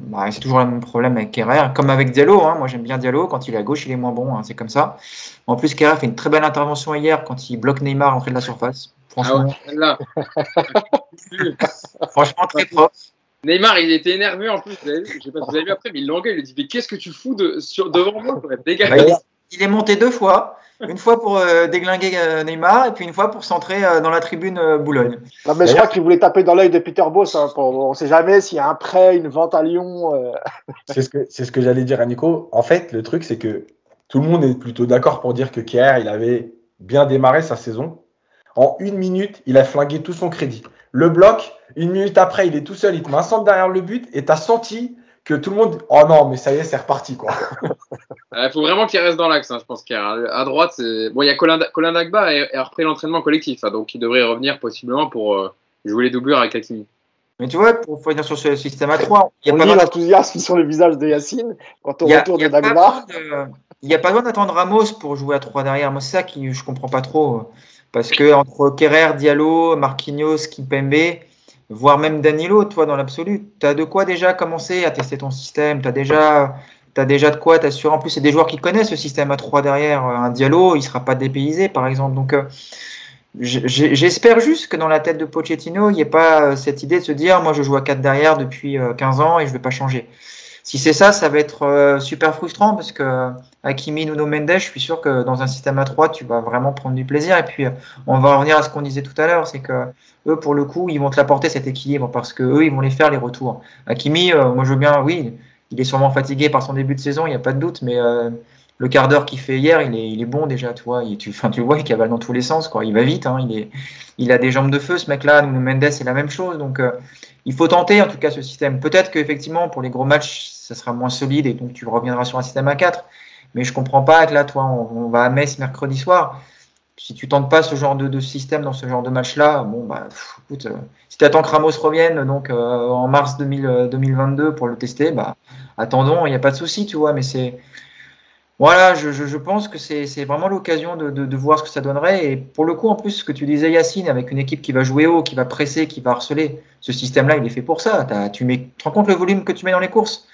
bah, c'est toujours le même problème avec Kerrer, comme avec Diallo. Hein. Moi, j'aime bien Diallo. Quand il est à gauche, il est moins bon. Hein. C'est comme ça. En plus, Kerrer fait une très belle intervention hier quand il bloque Neymar à l'entrée de la surface. Franchement, Ah franchement très propre. Neymar, il était énervé en plus. Vous avez vu, je sais pas si vous avez vu après, mais il l'engueule. Il lui dit Mais qu'est-ce que tu fous de, sur, devant moi? Bah, il est monté deux fois. Une fois pour euh, déglinguer euh, Neymar et puis une fois pour centrer euh, dans la tribune euh, Boulogne. Non, mais je crois qu'il voulait taper dans l'œil de Peter Boss. Hein, pour- on ne sait jamais s'il y a un prêt, une vente à Lyon. euh. C'est ce que, c'est ce que j'allais dire à Nico. En fait, le truc, c'est que tout le monde est plutôt d'accord pour dire que Kier, il avait bien démarré sa saison. En une minute, il a flingué tout son crédit. Le bloc, une minute après, il est tout seul, il te met un centre derrière le but et t'as senti que tout le monde. Oh non, mais ça y est, c'est reparti, quoi. Il faut vraiment qu'il reste dans l'axe, hein, je pense. qu'à À droite, c'est. Bon, il y a Colin, Colin Dagba et, et a repris l'entraînement collectif, hein, donc il devrait revenir possiblement pour euh, jouer les doublures avec Hakimi. Mais tu vois, pour revenir sur ce système à 3, il On n'y a, lit pas besoin- l'enthousiasme sur le visage de Yacine quant au il y a- retour il y de a pas Dagmar. besoin de- il n'y a pas besoin d'attendre Ramos pour jouer à 3 derrière. Moi, c'est ça qui je comprends pas trop. Parce que entre Kerrer, Diallo, Marquinhos, Kimpembe, voire même Danilo, toi, dans l'absolu, tu as de quoi déjà commencer à tester ton système? Tu as déjà. T'as déjà de quoi t'assurer. En plus, c'est des joueurs qui connaissent ce système à 3 derrière. Un Diallo, il sera pas dépaysé, par exemple. Donc, euh, j'espère juste que dans la tête de Pochettino, il n'y ait pas euh, cette idée de se dire, moi, je joue à 4 derrière depuis euh, 15 ans et je vais pas changer. Si c'est ça, ça va être euh, super frustrant parce que euh, Hakimi, Nuno Mendes, je suis sûr que dans un système à 3, tu vas vraiment prendre du plaisir. Et puis, euh, on va revenir à ce qu'on disait tout à l'heure, c'est que eux, pour le coup, ils vont te l'apporter cet équilibre parce que eux, ils vont les faire les retours. Hakimi, moi, je veux bien, oui, il est sûrement fatigué par son début de saison, il n'y a pas de doute, mais le quart d'heure qu'il fait hier, il est, bon déjà, tu vois. Il, tu, enfin, tu vois, il cavale dans tous les sens, quoi. Il va vite, hein, il, a des jambes de feu, ce mec-là. Nuno Mendes, c'est la même chose. Donc, il faut tenter, en tout cas, ce système. Peut-être qu'effectivement, pour les gros matchs, ça sera moins solide et donc tu reviendras sur un système à 4. Mais je comprends pas que là, toi, on, va à Metz mercredi soir. Si tu tentes pas ce genre de, système dans ce genre de match-là, bon, bah, écoute, euh, si tu attends que Ramos revienne donc, euh, en mars 2000, euh, 2022 pour le tester, bah, attendons, il n'y a pas de souci, tu vois, mais c'est. Voilà, je, je, je pense que c'est c'est vraiment l'occasion de, de, de voir ce que ça donnerait. Et pour le coup, en plus, ce que tu disais, Yacine, avec une équipe qui va jouer haut, qui va presser, qui va harceler, ce système-là, il est fait pour ça. T'as- tu, mets, tu te rends compte le volume que tu mets dans les courses?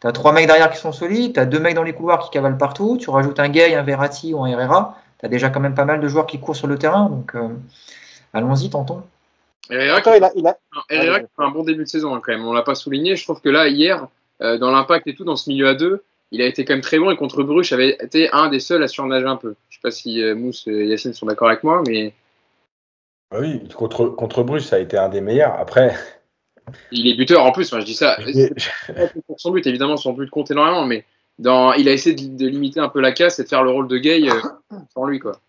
Tu as trois mecs derrière qui sont solides, tu as deux mecs dans les couloirs qui cavalent partout, tu rajoutes un Gay, un Verratti ou un Herrera, tu as déjà quand même pas mal de joueurs qui courent sur le terrain. Donc, euh, allons-y, tentons. Herrera, qui il a, il a- Herrera qui fait un bon début de saison hein, quand même. On l'a pas souligné. Je trouve que là hier, euh, dans l'impact et tout, dans ce milieu à deux, il a été quand même très bon et contre Bruges avait été un des seuls à surnager un peu. Je sais pas si euh, Mousse et Yacine sont d'accord avec moi, mais Bah Oui, contre, contre Bruges, ça a été un des meilleurs. Après, il est buteur en plus. Enfin, je dis ça. pour son but, évidemment, son but compte énormément, mais dans, il a essayé de, de limiter un peu la casse et de faire le rôle de Gay euh, sans lui, quoi.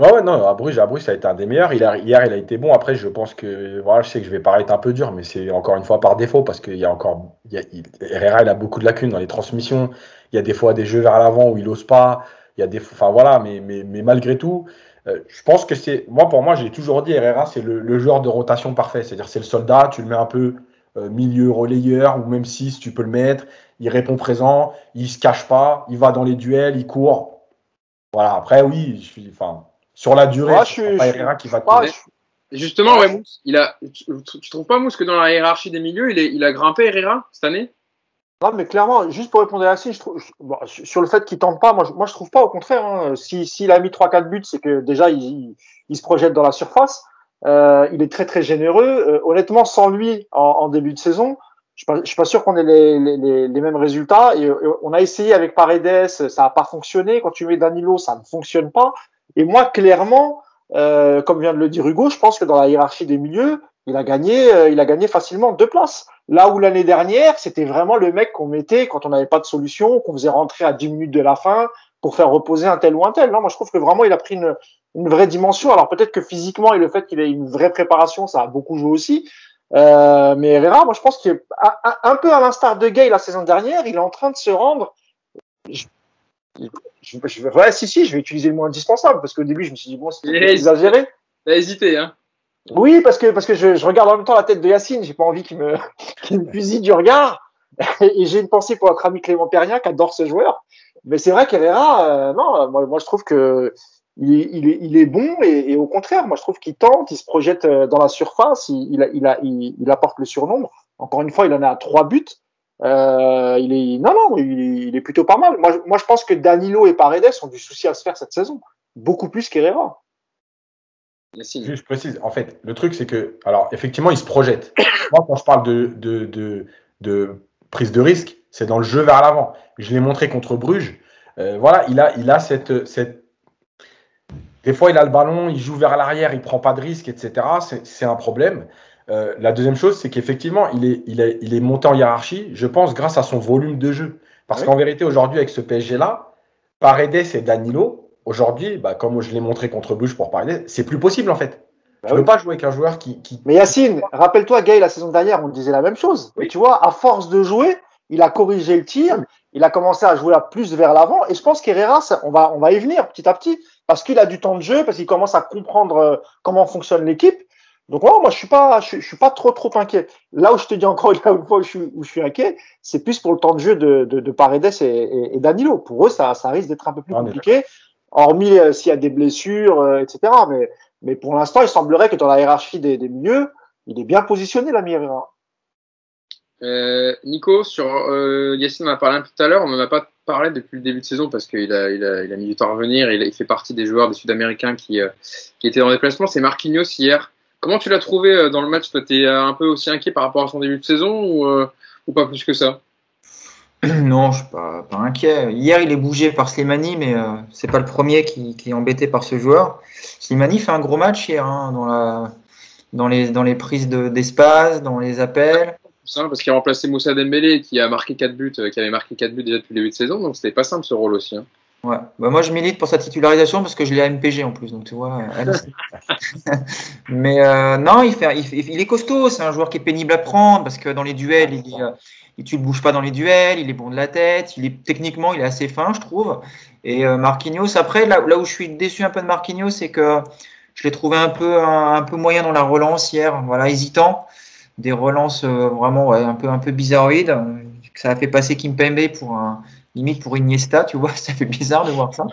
Ouais, ouais, non, à Bruges, à Bruges, ça a été un des meilleurs. Il hier, il a été bon. Après, je pense que, voilà, je sais que je vais paraître un peu dur, mais c'est encore une fois par défaut parce qu'il y a encore, il y a, il- Herrera, il a beaucoup de lacunes dans les transmissions. Il y a des fois des jeux vers l'avant où il ose pas. Il y a des, enfin voilà, mais, mais, mais malgré tout, euh, je pense que c'est, moi, pour moi, j'ai toujours dit Herrera, c'est le, le joueur de rotation parfait. C'est-à-dire, c'est le soldat, tu le mets un peu euh, milieu relayeur ou même 6, tu peux le mettre. Il répond présent, il se cache pas, il va dans les duels, il court. Voilà, après, oui, je suis, enfin, sur la durée, ce je pas je Herrera qui va te Ah, je- justement, ouais, Mousse, il a, tu, tu trouves pas, Mousse, que dans la hiérarchie des milieux, il, est, il a grimpé Herrera cette année? Non, mais clairement, juste pour répondre à Yacine, je trouve, je- bon, sur le fait qu'il tente pas, moi, je, moi, je trouve pas, au contraire. Hein, si s'il a mis 3-4 buts, c'est que déjà, il, il, il se projette dans la surface. Euh, il est très, très généreux. Euh, honnêtement, sans lui, en, en début de saison, je suis pas, je suis pas sûr qu'on ait les, les, les, les mêmes résultats. Et, on a essayé avec Paredes, ça n'a pas fonctionné. Quand tu mets Danilo, ça ne fonctionne pas. Et moi, clairement, euh, comme vient de le dire Hugo, je pense que dans la hiérarchie des milieux, il a gagné, euh, il a gagné facilement deux places. Là où l'année dernière, c'était vraiment le mec qu'on mettait quand on n'avait pas de solution, qu'on faisait rentrer à 10 minutes de la fin pour faire reposer un tel ou un tel. Non, moi je trouve que vraiment il a pris une, une vraie dimension. Alors peut-être que physiquement et le fait qu'il ait une vraie préparation, ça a beaucoup joué aussi. Euh, mais Herrera, moi je pense qu'il est un, peu à l'instar de Gay la saison dernière, il est en train de se rendre. Je, je, je- ouais, si, si, je vais utiliser le mot indispensable parce qu'au début je me suis dit bon, c'est exagéré. T'as hésité, hein Oui, parce que parce que je, je regarde en même temps la tête de Yacine, j'ai pas envie qu'il me qu'il me fusille du regard. Et j'ai une pensée pour notre ami Clément Perrien qui adore ce joueur. Mais c'est vrai qu'Herrera, euh, non, moi, moi je trouve que il est, il est, il est bon et, et au contraire, moi je trouve qu'il tente, il se projette euh, dans la surface, il, il, a- il, a, il, il apporte le surnombre. Encore une fois, il en a trois buts. Euh, il est non non, il est, plutôt pas mal. Moi, moi, je pense que Danilo et Paredes ont du souci à se faire cette saison, beaucoup plus qu'Herrera. Je précise. En fait, le truc, c'est que, alors, effectivement, il se projette. Moi, quand je parle de, de, de, de prise de risque, c'est dans le jeu vers l'avant. Je l'ai montré contre Bruges. Euh, voilà, il a, il a cette, cette. Des fois, il a le ballon, il joue vers l'arrière, il prend pas de risque, etc. C'est un problème. Euh, la deuxième chose, c'est qu'effectivement, il est, il, est, il est monté en hiérarchie, je pense, grâce à son volume de jeu. Parce qu'en vérité, aujourd'hui, avec ce PSG-là, Paredes et Danilo, aujourd'hui, bah, comme je l'ai montré contre Bruges pour Paredes, c'est plus possible en fait. Bah je ne veux pas jouer avec un joueur qui. qui... Mais Yacine, rappelle-toi, Gay, la saison dernière, on disait la même chose. Oui. tu vois, à force de jouer, il a corrigé le tir, il a commencé à jouer plus vers l'avant. Et je pense qu'Herrera, on va, on va y venir petit à petit, parce qu'il a du temps de jeu, parce qu'il commence à comprendre euh, comment fonctionne l'équipe. Donc moi, moi, je suis pas, je, suis pas trop trop inquiet. Là où je te dis encore là où je suis, où je suis inquiet, c'est plus pour le temps de jeu de, de, de Paredes et, et, Danilo. Pour eux, ça, ça risque d'être un peu plus compliqué, hormis euh, s'il y a des blessures, euh, etc. Mais, mais pour l'instant, il semblerait que dans la hiérarchie des, des milieux, il est bien positionné, la Herrera. Euh, Nico, sur euh, Yacine en a parlé un peu tout à l'heure, on n'en a pas parlé depuis le début de saison parce qu'il a, il a, il a mis du temps à revenir, il, il fait partie des joueurs des Sud-Américains qui, euh, qui étaient dans les déplacement. C'est Marquinhos hier Comment tu l'as trouvé euh, dans le match? Toi, tu es euh, un peu aussi inquiet par rapport à son début de saison ou, euh, ou pas plus que ça? Non, je suis pas, pas, inquiet. Hier, il est bougé par Slimani, mais euh, c'est pas le premier qui, qui, est embêté par ce joueur. Slimani fait un gros match hier hein, dans, la, dans, les, dans les prises d'espace, dans les appels. Simple parce qu'il a remplacé Moussa Dembélé qui a marqué 4 buts, qui avait marqué 4 buts déjà depuis le début de saison, donc c'était pas simple ce rôle aussi. Hein. Ouais. Bah moi, je milite pour sa titularisation parce que je l'ai à MPG en plus, donc tu vois. Mais euh, non, il, fait, il, il est costaud. C'est un joueur qui est pénible à prendre parce que dans les duels, il, il, tu le bouges pas dans les duels. Il est bon de la tête. Il est techniquement, il est assez fin, je trouve. Et euh, Marquinhos, après, là, là, où je suis déçu un peu de Marquinhos, c'est que je l'ai trouvé un peu un, un, peu moyen dans la relance hier. Voilà, hésitant. Des relances euh, vraiment ouais, un peu un peu bizarroïdes. Ça a fait passer Kimpembe pour un limite pour Iniesta, tu vois, ça fait bizarre de voir ça.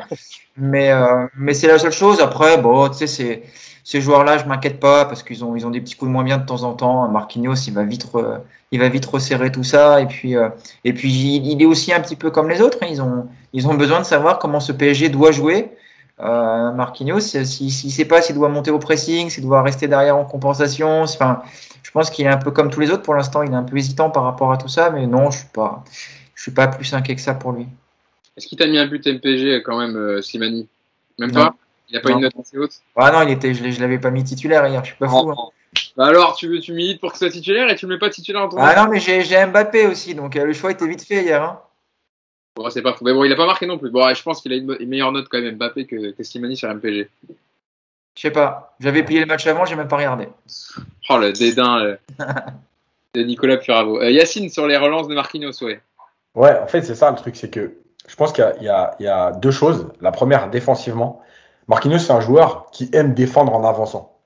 Mais, euh, mais c'est la seule chose. Après, bon, tu sais, ces joueurs-là, je m'inquiète pas parce qu'ils ont, ils ont des petits coups de moins bien de temps en temps. Marquinhos, il va vite, il va vite resserrer tout ça. Et puis, euh, et puis, il est aussi un petit peu comme les autres. Hein. Ils ont, ils ont besoin de savoir comment ce PSG doit jouer. Euh, Marquinhos, s'il si, ne sait pas s'il doit monter au pressing, s'il doit rester derrière en compensation, enfin, je pense qu'il est un peu comme tous les autres pour l'instant. Il est un peu hésitant par rapport à tout ça, mais non, je suis pas je suis pas plus inquiet que ça pour lui. Est-ce qu'il t'a mis un but MPG quand même, euh, Slimani? Même pas Il n'a pas non. une note assez haute? Ah non, il était, je ne l'avais pas mis titulaire hier, je suis pas fou. Hein. Bah alors, tu, tu milites pour que ce soit titulaire et tu ne mets pas titulaire en ton Ah non, mais j'ai Mbappé aussi, donc euh, le choix était vite fait hier. Hein. Bon, c'est pas fou. Mais bon, il n'a pas marqué non plus. Bon, je pense qu'il a une, une, meilleure note quand même Mbappé que, que Slimani sur MPG. Je sais pas. J'avais plié le match avant, j'ai même pas regardé. Oh, le dédain euh, de Nicolas Puravo. Euh, Yacine sur les relances de Marquinhos, ouais. Ouais, en fait, c'est ça le truc, c'est que je pense qu'il y, y, y, a deux choses. La première, défensivement, Marquinhos, c'est un joueur qui aime défendre en avançant.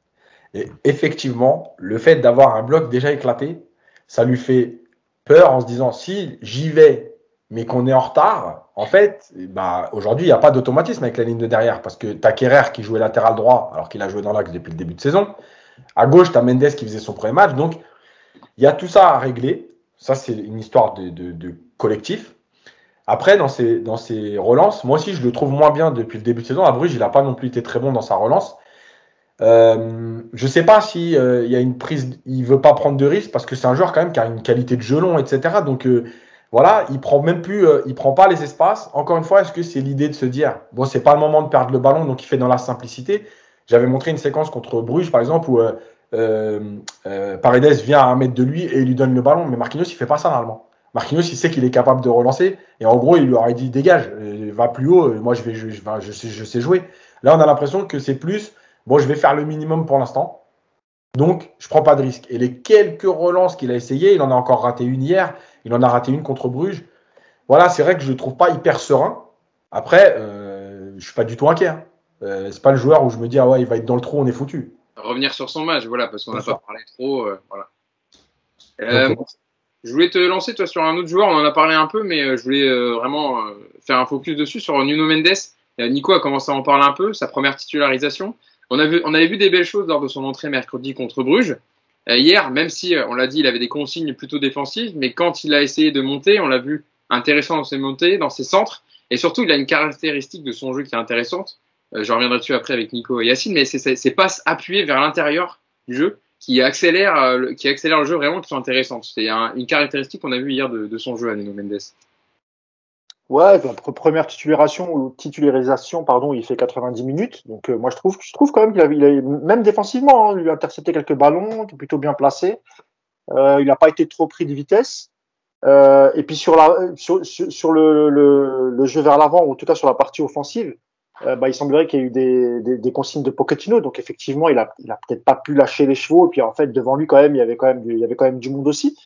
Et effectivement, le fait d'avoir un bloc déjà éclaté, ça lui fait peur en se disant si j'y vais, mais qu'on est en retard, en fait, bah, aujourd'hui, il n'y a pas d'automatisme avec la ligne de derrière parce que tu as Kerrer qui jouait latéral droit alors qu'il a joué dans l'axe depuis le début de saison. À gauche, tu as Mendes qui faisait son premier match. Donc, il y a tout ça à régler. Ça, c'est une histoire de, de, de collectif. Après, dans ses, relances, moi aussi, je le trouve moins bien depuis le début de saison. À Bruges, il n'a pas non plus été très bon dans sa relance. Euh, je ne sais pas si euh, y a une prise, il veut pas prendre de risque parce que c'est un joueur quand même qui a une qualité de gelon, etc. Donc euh, voilà, il prend même plus, euh, il prend pas les espaces. Encore une fois, est-ce que c'est l'idée de se dire bon, c'est pas le moment de perdre le ballon, donc il fait dans la simplicité? J'avais montré une séquence contre Bruges, par exemple, où Paredes vient à un mètre de lui et lui donne le ballon, mais Marquinhos il fait pas ça normalement. Marquinhos, il sait qu'il est capable de relancer. Et en gros, il lui aurait dit dégage, va plus haut, moi je, vais, je, je, je, sais, je sais jouer. Là, on a l'impression que c'est plus bon, je vais faire le minimum pour l'instant. Donc, je prends pas de risque. Et les quelques relances qu'il a essayé, il en a encore raté une hier, il en a raté une contre Bruges. Voilà, c'est vrai que je le trouve pas hyper serein. Après, euh, je suis pas du tout inquiet. Hein. Euh, c'est pas le joueur où je me dis ah ouais, il va être dans le trou, on est foutu. Revenir sur son match, voilà, parce qu'on n'a pas parlé trop, euh, voilà. Okay. Je voulais te lancer toi sur un autre joueur, on en a parlé un peu, mais euh, je voulais euh, vraiment euh, faire un focus dessus sur Nuno Mendes. Nico a commencé à en parler un peu, sa première titularisation. On, a vu, on avait vu des belles choses lors de son entrée mercredi contre Bruges. hier, même si on l'a dit, il avait des consignes plutôt défensives, mais quand il a essayé de monter, on l'a vu intéressant dans ses montées, dans ses centres, et surtout il a une caractéristique de son jeu qui est intéressante. je reviendrai dessus après avec Nico et Yacine, mais c'est ses passes appuyées vers l'intérieur du jeu qui accélère, qui accélère le jeu vraiment, qui sont intéressantes. C'est une caractéristique qu'on a vu hier de, son jeu à Nuno Mendes. Ouais, la première titularisation pardon, il fait 90 minutes. Donc euh, moi je trouve, je trouve quand même qu'il a, a, même défensivement, hein, il a intercepté quelques ballons, plutôt bien placé. Euh, il n'a pas été trop pris de vitesse. Euh, et puis sur le, le, jeu vers l'avant, ou en tout cas sur la partie offensive, euh, bah, il semblerait qu'il y ait eu des, des, des, consignes de Pochettino. Donc effectivement, il a, il a peut-être pas pu lâcher les chevaux. Et puis en fait, devant lui quand même, il y avait quand même, du, il y avait quand même du monde aussi.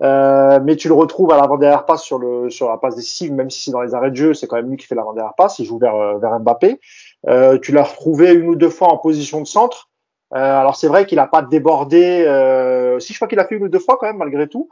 Euh, mais tu le retrouves à l'avant-dernière passe sur le sur la passe décisive, même si dans les arrêts de jeu, c'est quand même lui qui fait l'avant-dernière passe. Il joue vers euh, vers Mbappé. Euh, tu l'as retrouvé une ou deux fois en position de centre. Euh, alors c'est vrai qu'il a pas débordé. Euh, si je crois qu'il a fait une ou deux fois quand même malgré tout.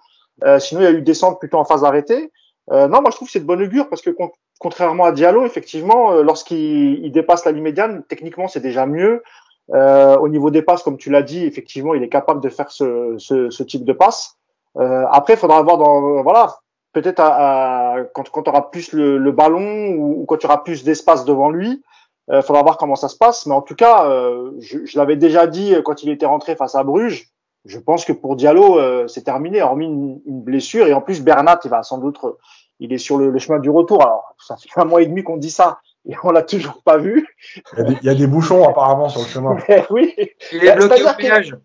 sinon il y a eu des centres plutôt en phase arrêtée. non, moi je trouve que c'est de bonne augure parce que contrairement à Diallo, effectivement, lorsqu'il dépasse la ligne médiane, techniquement c'est déjà mieux. au niveau des passes, comme tu l'as dit, effectivement, il est capable de faire ce, ce, ce type de passe. Euh, après, il faudra voir dans voilà peut-être à, à, quand, quand tu auras plus le, le ballon ou, quand tu auras plus d'espace devant lui, il euh, faudra voir comment ça se passe. Mais en tout cas, euh, je, je l'avais déjà dit quand il était rentré face à Bruges. Je pense que pour Diallo, euh, c'est terminé, hormis une, une, blessure. Et en plus, Bernat, il va sans doute, il est sur le, le chemin du retour. Alors, ça fait un mois et demi qu'on dit ça et on l'a toujours pas vu. Il y, a des, il y, a des, bouchons apparemment sur le chemin. Mais oui. Il est bloqué au péage.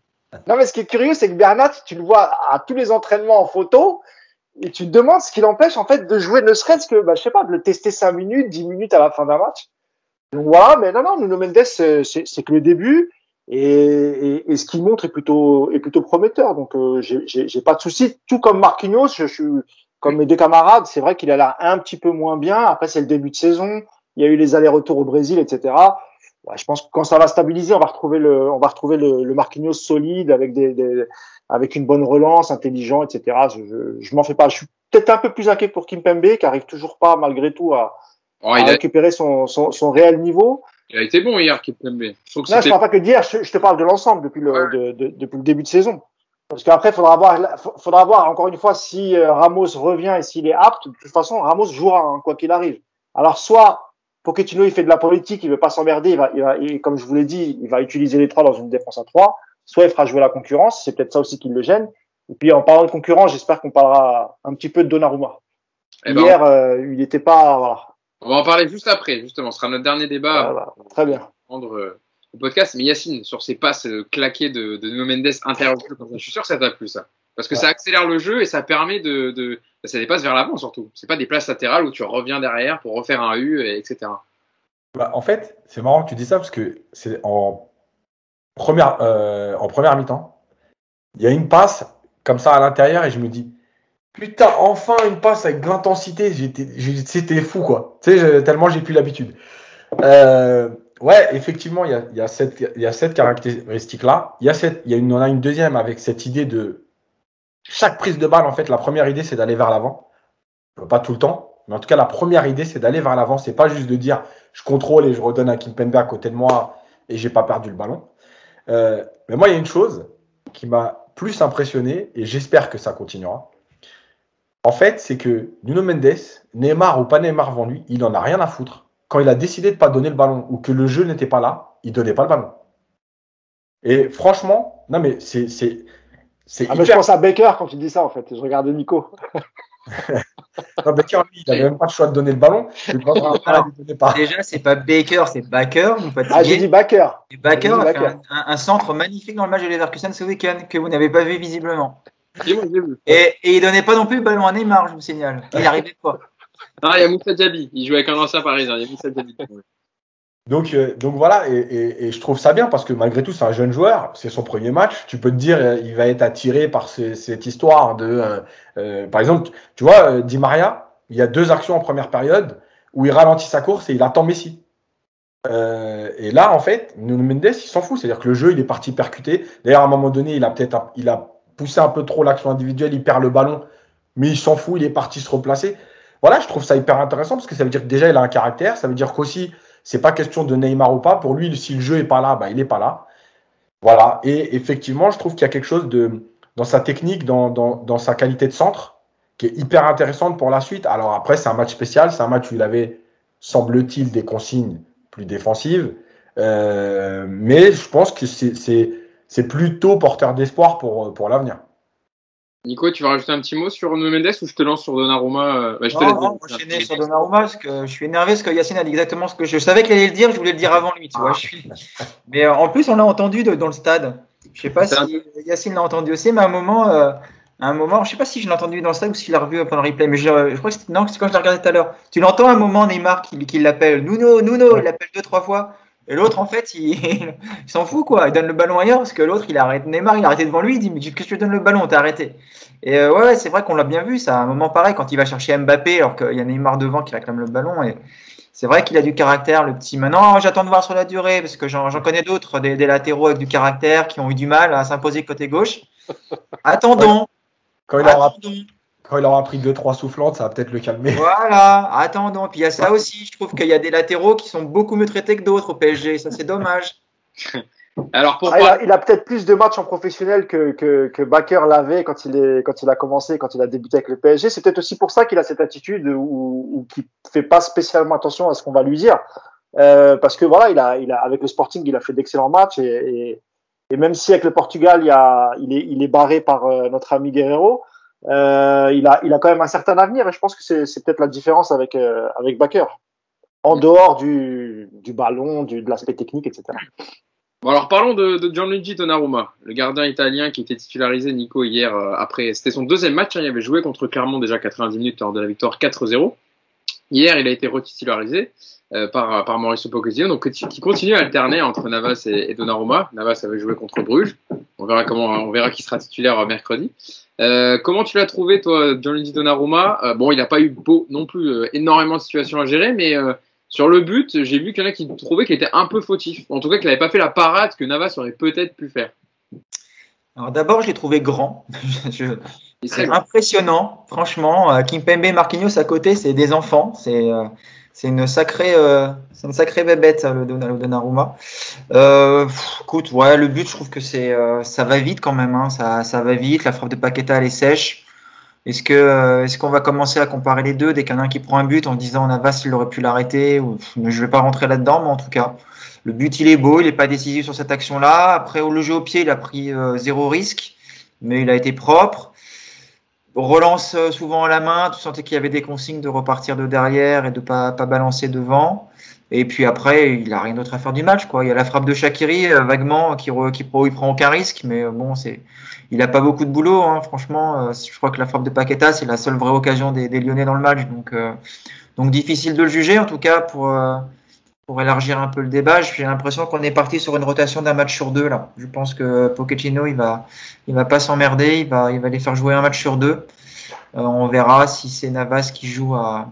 Non, mais ce qui est curieux, c'est que Bernat, tu le vois à tous les entraînements en photo, et tu te demandes ce qui l'empêche, en fait, de jouer, ne serait-ce que, bah, je sais pas, de le tester 5 minutes, 10 minutes à la fin d'un match. Donc voilà, mais non, non, Nuno Mendes, c'est que le début, et, et, et ce qu'il montre est plutôt, est plutôt prometteur. Donc, euh, j'ai pas de souci. Tout comme Marquinhos, je, suis, comme mes deux camarades, c'est vrai qu'il a l'air un petit peu moins bien. Après, c'est le début de saison. Il y a eu les allers-retours au Brésil, etc ouais, je pense que quand ça va stabiliser, on va retrouver le, on va retrouver le, le Marquinhos solide avec des, des, avec une bonne relance, intelligent, etc. Je, je, je m'en fais pas. Je suis peut-être un peu plus inquiet pour Kimpembe qui arrive toujours pas malgré tout à, oh, à récupérer a... son, son, son, réel niveau. Il a été bon hier, Kimpembe. Je non, je parle pas que d'hier. Je, je, te parle de l'ensemble depuis le, ouais. de, de, depuis le début de saison. Parce qu'après, il faudra voir, faudra voir encore une fois si euh, Ramos revient et s'il est apte. De toute façon, Ramos jouera hein, quoi qu'il arrive. Alors soit Pochettino, il fait de la politique, il veut pas s'emmerder, il va, il va, il, comme je vous l'ai dit, il va utiliser les trois dans une défense à trois. Soit il fera jouer la concurrence, c'est peut-être ça aussi qui le gêne. Et puis en parlant de concurrence, j'espère qu'on parlera un petit peu de Donnarumma. Eh ben, Hier, euh, il n'était pas. Voilà. On va en parler juste après, justement. Ce sera notre dernier débat. Voilà, très bien. Prendre le podcast. Mais Yacine, sur ces passes euh, claquées de, de Mendes intérieur, je suis sûr que ça t'a plu ça. Parce que ouais. ça accélère le jeu et ça permet de, de ça dépasse vers l'avant surtout. C'est pas des places latérales où tu reviens derrière pour refaire un U, et etc. Bah, en fait, c'est marrant que tu dis ça parce que c'est en première, euh, en première mi-temps, il y a une passe comme ça à l'intérieur et je me dis, putain, enfin une passe avec de l'intensité. C'était fou quoi. Tu sais, tellement j'ai plus l'habitude. Euh, ouais, effectivement, il y a, y a cette, cette caractéristique là. Il y a a une, on a une deuxième avec cette idée de chaque prise de balle, en fait, la première idée, c'est d'aller vers l'avant. Pas tout le temps, mais en tout cas, la première idée, c'est d'aller vers l'avant. C'est pas juste de dire je contrôle et je redonne à Kimpembe à côté de moi et j'ai pas perdu le ballon. Euh, mais moi, il y a une chose qui m'a plus impressionné et j'espère que ça continuera. En fait, c'est que Nuno Mendes, Neymar ou pas Neymar devant lui, il en a rien à foutre. Quand il a décidé de pas donner le ballon ou que le jeu n'était pas là, il donnait pas le ballon. Et franchement, non mais c'est ah, hyper... Je pense à Baker quand tu dis ça, en fait. Je regardais Nico. non, Baker, lui, il n'avait même pas le choix de donner le ballon. Alors, pas. Déjà, c'est pas Baker, c'est Baker. Ah, j'ai dit Baker. Et Baker a fait un, un, centre magnifique dans le match de Leverkusen ce week-end que vous n'avez pas vu visiblement. Et, et il donnait pas non plus le ballon à Neymar, je vous signale. Il n'arrivait pas. Non, il y a Moussa. Il jouait avec un ancien parisien. Il y a Moussa euh, donc voilà, et, je trouve ça bien parce que malgré tout, c'est un jeune joueur, c'est son premier match. Tu peux te dire, euh, il va être attiré par ce, cette histoire de, euh, par exemple, tu vois, Di Maria, il y a deux actions en première période où il ralentit sa course et il attend Messi. et là, en fait, Nuno Mendes, il s'en fout, c'est-à-dire que le jeu, il est parti percuter. D'ailleurs, à un moment donné, il a peut-être, il a poussé un peu trop l'action individuelle, il perd le ballon, mais il s'en fout, il est parti se replacer. Voilà, je trouve ça hyper intéressant parce que ça veut dire que déjà, il a un caractère, ça veut dire qu'aussi c'est pas question de Neymar ou pas. Pour lui, si le jeu est pas là, bah, il est pas là. Voilà. Et effectivement, je trouve qu'il y a quelque chose de dans sa technique, dans, dans, dans, sa qualité de centre, qui est hyper intéressante pour la suite. Alors après, c'est un match spécial, c'est un match où il avait, semble-t-il, des consignes plus défensives. Euh, mais je pense que c'est plutôt porteur d'espoir pour, pour l'avenir. Nico, tu vas rajouter un petit mot sur Nuno Mendes ou je te lance sur Donnarumma euh, bah, je te Non, non je suis né sur Donnarumma parce que je suis énervé parce que Yacine a dit exactement ce que je, savais qu'il allait le dire, je voulais le dire avant lui. Tu vois, je suis... Mais euh, en plus, on l'a entendu dans le stade. Je sais pas si Yacine l'a entendu aussi, mais à un moment, euh, à un moment, je sais pas si je l'ai entendu dans le stade ou s'il l'a revu pendant le replay, mais je, je crois que c'est non, c'est quand je l'ai regardé tout à l'heure. Tu l'entends à un moment Neymar qui, qui l'appelle Nuno, Nuno, il l'appelle deux trois fois. Et l'autre, en fait, il, il s'en fout, quoi. Il donne le ballon ailleurs parce que l'autre, il arrête. Neymar, il a arrêté devant lui. Il dit Mais qu'est-ce que tu donnes le ballon? T'as arrêté. Et euh, ouais, c'est vrai qu'on l'a bien vu. Ça, à un moment pareil, quand il va chercher Mbappé, alors qu'il y a Neymar devant qui réclame le ballon. Et c'est vrai qu'il a du caractère, le petit. Maintenant, j'attends de voir sur la durée parce que j'en connais d'autres, des, des, latéraux avec du caractère qui ont eu du mal à s'imposer côté gauche. Attendons. Quand il aura, quand il aura pris 2-3 soufflantes, ça va peut-être le calmer. Voilà, attendons. Puis il y a ça aussi. Je trouve qu'il y a des latéraux qui sont beaucoup mieux traités que d'autres au PSG. Ça, c'est dommage. Alors pourquoi ah, Il a, peut-être plus de matchs en professionnel que, que, que Baker l'avait quand il, est, quand il a commencé, quand il a débuté avec le PSG. C'est peut-être aussi pour ça qu'il a cette attitude ou, ou qu'il fait pas spécialement attention à ce qu'on va lui dire. Euh, parce que voilà, il a, il a, avec le Sporting, il a fait d'excellents matchs et, et, et, même si avec le Portugal, il, y a, il, est, il est barré par euh, notre ami Guerrero, euh, il, a, il a quand même un certain avenir et je pense que c'est peut-être la différence avec, euh, avec Baker, en dehors du, du ballon, du, de l'aspect technique, etc. Bon alors parlons de, de Gianluigi Donnarumma, le gardien italien qui était titularisé Nico hier euh, après c'était son deuxième match, hein, il avait joué contre Clermont déjà 90 minutes lors de la victoire 4-0. Hier il a été retitularisé euh, par, par Mauricio Pochettino donc qui continue à alterner entre Navas et, et, Donnarumma. Navas avait joué contre Bruges, on verra comment on verra qui sera titulaire mercredi. Euh, comment tu l'as trouvé toi Gianluigi Donnarumma? Euh, Bon il n'a pas eu beau, non plus euh, énormément de situations à gérer mais sur le but, j'ai vu qu'il y en a qui trouvaient qu'il était un peu fautif. En tout cas, qu'il n'avait pas fait la parade que Navas aurait peut-être pu faire. Alors d'abord, je l'ai trouvé grand. C'est impressionnant, franchement. Euh, Kimpembe et Marquinhos à côté, c'est des enfants. C'est euh, c'est une sacrée, euh, c'est une sacrée bébête le, Donnarumma. Euh, écoute, ouais, le but, je trouve que c'est, ça va vite quand même. Hein. Ça, ça va vite. La frappe de Paqueta, elle est sèche. Est-ce que euh, est-ce qu'on va commencer à comparer les deux dès qu'il un qui prend un but en disant Navas il aurait pu l'arrêter ou je vais pas rentrer là-dedans mais en tout cas le but il est beau il est pas décisif sur cette action là après au le jeu au pied il a pris euh, zéro risque mais il a été propre relance euh, souvent à la main tu sentais qu'il y avait des consignes de repartir de derrière et de pas pas balancer devant et puis après il a rien d'autre à faire du match quoi il y a la frappe de Shakiri vaguement qui qui, il prend aucun risque mais bon c'est il a pas beaucoup de boulot, hein, franchement. Euh, je crois que la frappe de Paqueta, c'est la seule vraie occasion des, des Lyonnais dans le match. Donc, euh, donc difficile de le juger, en tout cas, pour, euh, pour élargir un peu le débat. J'ai l'impression qu'on est parti sur une rotation d'un match sur deux. là. Je pense que Pochettino, il va, il va pas s'emmerder. Il va, il les faire jouer un match sur deux. on verra si c'est Navas qui joue à.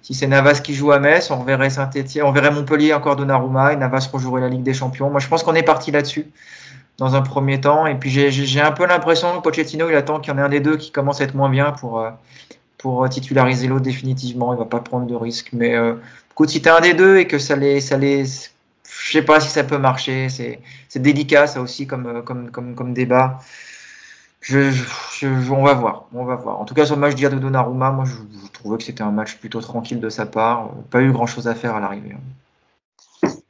Si c'est Navas qui joue à Metz, on verrait Saint-Etienne, on verrait Montpellier encore Donnarumma et Navas rejouerait la Ligue des Champions. Moi, je pense qu'on est parti là-dessus dans un premier temps. Et puis j'ai un peu l'impression que Pochettino, il attend qu'il y en ait un des deux qui commence à être moins bien pour, euh, titulariser l'autre définitivement. Il va pas prendre de risque. Mais euh, écoute, si tu un des deux et que ça les, ça les, je sais pas si ça peut marcher. C'est délicat ça aussi comme, comme, comme, comme débat. On va voir, on va voir. En tout cas, sur le match d'hier de Donnarumma, moi, je, trouvais que c'était un match plutôt tranquille de sa part. Pas eu grand chose à faire à l'arrivée.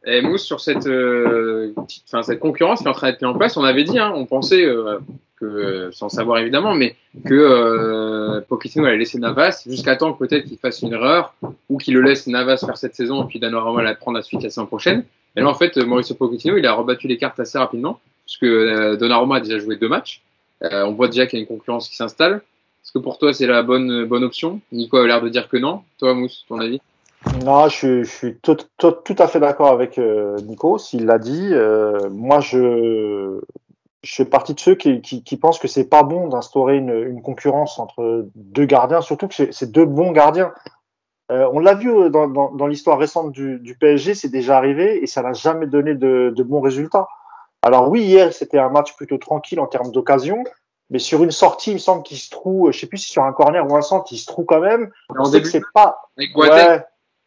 Et Mousse, sur cette, euh, enfin, cette concurrence qui est en train d'être mise en place, on avait dit, hein, on pensait, euh, que, sans savoir évidemment, mais que euh, Pochettino allait laisser Navas jusqu'à temps peut-être qu'il fasse une erreur ou qu'il le laisse Navas faire cette saison et puis Donnarumma la prendre la suite la saison prochaine. Et là, en fait, Mauricio Pochettino, il a rebattu les cartes assez rapidement puisque euh, Donnarumma a déjà joué deux matchs. Euh, on voit déjà qu'il y a une concurrence qui s'installe. Est-ce que pour toi, c'est la bonne, bonne option? Nico a l'air de dire que non. Toi, Mousse, ton avis? Non, je, je suis tout, tout, tout, à fait d'accord avec euh, Nico, s'il l'a dit. Euh, moi, je, je fais partie de ceux qui, qui, qui pensent que c'est pas bon d'instaurer une, une, concurrence entre deux gardiens, surtout que c'est deux bons gardiens. Euh, on l'a vu dans, dans, dans l'histoire récente du, du PSG, c'est déjà arrivé et ça n'a jamais donné de, de, bons résultats. Alors oui, hier c'était un match plutôt tranquille en termes d'occasion, mais sur une sortie, il me semble qu'il se trouve, je sais plus si sur un corner ou un centre, il se trouve quand même. On sait que c'est pas. Avec ouais,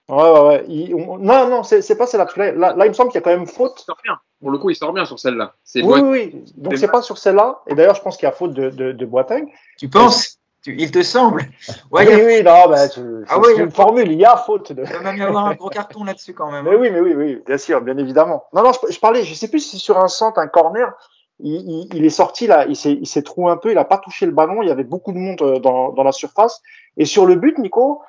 Ouais, ouais, ouais. Il- on- non, non, c'est c'est pas celle-là. Là, là, il me semble qu'il y a quand même faute. Il sort bien. Pour le coup, il sort bien sur celle-là. C'est Oui, oui, oui. Donc c'est pas sur celle-là. Et d'ailleurs, je pense qu'il y a faute de, de, de Boateng. Tu penses? Tu- Il te semble Ouais, oui, a- oui, non, bah, tu- c'est Ah il a une formule. Il y a faute de. il va même y avoir un gros carton là-dessus quand même. Mais oui, mais oui, oui, bien sûr, bien évidemment. Non, non, je, je parlais, je sais plus si c'est sur un centre, un corner, il, il, il est sorti là, il s'est, il s'est troué un peu, il a pas touché le ballon, il y avait beaucoup de monde euh, dans, dans la surface. Et sur le but, Nico,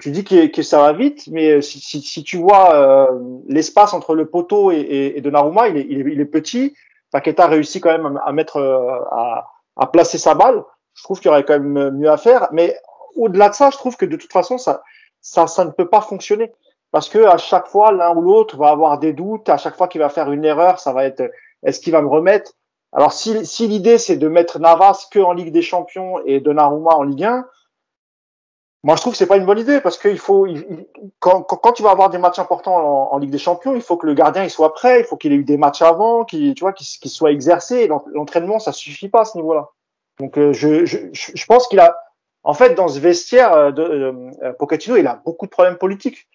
tu dis que, que ça va vite, mais si, si, si tu vois euh, l'espace entre le poteau et, et, et Donnarumma, il est, il est, il est petit. Paqueta réussit quand même à, mettre, euh, à, à placer sa balle. Je trouve qu'il y aurait quand même mieux à faire. Mais au-delà de ça, je trouve que de toute façon, ça, ça, ça ne peut pas fonctionner parce que à chaque fois l'un ou l'autre va avoir des doutes à chaque fois qu'il va faire une erreur ça va être est-ce qu'il va me remettre? Alors si, si l'idée c'est de mettre Navas que en Ligue des Champions et Donnarumma en Ligue 1 moi je trouve que c'est pas une bonne idée parce qu'il faut il- il- quand, quand, quand tu vas avoir des matchs importants en, en Ligue des Champions il faut que le gardien il soit prêt il faut qu'il ait eu des matchs avant qu'il tu vois qu'il qu'il soit exercé. L'entraînement ça suffit pas à ce niveau-là. Donc euh, je, je, je pense qu'il a en fait dans ce vestiaire euh, de euh, Pochettino il a beaucoup de problèmes politiques.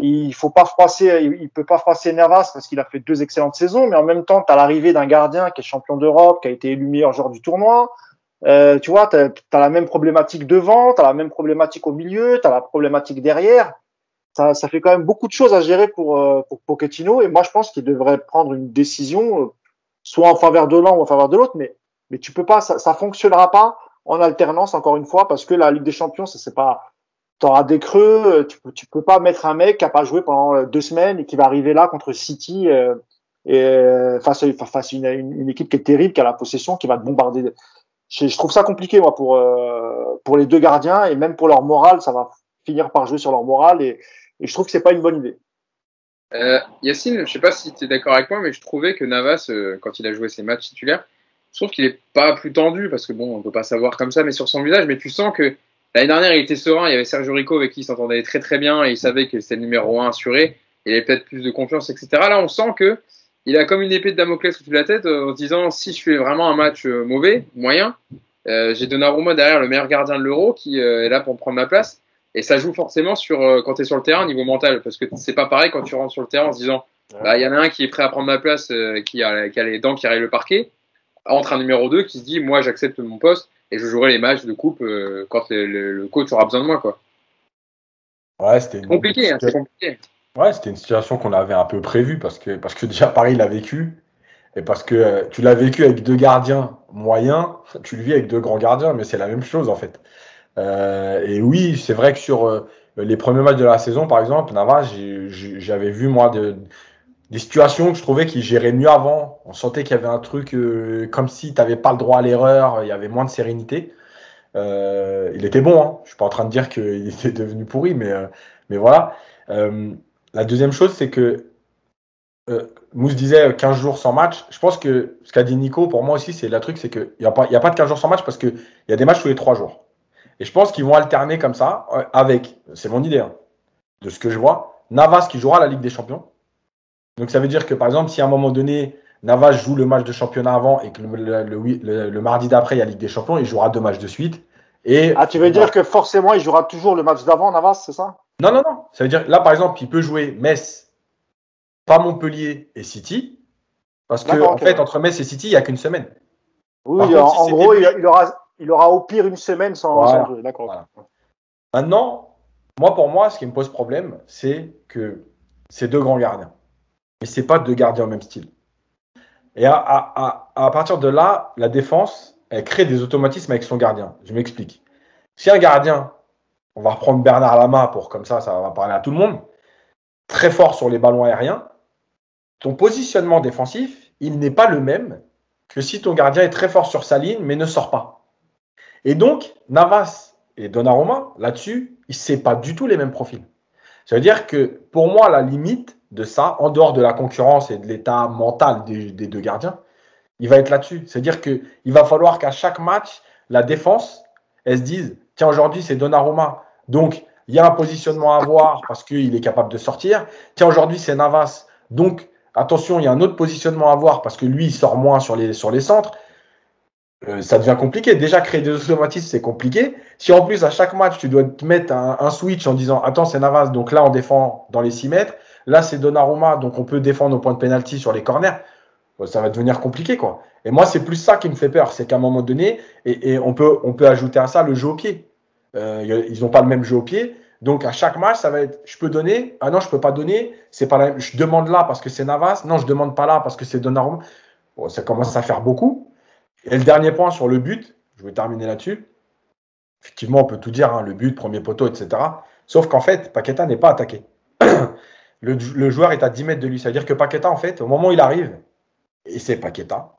Il faut pas froisser, il peut pas froisser Navas parce qu'il a fait deux excellentes saisons, mais en même temps, tu as l'arrivée d'un gardien qui est champion d'Europe, qui a été élu meilleur joueur du tournoi. Euh, tu vois, tu as, la même problématique devant, tu as la même problématique au milieu, tu as la problématique derrière. Ça, ça fait quand même beaucoup de choses à gérer pour, euh, pour Pochettino, et moi je pense qu'il devrait prendre une décision, euh, soit en faveur de l'un ou en faveur de l'autre, mais, mais tu peux pas, ça, ça fonctionnera pas en alternance, encore une fois, parce que la Ligue des Champions, ça c'est pas t'auras des creux, euh, tu peux, peux pas mettre un mec qui a pas joué pendant deux semaines et qui va arriver là contre City euh, et face face à une équipe qui est terrible, qui a la possession, qui va te bombarder. Je, trouve ça compliqué moi pour euh, pour les deux gardiens et même pour leur morale, ça va finir par jouer sur leur morale et, et je trouve que c'est pas une bonne idée. Euh, Yacine, je sais pas si tu es d'accord avec moi, mais je trouvais que Navas, euh, quand il a joué ses matchs titulaires, je trouve qu'il est pas plus tendu parce que bon, on peut pas savoir comme ça, mais sur son visage, mais tu sens que l'année dernière il était serein, il y avait Sergio Rico avec qui il s'entendait très très bien et il savait que c'était le numéro un assuré, il avait peut-être plus de confiance, etc. Là, on sent que il a comme une épée de Damoclès au-dessus de la tête euh, en se disant si je fais vraiment un match euh, mauvais, moyen, euh, j'ai Donnarumma derrière le meilleur gardien de l'Euro qui euh, est là pour prendre ma place. Et ça joue forcément sur euh, quand tu es sur le terrain niveau mental parce que c'est pas pareil quand tu rentres sur le terrain en se disant bah il y en a un qui est prêt à prendre ma place euh, qui, a, qui a les dents qui rayent le parquet entre un numéro 2 qui se dit moi j'accepte mon poste et je jouerai les matchs de coupe euh, quand le, le, le, coach aura besoin de moi quoi. Ouais, c'était compliqué, hein, compliqué. Ouais, c'était une situation qu'on avait un peu prévue parce que parce que déjà Paris l'a vécu et parce que euh, tu l'as vécu avec deux gardiens moyens, tu le vis avec deux grands gardiens, mais c'est la même chose en fait. Euh, et oui, c'est vrai que sur euh, les premiers matchs de la saison, par exemple, Navas, j'avais vu moi de, des situations que je trouvais qu'il gérait mieux avant. On sentait qu'il y avait un truc comme si tu n'avais pas le droit à l'erreur, il y avait moins de sérénité. Il était bon, hein. je suis pas en train de dire qu'il était devenu pourri, mais, mais voilà. La deuxième chose, c'est que Mousse disait 15 jours sans match. Je pense que ce qu'a dit Nico, pour moi aussi, c'est le truc, c'est qu'il n'y a, pas, de 15 jours sans match parce qu'il y a des matchs tous les 3 jours. Et je pense qu'ils vont alterner comme ça avec, c'est mon idée, hein, de ce que je vois, Navas qui jouera la Ligue des Champions. Donc ça veut dire que par exemple, si à un moment donné, Navas joue le match de championnat avant et que le mardi d'après, il y a Ligue des Champions, il jouera deux matchs de suite. Et, ah, tu veux dire que forcément, il jouera toujours le match d'avant, Navas, c'est ça? Non, non, non. Ça veut dire, là, par exemple, il peut jouer Metz, pas Montpellier et City. Parce que, en okay. fait, entre Metz et City, il n'y a qu'une semaine. Oui, contre, en, si en gros, il, il, aura, il aura au pire une semaine sans, voilà. sans. D'accord. Voilà. Maintenant, moi, pour moi, ce qui me pose problème, c'est que c'est deux grands gardiens. Mais c'est pas deux gardiens au même style. Et à, à, à, à, partir de là, la défense, elle crée des automatismes avec son gardien. Je m'explique. Si un gardien, on va reprendre Bernard Lama pour comme ça, ça va parler à tout le monde, très fort sur les ballons aériens, ton positionnement défensif, il n'est pas le même que si ton gardien est très fort sur sa ligne mais ne sort pas. Et donc, Navas et Donnarumma, là-dessus, c'est pas du tout les mêmes profils. Ça veut dire que pour moi, la limite de ça, en dehors de la concurrence et de l'état mental des, des, deux gardiens, il va être là-dessus. C'est-à-dire qu'il va falloir qu'à chaque match, la défense, elle se dise, tiens, aujourd'hui, c'est Donnarumma. Donc, il y a un positionnement à avoir parce qu'il est capable de sortir. Tiens, aujourd'hui, c'est Navas. Donc, attention, il y a un autre positionnement à avoir parce que lui, il sort moins sur les, centres. euh, ça devient compliqué. Déjà, créer des automatismes, c'est compliqué. Si en plus, à chaque match, tu dois te mettre un, switch en disant Attends, c'est Navas, donc là, on défend dans les 6 mètres. Là, c'est Donnarumma, donc on peut défendre au point de pénalty sur les corners. Ça va devenir compliqué, quoi. Et moi, c'est plus ça qui me fait peur. C'est qu'à un moment donné, et, on, peut, on peut ajouter à ça le jeu au pied. Euh, ils n'ont pas le même jeu au pied. Donc, à chaque match, ça va être je peux donner. Ah non, je peux pas donner. C'est pas Je demande là parce que c'est Navas. Non, je demande pas là parce que c'est Donnarumma. Bon, ça commence à faire beaucoup. Et le dernier point sur le but, je vais terminer là-dessus. Effectivement, on peut tout dire, hein, le but, premier poteau, etc. Sauf qu'en fait, Paqueta n'est pas attaqué. le, joueur est à 10 mètres de lui. C'est-à-dire que Paqueta, en fait, au moment où il arrive, et c'est Paqueta,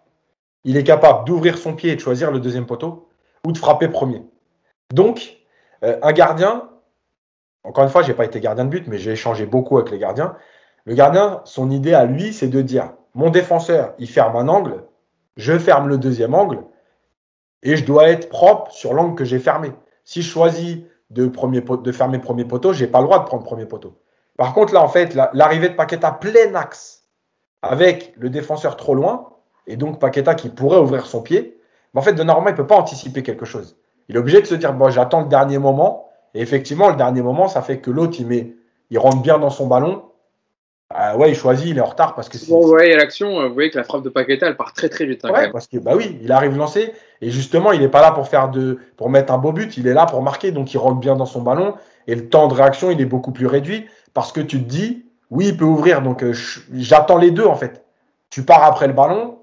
il est capable d'ouvrir son pied et de choisir le deuxième poteau ou de frapper premier. Donc, euh, un gardien, encore une fois, je n'ai pas été gardien de but, mais j'ai échangé beaucoup avec les gardiens. Le gardien, son idée à lui, c'est de dire mon défenseur, il ferme un angle, je ferme le deuxième angle et je dois être propre sur l'angle que j'ai fermé. Si je choisis de, premier, de fermer premier poteau, je n'ai pas le droit de prendre premier poteau. Par contre, là, en fait, l'arrivée de Paqueta plein axe avec le défenseur trop loin, et donc Paqueta qui pourrait ouvrir son pied, mais en fait, de normal, il ne peut pas anticiper quelque chose. Il est obligé de se dire, bon, j'attends le dernier moment, et effectivement, le dernier moment, ça fait que l'autre, il, met, il rentre bien dans son ballon, ah ouais, il choisit, il est en retard parce que c'est. Bon, ouais, l'action, euh, vous voyez que la frappe de Paqueta, elle part très très vite. Hein, ouais, parce que bah oui, il arrive lancé. Et justement, il n'est pas là pour faire de, pour mettre un beau but, il est là pour marquer, donc il rentre bien dans son ballon. Et le temps de réaction, il est beaucoup plus réduit. Parce que tu te dis, oui, il peut ouvrir, donc euh, j'attends les deux en fait. Tu pars après le ballon.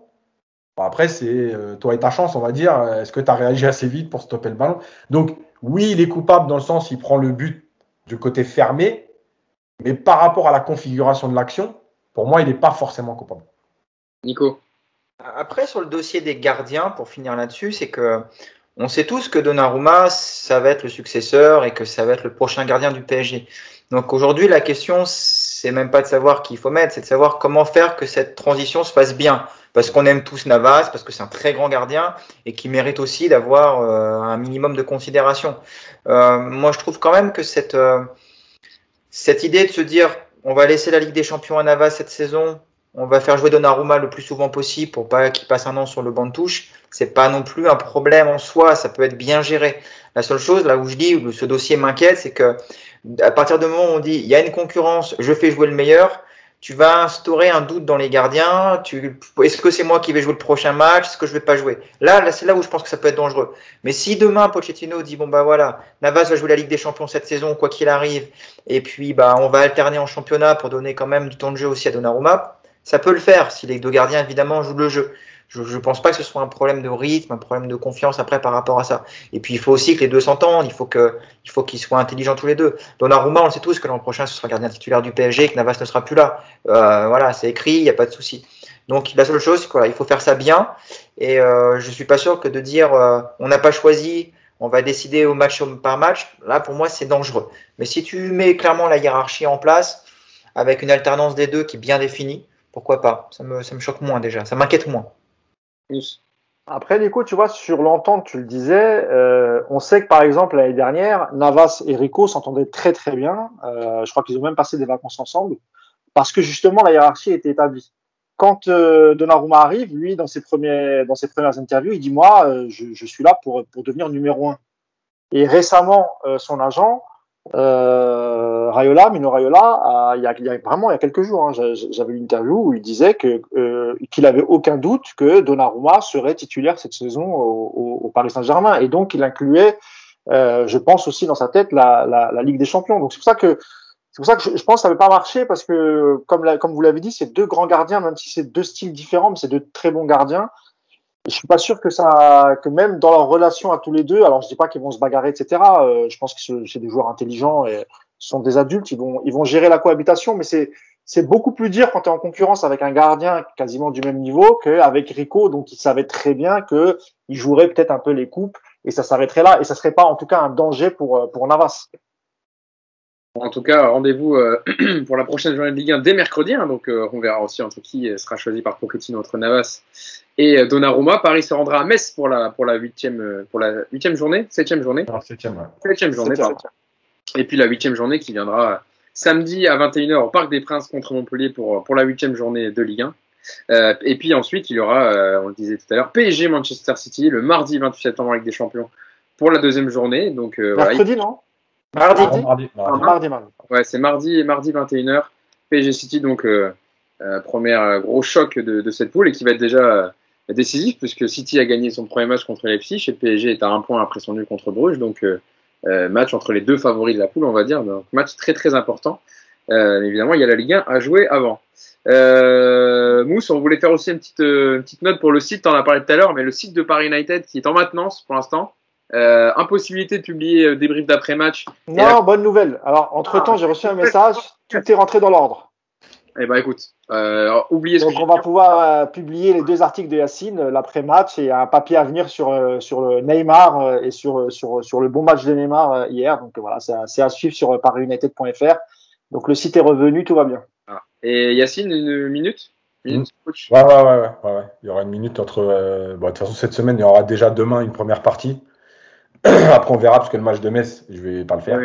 Bon, après, c'est euh, toi et ta chance, on va dire. Est-ce que tu as réagi assez vite pour stopper le ballon? Donc, oui, il est coupable dans le sens, il prend le but du côté fermé, mais par rapport à la configuration de l'action, pour moi, il n'est pas forcément coupable. Nico? Après, sur le dossier des gardiens, pour finir là-dessus, c'est que on sait tous que Donnarumma, ça va être le successeur et que ça va être le prochain gardien du PSG. Donc aujourd'hui, la question, c'est même pas de savoir qui il faut mettre, c'est de savoir comment faire que cette transition se passe bien. Parce qu'on aime tous Navas, parce que c'est un très grand gardien et qui mérite aussi d'avoir euh, un minimum de considération. Euh, moi, je trouve quand même que cette, euh, cette idée de se dire on va laisser la Ligue des Champions à Navas cette saison, on va faire jouer Donnarumma le plus souvent possible pour pas qu'il passe un an sur le banc de touche, c'est pas non plus un problème en soi, ça peut être bien géré. La seule chose là où je dis où ce dossier m'inquiète, c'est que à partir du moment où on dit il y a une concurrence, je fais jouer le meilleur, tu vas instaurer un doute dans les gardiens. Tu, est-ce que c'est moi qui vais jouer le prochain match Est-ce que je vais pas jouer? Là, là c'est là où je pense que ça peut être dangereux. Mais si demain Pochettino dit bon bah voilà, Navas va jouer la Ligue des Champions cette saison, quoi qu'il arrive, et puis bah on va alterner en championnat pour donner quand même du temps de jeu aussi à Donnarumma, ça peut le faire si les deux gardiens évidemment jouent le jeu. Je ne pense pas que ce soit un problème de rythme, un problème de confiance après par rapport à ça. Et puis il faut aussi que les deux s'entendent, il faut que, il qu'ils soient intelligents tous les deux. Donnarumma, on sait tous que l'an prochain ce sera gardien titulaire du PSG, que Navas ne sera plus là. Euh, voilà, c'est écrit, il n'y a pas de souci. Donc la seule chose, c'est qu'il faut faire ça bien. Et euh, je suis pas sûr que de dire euh, on n'a pas choisi, on va décider au match par match. Là, pour moi, c'est dangereux. Mais si tu mets clairement la hiérarchie en place avec une alternance des deux qui est bien définie, pourquoi pas? Ça me, ça me choque moins déjà, ça m'inquiète moins. Après, Nico, tu vois, sur l'entente, tu le disais, euh, on sait que par exemple l'année dernière, Navas et Rico s'entendaient très très bien. Euh, je crois qu'ils ont même passé des vacances ensemble parce que justement la hiérarchie était établie. Quand euh, Donnarumma arrive, lui, dans ses premiers, dans ses premières interviews, il dit moi, euh, je, je, suis là pour pour devenir numéro un. Et récemment, euh, son agent euh, Rayola, Mino Rayola, il, y a, vraiment il y a quelques jours, hein, j'avais une interview où il disait euh, qu'il avait aucun doute que Donnarumma serait titulaire cette saison au, Paris Saint-Germain, et donc il incluait, euh, je pense aussi dans sa tête la, Ligue des Champions. Donc c'est pour ça que c'est pour ça que je, pense que ça n'avait pas marché parce que comme comme vous l'avez dit, c'est deux grands gardiens, même si c'est deux styles différents, mais c'est deux très bons gardiens je suis pas sûr que ça, que même dans leur relation à tous les deux, alors je dis pas qu'ils vont se bagarrer, etc. Euh, je pense que c'est des joueurs intelligents et sont des adultes, ils vont, ils vont gérer la cohabitation, mais c'est, c'est beaucoup plus dur quand tu es en concurrence avec un gardien quasiment du même niveau qu'avec Rico, donc il savait très bien que il jouerait peut-être un peu les coupes et ça s'arrêterait là et ça serait pas en tout cas un danger pour euh, pour Navas. En tout cas, rendez-vous euh, pour la prochaine journée de Ligue 1 dès mercredi. Hein, donc, on verra aussi entre qui sera choisi par Pochettino entre Navas et euh, Donnarumma. Paris se rendra à Metz pour la pour la huitième euh, pour la huitième journée, septième journée. Non, septième, septième journée. Pardon. Et puis la huitième journée qui viendra samedi à 21h au Parc des Princes contre Montpellier pour pour la huitième journée de Ligue 1. et puis ensuite, il y aura, on le disait tout à l'heure, PSG Manchester City le mardi 28 septembre avec des champions pour la deuxième journée. Donc, Mercredi, non? Mardi. Mardi, mardi. mardi, Ouais, c'est mardi et mardi 21h. PSG City, donc premier gros choc de, de, cette poule et qui va être déjà décisif puisque City a gagné son premier match contre Leipzig et PSG est à un point après son nul contre Bruges. Donc, euh, match entre les deux favoris de la poule, on va dire. Donc, match très très important. Euh, évidemment, il y a la Ligue 1 à jouer avant. Euh, Mousse, on voulait faire aussi une petite, une petite note pour le site, on en as parlé tout à l'heure, mais le site de Paris United qui est en maintenance pour l'instant. Euh, impossibilité de publier des briefs d'après-match. Non, bonne nouvelle. Alors, entre-temps, ah, j'ai reçu un message, tout est rentré dans l'ordre. Eh ben écoute, euh, oubliez ce Donc on va pouvoir euh, publier les deux articles de Yacine, euh, l'après-match et un papier à venir sur euh, sur le Neymar et sur sur sur le bon match de Neymar hier. Donc voilà, c'est à suivre sur pariunited.fr. Donc le site est revenu, tout va bien. Ah. Et Yacine, une minute, mmh. ouais, ouais, ouais, ouais, Il y aura une minute entre. bon, de toute façon, cette semaine, il y aura déjà demain une première partie. Après, on verra parce que le match de Metz, je vais pas le faire.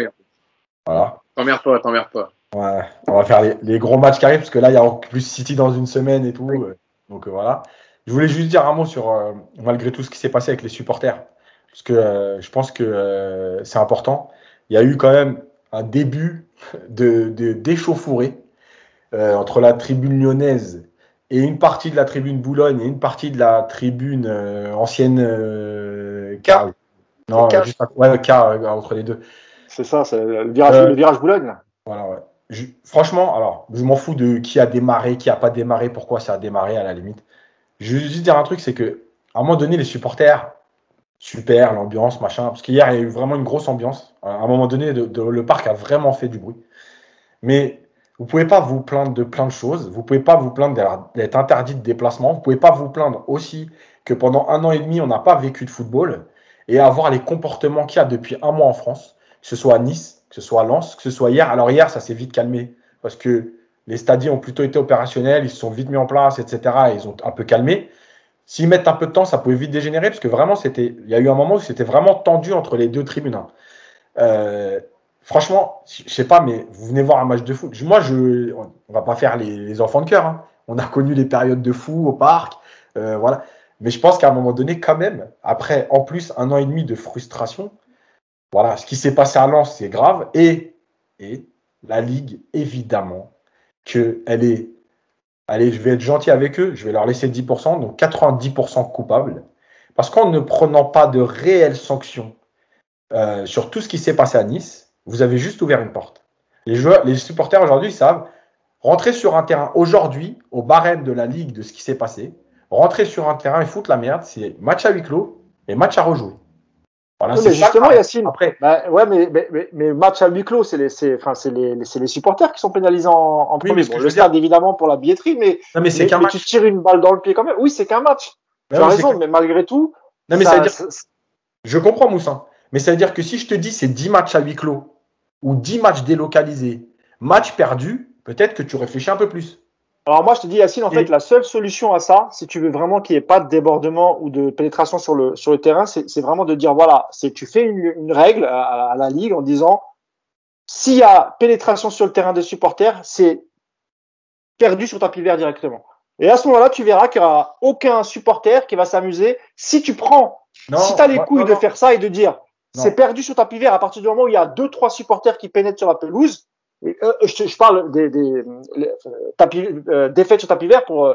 Voilà. T'emmerdes pas, t'emmerdes pas. Ouais, on va faire les, gros matchs qui arrivent parce que là, il y a en plus City dans une semaine et tout. Euh, donc euh, voilà. Je voulais juste dire un mot sur, euh, malgré tout ce qui s'est passé avec les supporters, parce que je pense que c'est important. Il y a eu quand même un début de, d'échauffourée entre la tribune lyonnaise et une partie de la tribune Boulogne et une partie de la tribune ancienne Car. Non, juste ouais, Car entre les deux. C'est ça, c'est le virage, le virage Boulogne. Voilà, ouais franchement, alors, je m'en fous de qui a démarré, qui a pas démarré, pourquoi ça a démarré à la limite. Je veux juste dire un truc, c'est que à un moment donné, les supporters, super, l'ambiance, machin, parce qu'hier, il y a eu vraiment une grosse ambiance. À un moment donné, le parc a vraiment fait du bruit. Mais vous pouvez pas vous plaindre de plein de choses. Vous pouvez pas vous plaindre d'être interdit de déplacement. Vous pouvez pas vous plaindre aussi que pendant un an et demi, on n'a pas vécu de football et avoir les comportements qu'il y a depuis un mois en France, que ce soit à Nice, que ce soit à Lens, que ce soit hier. Alors hier, ça s'est vite calmé parce que les stadiers ont plutôt été opérationnels, ils se sont vite mis en place, etc. Et ils ont un peu calmé. S'ils mettent un peu de temps, ça pouvait vite dégénérer parce que vraiment, il y a eu un moment où c'était vraiment tendu entre les deux tribunes. Hein. Euh, franchement, je sais pas, mais vous venez voir un match de foot. Moi, je, on va pas faire les, enfants de cœur. Hein. On a connu les périodes de fou au parc, euh, voilà. Mais je pense qu'à un moment donné, quand même, après en plus un an et demi de frustration, voilà, ce qui s'est passé à Lens, c'est grave. Et, et la Ligue, évidemment, qu'elle est. Allez, je vais être gentil avec eux, je vais leur laisser 10%, donc 90% coupables. Parce qu'en ne prenant pas de réelles sanctions euh, sur tout ce qui s'est passé à Nice, vous avez juste ouvert une porte. Les, joueurs, les supporters aujourd'hui savent rentrer sur un terrain aujourd'hui, au barème de la Ligue de ce qui s'est passé, rentrer sur un terrain et foutre la merde, c'est match à huis clos et match à rejouer mais justement, Yacine, après. Bah, ouais, mais, mais, mais, match à huis clos, c'est les, enfin, les, les, supporters qui sont pénalisés en, en premier. le stade, évidemment, pour la billetterie, mais, non, mais, qu'un tu tires une balle dans le pied quand même. Oui, c'est qu'un match. tu as raison, mais malgré tout. Non, mais ça, veut dire. Je comprends, Moussin. Mais ça veut dire que si je te dis c'est 10 matchs à huis clos ou 10 matchs délocalisés, match perdu, peut-être que tu réfléchis un peu plus. Alors moi, je te dis, Yacine, en fait, la seule solution à ça, si tu veux vraiment qu'il n'y ait pas de débordement ou de pénétration sur le, sur le terrain, c'est vraiment de dire, voilà, c'est tu fais une, une règle à, la Ligue en disant, s'il y a pénétration sur le terrain des supporters, c'est perdu sur tapis vert directement. Et à ce moment-là, tu verras qu'il n'y aura aucun supporter qui va s'amuser. Si tu prends, si tu as les couilles de faire ça et de dire, c'est perdu sur tapis vert à partir du moment où il y a deux, trois supporters qui pénètrent sur la pelouse, euh, je, je, parle des, des euh, tapis, euh, défaites sur tapis vert pour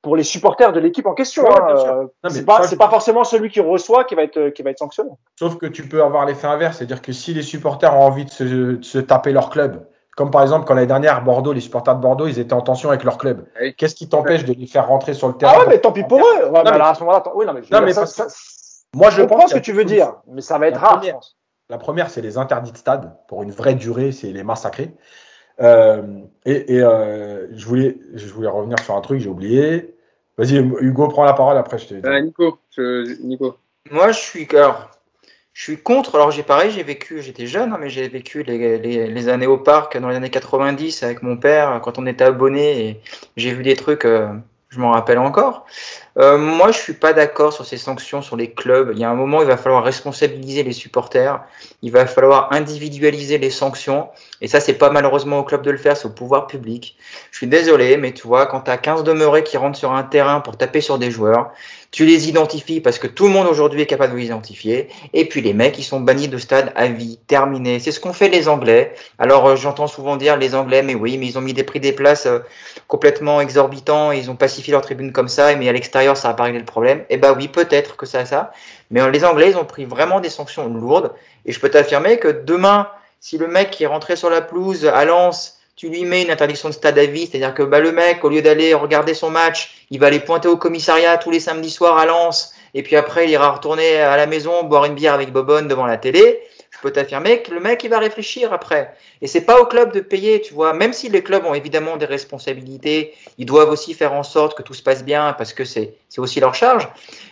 pour les supporters de l'équipe en question. Hein. c'est pas, pas, forcément celui qui reçoit qui va être qui va être sanctionné. Sauf que tu peux avoir l'effet inverse, c'est-à-dire que si les supporters ont envie de se, de se, taper leur club, comme par exemple quand l'année dernière Bordeaux, les supporters de Bordeaux, ils étaient en tension avec leur club. Qu'est-ce qui t'empêche de les faire rentrer sur le terrain Ah ouais, mais tant pis pour eux. Ouais, non, mais... à ce moment-là, oui, non, mais, non, mais ça, ça, moi je comprends ce que tu veux dire, mais ça va être rare. La première, c'est les interdits de stade pour une vraie durée, c'est les massacrer. Euh, et, euh, je, voulais, je voulais revenir sur un truc, j'ai oublié. Vas-y, Hugo, prends la parole après. Je te... Euh, Nico, Nico. Moi, je suis, alors, je suis contre. Alors, j'ai pareil, j'ai vécu, j'étais jeune, hein, mais j'ai vécu les, les, les, années au parc dans les années 90 avec mon père quand on était abonné et j'ai vu des trucs je m'en rappelle encore. Euh, moi, je suis pas d'accord sur ces sanctions sur les clubs. Il y a un moment, il va falloir responsabiliser les supporters. Il va falloir individualiser les sanctions. Et ça, c'est pas malheureusement au club de le faire, c'est au pouvoir public. Je suis désolé, mais tu vois, quand tu as 15 demeurés qui rentrent sur un terrain pour taper sur des joueurs, tu les identifies parce que tout le monde aujourd'hui est capable de les identifier. Et puis les mecs, ils sont bannis de stade à vie, terminé. C'est ce qu'ont fait les Anglais. Alors euh, j'entends souvent dire les Anglais, mais oui, mais ils ont mis des prix des places euh, complètement exorbitants. Ils ont pacifié leur tribune comme ça, mais à l'extérieur, ça a pas réglé le problème. Eh ben oui, peut-être que ça a ça. Mais euh, les Anglais, ils ont pris vraiment des sanctions lourdes. Et je peux t'affirmer que demain, si le mec qui est rentré sur la pelouse à Lens tu lui mets une interdiction de stade à vie, c'est-à-dire que bah, le mec, au lieu d'aller regarder son match, il va aller pointer au commissariat tous les samedis soirs à Lens, et puis après il ira retourner à la maison boire une bière avec Bobonne devant la télé. Peux t'affirmer que le mec il va réfléchir après. Et c'est pas au club de payer, tu vois. Même si les clubs ont évidemment des responsabilités, ils doivent aussi faire en sorte que tout se passe bien parce que c'est aussi leur charge.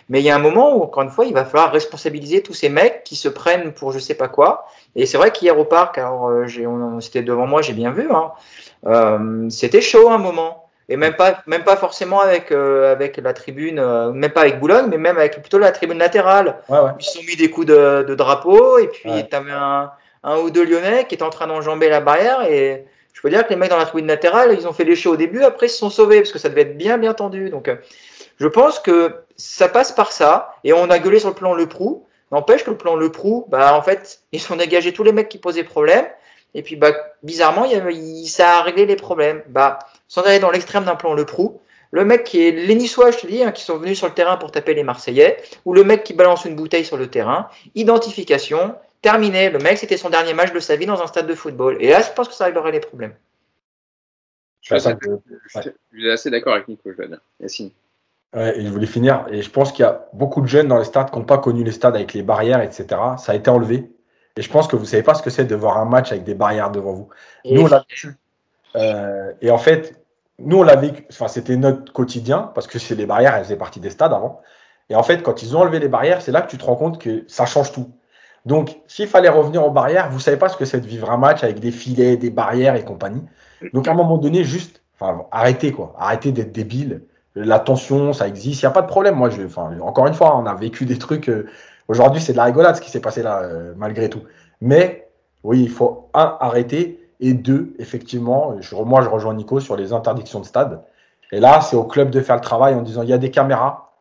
Mais il y a un moment où, encore une fois, il va falloir responsabiliser tous ces mecs qui se prennent pour je sais pas quoi. Et c'est vrai qu'hier au parc, alors euh, c'était devant moi, j'ai bien vu, hein, euh, c'était chaud un moment. Et même pas, même pas forcément avec, euh, avec la tribune, euh, même pas avec Boulogne, mais même avec plutôt la tribune latérale. Ouais, ouais. Ils se sont mis des coups de, de drapeau, et puis tu avais un, un ou deux Lyonnais qui étaient en train d'enjamber la barrière. Et je peux dire que les mecs dans la tribune latérale, ils ont fait les shows au début, après ils se sont sauvés, parce que ça devait être bien, bien tendu. Donc je pense que ça passe par ça, et on a gueulé sur le plan Le Prou. N'empêche que le plan Le Prou, bah, en fait, ils sont dégagés tous les mecs qui posaient problème. Et puis, bah, bizarrement, il, il, ça a réglé les problèmes. Bah, sans aller dans l'extrême d'un plan Le Prou, le mec qui est les Niçois, je te dis, hein, qui sont venus sur le terrain pour taper les Marseillais, ou le mec qui balance une bouteille sur le terrain, identification, terminé. Le mec, c'était son dernier match de sa vie dans un stade de football. Et là, je pense que ça réglerait les problèmes. Je suis assez, ouais. assez d'accord avec Nico, je dois dire. Yacine. Ouais, et je voulais finir. Et je pense qu'il y a beaucoup de jeunes dans les stades qui n'ont pas connu les stades avec les barrières, etc. Ça a été enlevé. Et je pense que vous savez pas ce que c'est de voir un match avec des barrières devant vous. Nous, on l'a vécu. Euh, et en fait, nous, on l'a vécu. Enfin, c'était notre quotidien parce que c'est les barrières, elles faisaient partie des stades avant. Et en fait, quand ils ont enlevé les barrières, c'est là que tu te rends compte que ça change tout. Donc, s'il fallait revenir aux barrières, vous savez pas ce que c'est de vivre un match avec des filets, des barrières et compagnie. Donc, à un moment donné, juste, enfin, arrêtez quoi. Arrêtez d'être débile la tension, ça existe, il n'y a pas de problème. Moi, je, enfin, encore une fois, on a vécu des trucs. Euh, Aujourd'hui, c'est de la rigolade ce qui s'est passé là, euh, malgré tout. Mais oui, il faut un arrêter et deux, effectivement, je, moi, je rejoins Nico sur les interdictions de stade. Et là, c'est au club de faire le travail en disant il y a des caméras,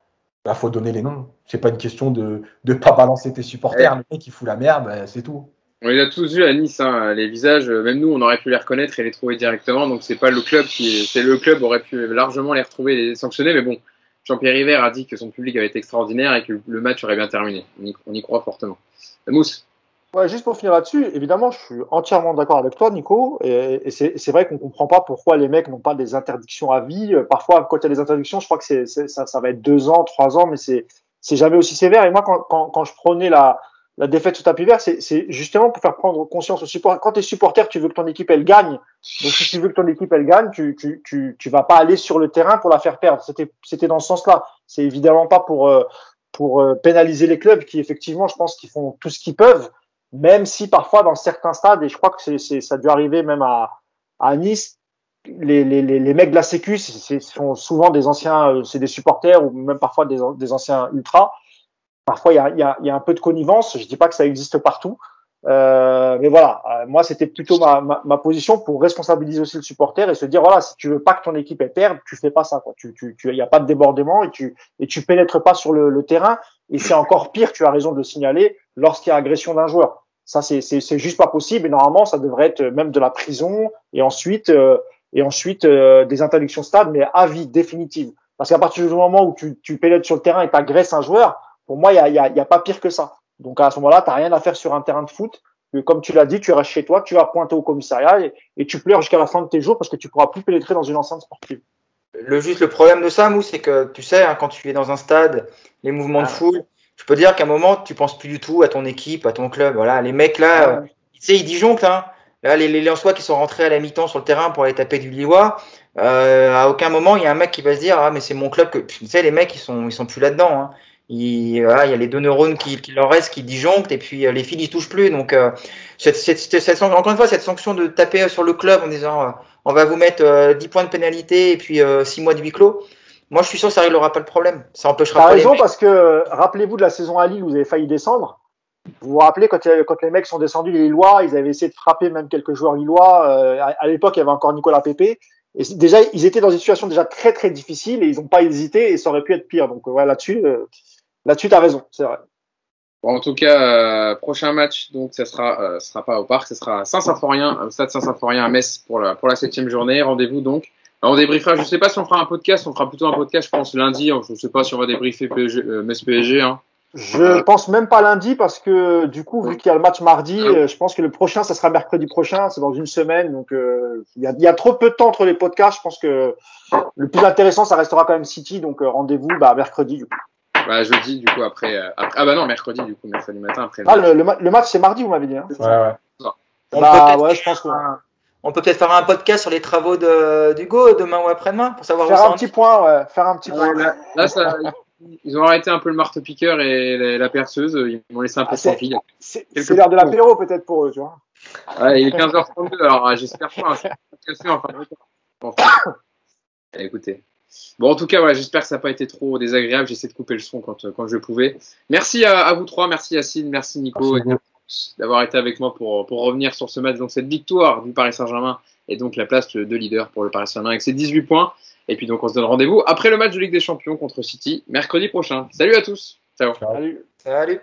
il bah, faut donner les noms. C'est pas une question de ne pas balancer tes supporters. Le mec qui fout la merde, bah, c'est tout. On les a tous vus à Nice, hein, les visages. Même nous, on aurait pu les reconnaître et les trouver directement. Donc c'est pas le club qui, c'est le club aurait pu largement les retrouver et les sanctionner. Mais bon, Jean-Pierre River a dit que son public avait été extraordinaire et que le match aurait bien terminé. On y, croit fortement. Mousse. Ouais, juste pour finir là-dessus, évidemment, je suis entièrement d'accord avec toi, Nico. Et, c'est vrai qu'on comprend pas pourquoi les mecs n'ont pas des interdictions à vie. Parfois, quand il y a des interdictions, je crois que ça, va être deux ans, trois ans, mais c'est jamais aussi sévère. Et moi, quand je prenais la la défaite sous tapis vert, c'est justement pour faire prendre conscience aux supporters. Quand tu es supporter, tu veux que ton équipe elle gagne. Donc si tu veux que ton équipe elle gagne, tu tu tu tu vas pas aller sur le terrain pour la faire perdre. C'était dans ce sens-là. C'est évidemment pas pour euh, pour euh, pénaliser les clubs qui effectivement, je pense qu'ils font tout ce qu'ils peuvent, même si parfois dans certains stades et je crois que c'est ça a dû arriver même à à Nice. Les, les, les, les mecs de la Sécu, sont souvent des anciens, euh, c'est des supporters ou même parfois des, des anciens ultras Parfois, il y a, y, a, y a, un peu de connivence. Je dis pas que ça existe partout. Euh, mais voilà, euh, moi, c'était plutôt ma, ma, ma, position pour responsabiliser aussi le supporter et se dire, voilà, si tu veux pas que ton équipe perde, tu fais pas ça. Quoi. Tu, tu, tu, a pas de débordement et tu, et tu pénètres pas sur le, le terrain. Et c'est encore pire, tu as raison de le signaler, lorsqu'il y a agression d'un joueur. Ça, c'est juste pas possible. Et normalement, ça devrait être même de la prison et ensuite, euh, et ensuite euh, des interdictions stade, mais à vie définitive. Parce qu'à partir du moment où tu, tu pénètres sur le terrain et t'agresses un joueur, pour moi, il n'y a, y a, y a, pas pire que ça. Donc à ce moment-là, tu n'as rien à faire sur un terrain de foot. Comme tu l'as dit, tu restes chez toi, tu vas pointer au commissariat et, et tu pleures jusqu'à la fin de tes jours parce que tu pourras plus pénétrer dans une enceinte sportive. Le juste le problème de ça, Mou, c'est que tu sais, hein, quand tu es dans un stade, les mouvements ah. de foule, je peux dire qu'à un moment, tu penses plus du tout à ton équipe, à ton club. Voilà, les mecs là, ah. euh, tu sais, ils disjonctent. Hein. Là, les, les Lensois qui sont rentrés à la mi-temps sur le terrain pour aller taper du Lillois, euh, à aucun moment il y a un mec qui va se dire ah mais c'est mon club que tu sais les mecs ils sont ils sont plus là dedans. Hein il, voilà, il y a les deux neurones qui, qui leur restent, qui disjonctent, et puis euh, les fils ils touchent plus. Donc, euh, cette, cette, cette, encore une fois, cette sanction de taper sur le club en disant euh, on va vous mettre 10 points de pénalité et puis 6 mois de huis clos. moi, je suis sûr que ça réglera pas le problème. Ça empêchera T'as pas raison parce que rappelez-vous de la saison à Lille où vous avez failli descendre. Vous vous rappelez quand, quand les mecs sont descendus les Lillois, ils avaient essayé de frapper même quelques joueurs lillois. Euh, à, à l'époque, il y avait encore Nicolas Pépé. Et déjà, ils étaient dans une situation déjà très très difficile et ils n'ont pas hésité et ça aurait pu être pire. Donc ouais, là-dessus, euh, là-dessus, t'as raison, c'est vrai. Bon, en tout cas, euh, prochain match, donc ça sera, euh, sera pas au parc, ce sera Saint-Symphorien, au stade Saint-Symphorien à Metz pour la pour la septième journée. Rendez-vous donc. Alors, on débriefera. Je sais pas si on fera un podcast, on fera plutôt un podcast, je pense lundi. Je sais pas si on va débriefer PSG, euh, Metz PSG. Hein. Je pense même pas lundi parce que du coup, vu qu'il y a le match mardi, euh, je pense que le prochain, ça sera mercredi prochain. C'est dans une semaine, donc euh, il y, a, il y a trop peu de temps entre les podcasts. Je pense que le plus intéressant, ça restera quand même City. Donc euh, rendez-vous bah, mercredi. Du coup. Bah, jeudi, du coup, après, euh, après- Ah bah non, mercredi, du coup, mercredi matin après. le Ah, match. le, le ma- le match, c'est mardi, vous m'avez dit. Hein Ouais, ouais. On Bah, peut peut-être ouais, faire je pense que- un- on peut peut-être faire un podcast sur les travaux de, d'Hugo demain ou après-demain pour savoir où Faire ça un petit point, ouais. Faire un petit Ouais, point. là, là, ça, ils ont arrêté un peu le marteau-piqueur et la, la perceuse. Ils m'ont laissé un peu Ah, tranquille. C'est l'heure de l'apéro peut-être pour eux, tu vois. Ouais, il est 15h32, alors j'espère pas. hein, c'est enfin, enfin. Écoutez. Bon, en tout cas, voilà, j'espère que ça n'a pas été trop désagréable. J'essaie de couper le son quand, euh, quand je pouvais. Merci à, à vous trois, merci Yacine, merci Nico Merci et tous d'avoir été avec moi pour, pour revenir sur ce match. Donc, cette victoire du Paris Saint-Germain et donc la place de leader pour le Paris Saint-Germain avec ses 18 points. Et puis, donc, on se donne rendez-vous après le match de Ligue des Champions contre City, mercredi prochain. Salut à tous. Ciao. Salut. Salut.